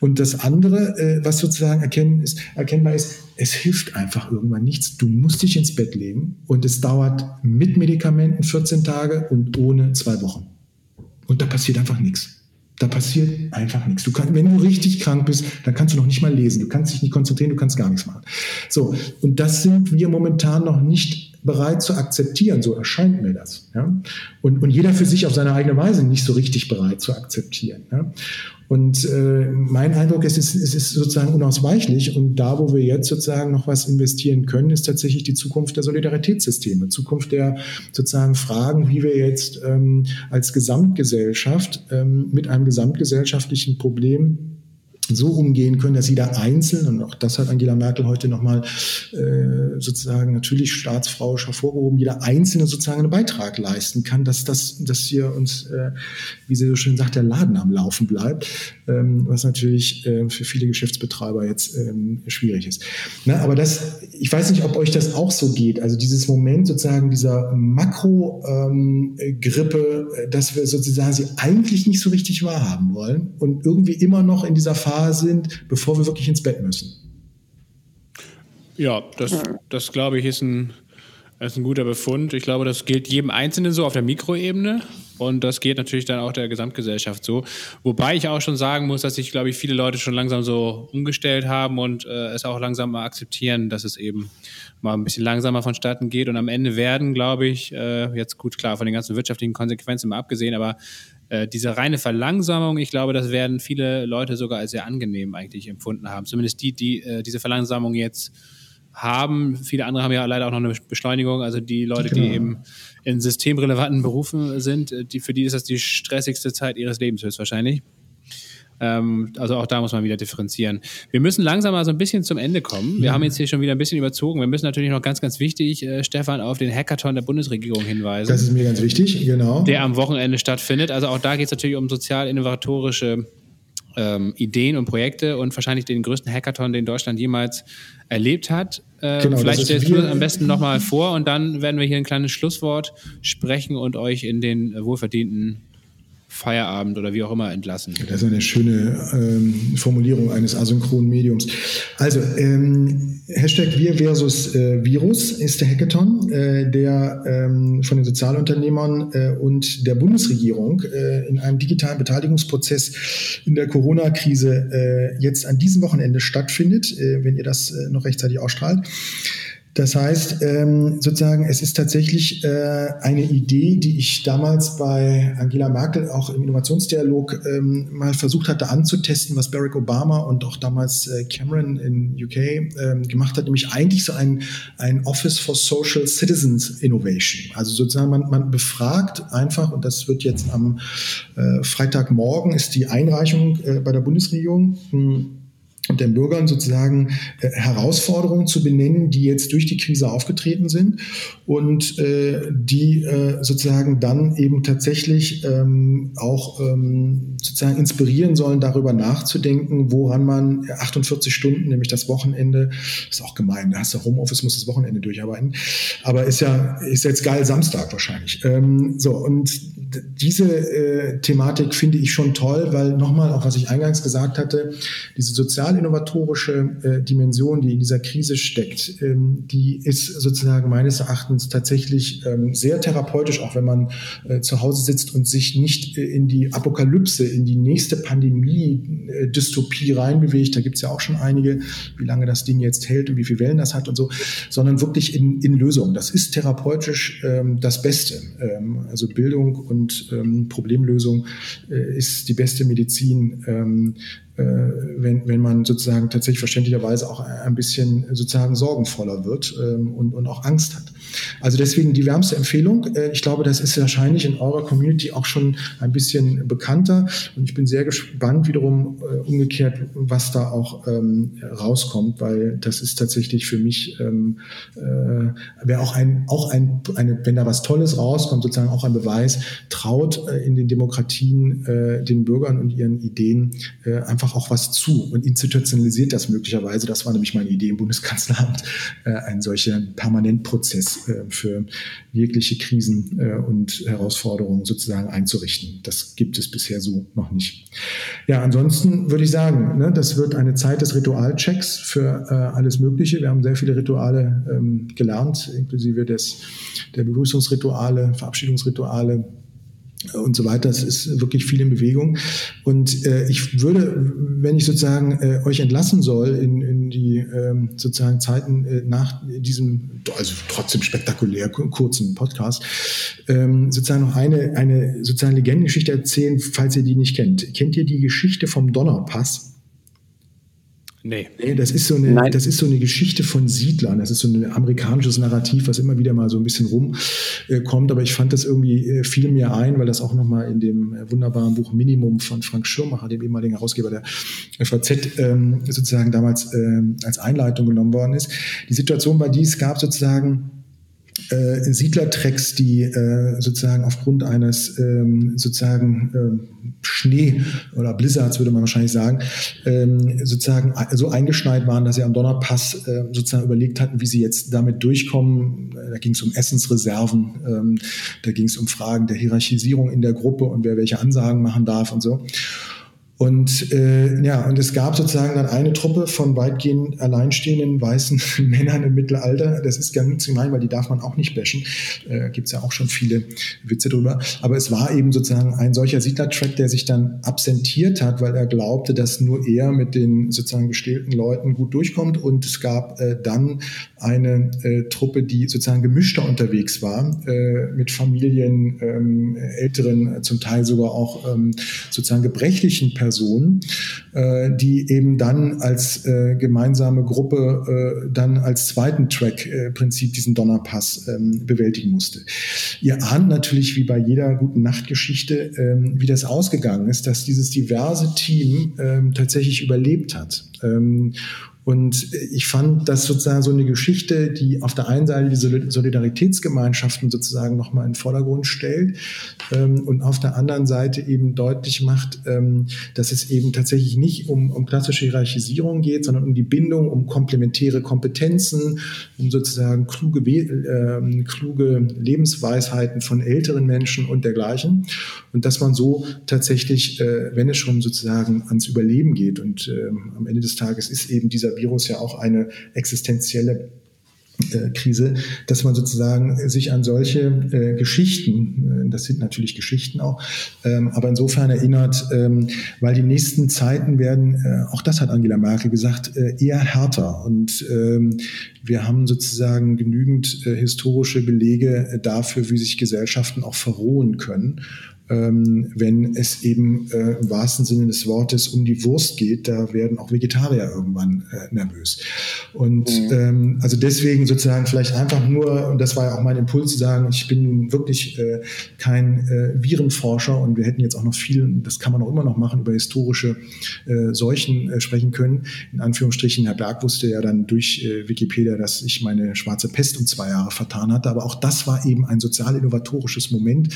Speaker 3: Und das andere, äh, was sozusagen erkennen ist, erkennbar ist, es hilft einfach irgendwann nichts. Du musst dich ins Bett legen und es dauert mit Medikamenten 14 Tage und ohne zwei Wochen. Und da passiert einfach nichts. Da passiert einfach nichts. Du kannst, wenn du richtig krank bist, dann kannst du noch nicht mal lesen. Du kannst dich nicht konzentrieren, du kannst gar nichts machen. So. Und das sind wir momentan noch nicht bereit zu akzeptieren. So erscheint mir das. Ja? Und, und jeder für sich auf seine eigene Weise nicht so richtig bereit zu akzeptieren. Ja? Und äh, mein Eindruck ist, es, es ist sozusagen unausweichlich. Und da, wo wir jetzt sozusagen noch was investieren können, ist tatsächlich die Zukunft der Solidaritätssysteme, Zukunft der sozusagen Fragen, wie wir jetzt ähm, als Gesamtgesellschaft ähm, mit einem gesamtgesellschaftlichen Problem so umgehen können, dass jeder einzeln, und auch das hat Angela Merkel heute nochmal äh, sozusagen natürlich Staatsfrau hervorgehoben, jeder Einzelne sozusagen einen Beitrag leisten kann, dass, das, dass hier uns, äh, wie sie so schön sagt, der Laden am Laufen bleibt, ähm, was natürlich äh, für viele Geschäftsbetreiber jetzt ähm, schwierig ist. Na, aber das, ich weiß nicht, ob euch das auch so geht, also dieses Moment sozusagen dieser Makro-Grippe, ähm, dass wir sozusagen sie eigentlich nicht so richtig wahrhaben wollen und irgendwie immer noch in dieser Phase Sind, bevor wir wirklich ins Bett müssen.
Speaker 2: Ja, das, das glaube ich ist ein, ist ein guter Befund. Ich glaube, das gilt jedem Einzelnen so auf der Mikroebene und das geht natürlich dann auch der Gesamtgesellschaft so. Wobei ich auch schon sagen muss, dass sich, glaube ich, viele Leute schon langsam so umgestellt haben und äh, es auch langsam mal akzeptieren, dass es eben mal ein bisschen langsamer vonstatten geht. Und am Ende werden, glaube ich, äh, jetzt gut klar von den ganzen wirtschaftlichen Konsequenzen mal abgesehen, aber äh, diese reine Verlangsamung, ich glaube, das werden viele Leute sogar als sehr angenehm eigentlich empfunden haben. Zumindest die, die äh, diese Verlangsamung jetzt haben. Viele andere haben ja leider auch noch eine Beschleunigung. Also die Leute, genau. die eben in systemrelevanten Berufen sind, äh, die, für die ist das die stressigste Zeit ihres Lebens höchstwahrscheinlich. Ähm, also auch da muss man wieder differenzieren. Wir müssen langsam mal so ein bisschen zum Ende kommen. Wir ja. haben jetzt hier schon wieder ein bisschen überzogen. Wir müssen natürlich noch ganz, ganz wichtig, äh, Stefan, auf den Hackathon der Bundesregierung hinweisen.
Speaker 3: Das ist mir ganz wichtig, genau.
Speaker 2: Der am Wochenende stattfindet. Also auch da geht es natürlich um sozial innovatorische ähm, Ideen und Projekte und wahrscheinlich den größten Hackathon, den Deutschland jemals erlebt hat. Äh, genau, vielleicht stellst du es am besten nochmal vor und dann werden wir hier ein kleines Schlusswort sprechen und euch in den wohlverdienten Feierabend oder wie auch immer entlassen.
Speaker 3: Das ist eine schöne ähm, Formulierung eines asynchronen Mediums. Also, ähm, Hashtag Wir versus äh, Virus ist der Hackathon, äh, der ähm, von den Sozialunternehmern äh, und der Bundesregierung äh, in einem digitalen Beteiligungsprozess in der Corona-Krise äh, jetzt an diesem Wochenende stattfindet, äh, wenn ihr das noch rechtzeitig ausstrahlt. Das heißt, ähm, sozusagen, es ist tatsächlich äh, eine Idee, die ich damals bei Angela Merkel auch im Innovationsdialog ähm, mal versucht hatte anzutesten, was Barack Obama und auch damals äh, Cameron in UK ähm, gemacht hat, nämlich eigentlich so ein, ein Office for Social Citizens Innovation. Also sozusagen, man, man befragt einfach, und das wird jetzt am äh, Freitagmorgen, ist die Einreichung äh, bei der Bundesregierung. Hm, und den Bürgern sozusagen äh, Herausforderungen zu benennen, die jetzt durch die Krise aufgetreten sind und äh, die äh, sozusagen dann eben tatsächlich ähm, auch ähm, sozusagen inspirieren sollen, darüber nachzudenken, woran man 48 Stunden, nämlich das Wochenende, ist auch gemein, da hast du Homeoffice, muss das Wochenende durcharbeiten, aber ist ja ist jetzt geil Samstag wahrscheinlich. Ähm, so und diese äh, Thematik finde ich schon toll, weil nochmal, auch was ich eingangs gesagt hatte, diese sozial-innovatorische äh, Dimension, die in dieser Krise steckt, ähm, die ist sozusagen meines Erachtens tatsächlich ähm, sehr therapeutisch, auch wenn man äh, zu Hause sitzt und sich nicht äh, in die Apokalypse, in die nächste Pandemie-Dystopie äh, reinbewegt. Da gibt es ja auch schon einige, wie lange das Ding jetzt hält und wie viele Wellen das hat und so, sondern wirklich in, in Lösungen. Das ist therapeutisch ähm, das Beste. Ähm, also Bildung und ähm, Problemlösung äh, ist die beste Medizin, ähm, äh, wenn, wenn man sozusagen tatsächlich verständlicherweise auch ein bisschen sozusagen sorgenvoller wird ähm, und, und auch Angst hat. Also deswegen die wärmste Empfehlung. Äh, ich glaube, das ist wahrscheinlich in eurer Community auch schon ein bisschen bekannter. Und ich bin sehr gespannt wiederum äh, umgekehrt, was da auch ähm, rauskommt, weil das ist tatsächlich für mich, ähm, äh, wäre auch ein, auch ein, eine, wenn da was Tolles rauskommt, sozusagen auch ein Beweis, traut äh, in den Demokratien äh, den Bürgern und ihren Ideen äh, einfach auch was zu und institutionalisiert das möglicherweise. Das war nämlich meine Idee im Bundeskanzleramt, äh, ein solcher Permanentprozess für jegliche Krisen äh, und Herausforderungen sozusagen einzurichten. Das gibt es bisher so noch nicht. Ja, ansonsten würde ich sagen, ne, das wird eine Zeit des Ritualchecks für äh, alles Mögliche. Wir haben sehr viele Rituale ähm, gelernt, inklusive des, der Begrüßungsrituale, Verabschiedungsrituale, und so weiter. Es ist wirklich viel in Bewegung. Und äh, ich würde, wenn ich sozusagen äh, euch entlassen soll in, in die ähm, sozusagen Zeiten äh, nach diesem, also trotzdem spektakulär kurzen Podcast, ähm, sozusagen noch eine, eine sozusagen Legendengeschichte erzählen, falls ihr die nicht kennt. Kennt ihr die Geschichte vom Donnerpass? Nee. nee das, ist so eine, das ist so eine Geschichte von Siedlern. Das ist so ein amerikanisches Narrativ, was immer wieder mal so ein bisschen rumkommt. Aber ich fand das irgendwie, äh, fiel mir ein, weil das auch nochmal in dem äh, wunderbaren Buch Minimum von Frank Schirmacher, dem ehemaligen Herausgeber der FAZ, ähm, sozusagen damals ähm, als Einleitung genommen worden ist. Die Situation war die, es gab sozusagen äh, Siedlertrecks, die äh, sozusagen aufgrund eines ähm, sozusagen äh, Schnee oder Blizzards würde man wahrscheinlich sagen, ähm, sozusagen so eingeschneit waren, dass sie am Donnerpass äh, sozusagen überlegt hatten, wie sie jetzt damit durchkommen. Da ging es um Essensreserven, ähm, da ging es um Fragen der Hierarchisierung in der Gruppe und wer welche Ansagen machen darf und so. Und äh, ja, und es gab sozusagen dann eine Truppe von weitgehend alleinstehenden weißen Männern im Mittelalter. Das ist ganz gemein, weil die darf man auch nicht bashen. Äh, Gibt es ja auch schon viele Witze drüber. Aber es war eben sozusagen ein solcher Siedler-Track, der sich dann absentiert hat, weil er glaubte, dass nur er mit den sozusagen gestählten Leuten gut durchkommt. Und es gab äh, dann eine äh, Truppe, die sozusagen gemischter unterwegs war, äh, mit Familien, ähm, älteren, zum Teil sogar auch ähm, sozusagen gebrechlichen Personen Personen, äh, die eben dann als äh, gemeinsame Gruppe äh, dann als zweiten Track äh, diesen Donnerpass ähm, bewältigen musste. Ihr ahnt natürlich wie bei jeder guten Nachtgeschichte, ähm, wie das ausgegangen ist, dass dieses diverse Team ähm, tatsächlich überlebt hat. Und ich fand das sozusagen so eine Geschichte, die auf der einen Seite diese Solidaritätsgemeinschaften sozusagen nochmal in den Vordergrund stellt ähm, und auf der anderen Seite eben deutlich macht, ähm, dass es eben tatsächlich nicht um, um klassische Hierarchisierung geht, sondern um die Bindung, um komplementäre Kompetenzen, um sozusagen kluge, äh, kluge Lebensweisheiten von älteren Menschen und dergleichen. Und dass man so tatsächlich, äh, wenn es schon sozusagen ans Überleben geht und äh, am Ende des Tages ist eben dieser Virus ja auch eine existenzielle äh, Krise, dass man sozusagen sich an solche äh, Geschichten, äh, das sind natürlich Geschichten auch, ähm, aber insofern erinnert, ähm, weil die nächsten Zeiten werden, äh, auch das hat Angela Merkel gesagt, äh, eher härter. Und ähm, wir haben sozusagen genügend äh, historische Belege dafür, wie sich Gesellschaften auch verrohen können ähm, wenn es eben äh, im wahrsten Sinne des Wortes um die Wurst geht, da werden auch Vegetarier irgendwann äh, nervös. Und mhm. ähm, also deswegen sozusagen vielleicht einfach nur, und das war ja auch mein Impuls zu sagen, ich bin nun wirklich äh, kein äh, Virenforscher und wir hätten jetzt auch noch viel, das kann man auch immer noch machen, über historische äh, Seuchen äh, sprechen können. In Anführungsstrichen, Herr Berg wusste ja dann durch Wikipedia, dass ich meine schwarze Pest um zwei Jahre vertan hatte, aber auch das war eben ein sozial innovatorisches Moment.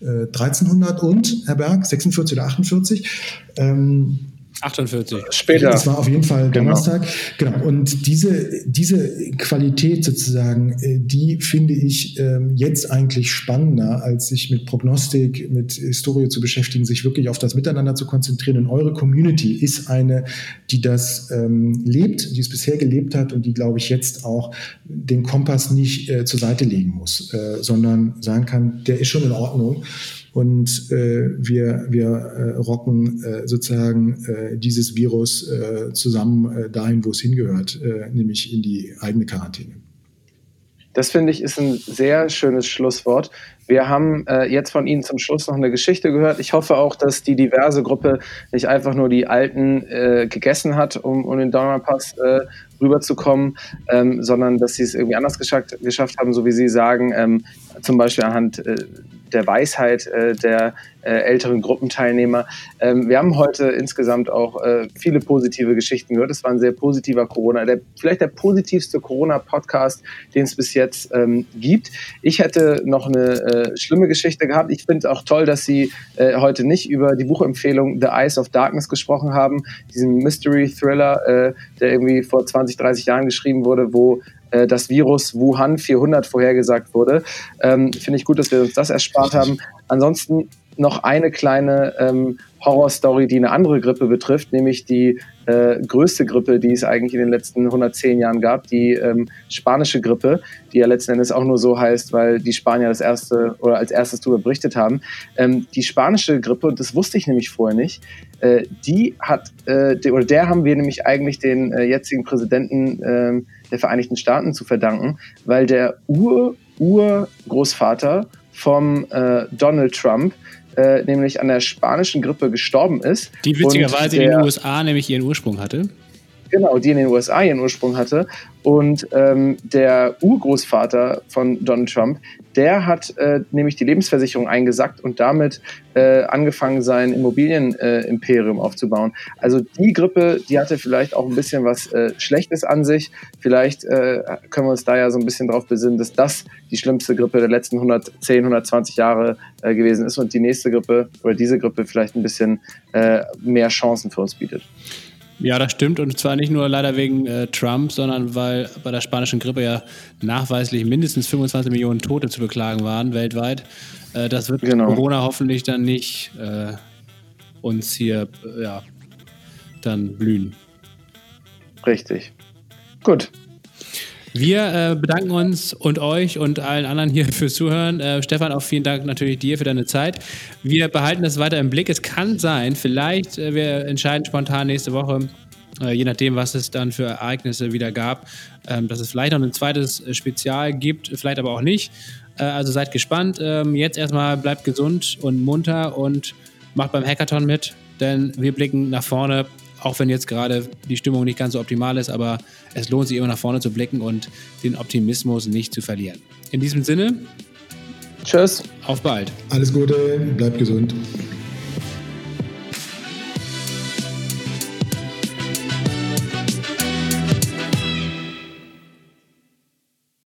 Speaker 3: Äh, 13 1900 und, Herr Berg, 46 oder 48. Ähm,
Speaker 2: 48.
Speaker 3: Später. Das war auf jeden Fall genau. Donnerstag. Genau. genau. Und diese, diese Qualität sozusagen, äh, die finde ich ähm, jetzt eigentlich spannender, als sich mit Prognostik, mit Historie zu beschäftigen, sich wirklich auf das Miteinander zu konzentrieren. Und eure Community ist eine, die das ähm, lebt, die es bisher gelebt hat und die, glaube ich, jetzt auch den Kompass nicht äh, zur Seite legen muss, äh, sondern sagen kann, der ist schon in Ordnung und äh, wir, wir äh, rocken äh, sozusagen äh, dieses Virus äh, zusammen äh, dahin, wo es hingehört, äh, nämlich in die eigene Quarantäne.
Speaker 1: Das finde ich ist ein sehr schönes Schlusswort. Wir haben äh, jetzt von Ihnen zum Schluss noch eine Geschichte gehört. Ich hoffe auch, dass die diverse Gruppe nicht einfach nur die Alten äh, gegessen hat, um, um den Donnerpass äh, rüberzukommen, ähm, sondern dass sie es irgendwie anders geschafft, geschafft haben, so wie Sie sagen, ähm, zum Beispiel anhand äh, der Weisheit äh, der äh, älteren Gruppenteilnehmer. Ähm, wir haben heute insgesamt auch äh, viele positive Geschichten gehört. Es war ein sehr positiver Corona, der, vielleicht der positivste Corona-Podcast, den es bis jetzt ähm, gibt. Ich hätte noch eine äh, schlimme Geschichte gehabt. Ich finde es auch toll, dass Sie äh, heute nicht über die Buchempfehlung The Eyes of Darkness gesprochen haben, diesen Mystery-Thriller, äh, der irgendwie vor 20, 30 Jahren geschrieben wurde, wo äh, das Virus Wuhan 400 vorhergesagt wurde. Ähm, Finde ich gut, dass wir uns das erspart haben. Ansonsten noch eine kleine ähm, Horrorstory, die eine andere Grippe betrifft, nämlich die äh, größte Grippe, die es eigentlich in den letzten 110 Jahren gab, die ähm, spanische Grippe, die ja letzten Endes auch nur so heißt, weil die Spanier das erste oder als erstes darüber berichtet haben. Ähm, die spanische Grippe, und das wusste ich nämlich vorher nicht, äh, die hat, äh, oder der haben wir nämlich eigentlich den äh, jetzigen Präsidenten ähm, der Vereinigten Staaten zu verdanken, weil der Ur-Urgroßvater vom äh, Donald Trump äh, nämlich an der spanischen Grippe gestorben ist.
Speaker 2: Die witzigerweise in den USA nämlich ihren Ursprung hatte.
Speaker 1: Genau, die in den USA ihren Ursprung hatte. Und ähm, der Urgroßvater von Donald Trump, der hat äh, nämlich die Lebensversicherung eingesackt und damit äh, angefangen, sein Immobilienimperium äh, aufzubauen. Also die Grippe, die hatte vielleicht auch ein bisschen was äh, Schlechtes an sich. Vielleicht äh, können wir uns da ja so ein bisschen drauf besinnen, dass das die schlimmste Grippe der letzten 110, 120 Jahre äh, gewesen ist und die nächste Grippe oder diese Grippe vielleicht ein bisschen äh, mehr Chancen für uns bietet.
Speaker 2: Ja, das stimmt. Und zwar nicht nur leider wegen äh, Trump, sondern weil bei der spanischen Grippe ja nachweislich mindestens 25 Millionen Tote zu beklagen waren weltweit. Äh, das wird genau. Corona hoffentlich dann nicht äh, uns hier äh, ja, dann blühen.
Speaker 1: Richtig. Gut,
Speaker 2: wir äh, bedanken uns und euch und allen anderen hier fürs Zuhören. Äh, Stefan, auch vielen Dank natürlich dir für deine Zeit. Wir behalten das weiter im Blick. Es kann sein, vielleicht, äh, wir entscheiden spontan nächste Woche, äh, je nachdem, was es dann für Ereignisse wieder gab, ähm, dass es vielleicht noch ein zweites Spezial gibt, vielleicht aber auch nicht. Äh, also seid gespannt. Ähm, jetzt erstmal bleibt gesund und munter und macht beim Hackathon mit, denn wir blicken nach vorne auch wenn jetzt gerade die Stimmung nicht ganz so optimal ist, aber es lohnt sich immer nach vorne zu blicken und den Optimismus nicht zu verlieren. In diesem Sinne,
Speaker 1: tschüss.
Speaker 2: Auf bald.
Speaker 3: Alles Gute, bleibt gesund.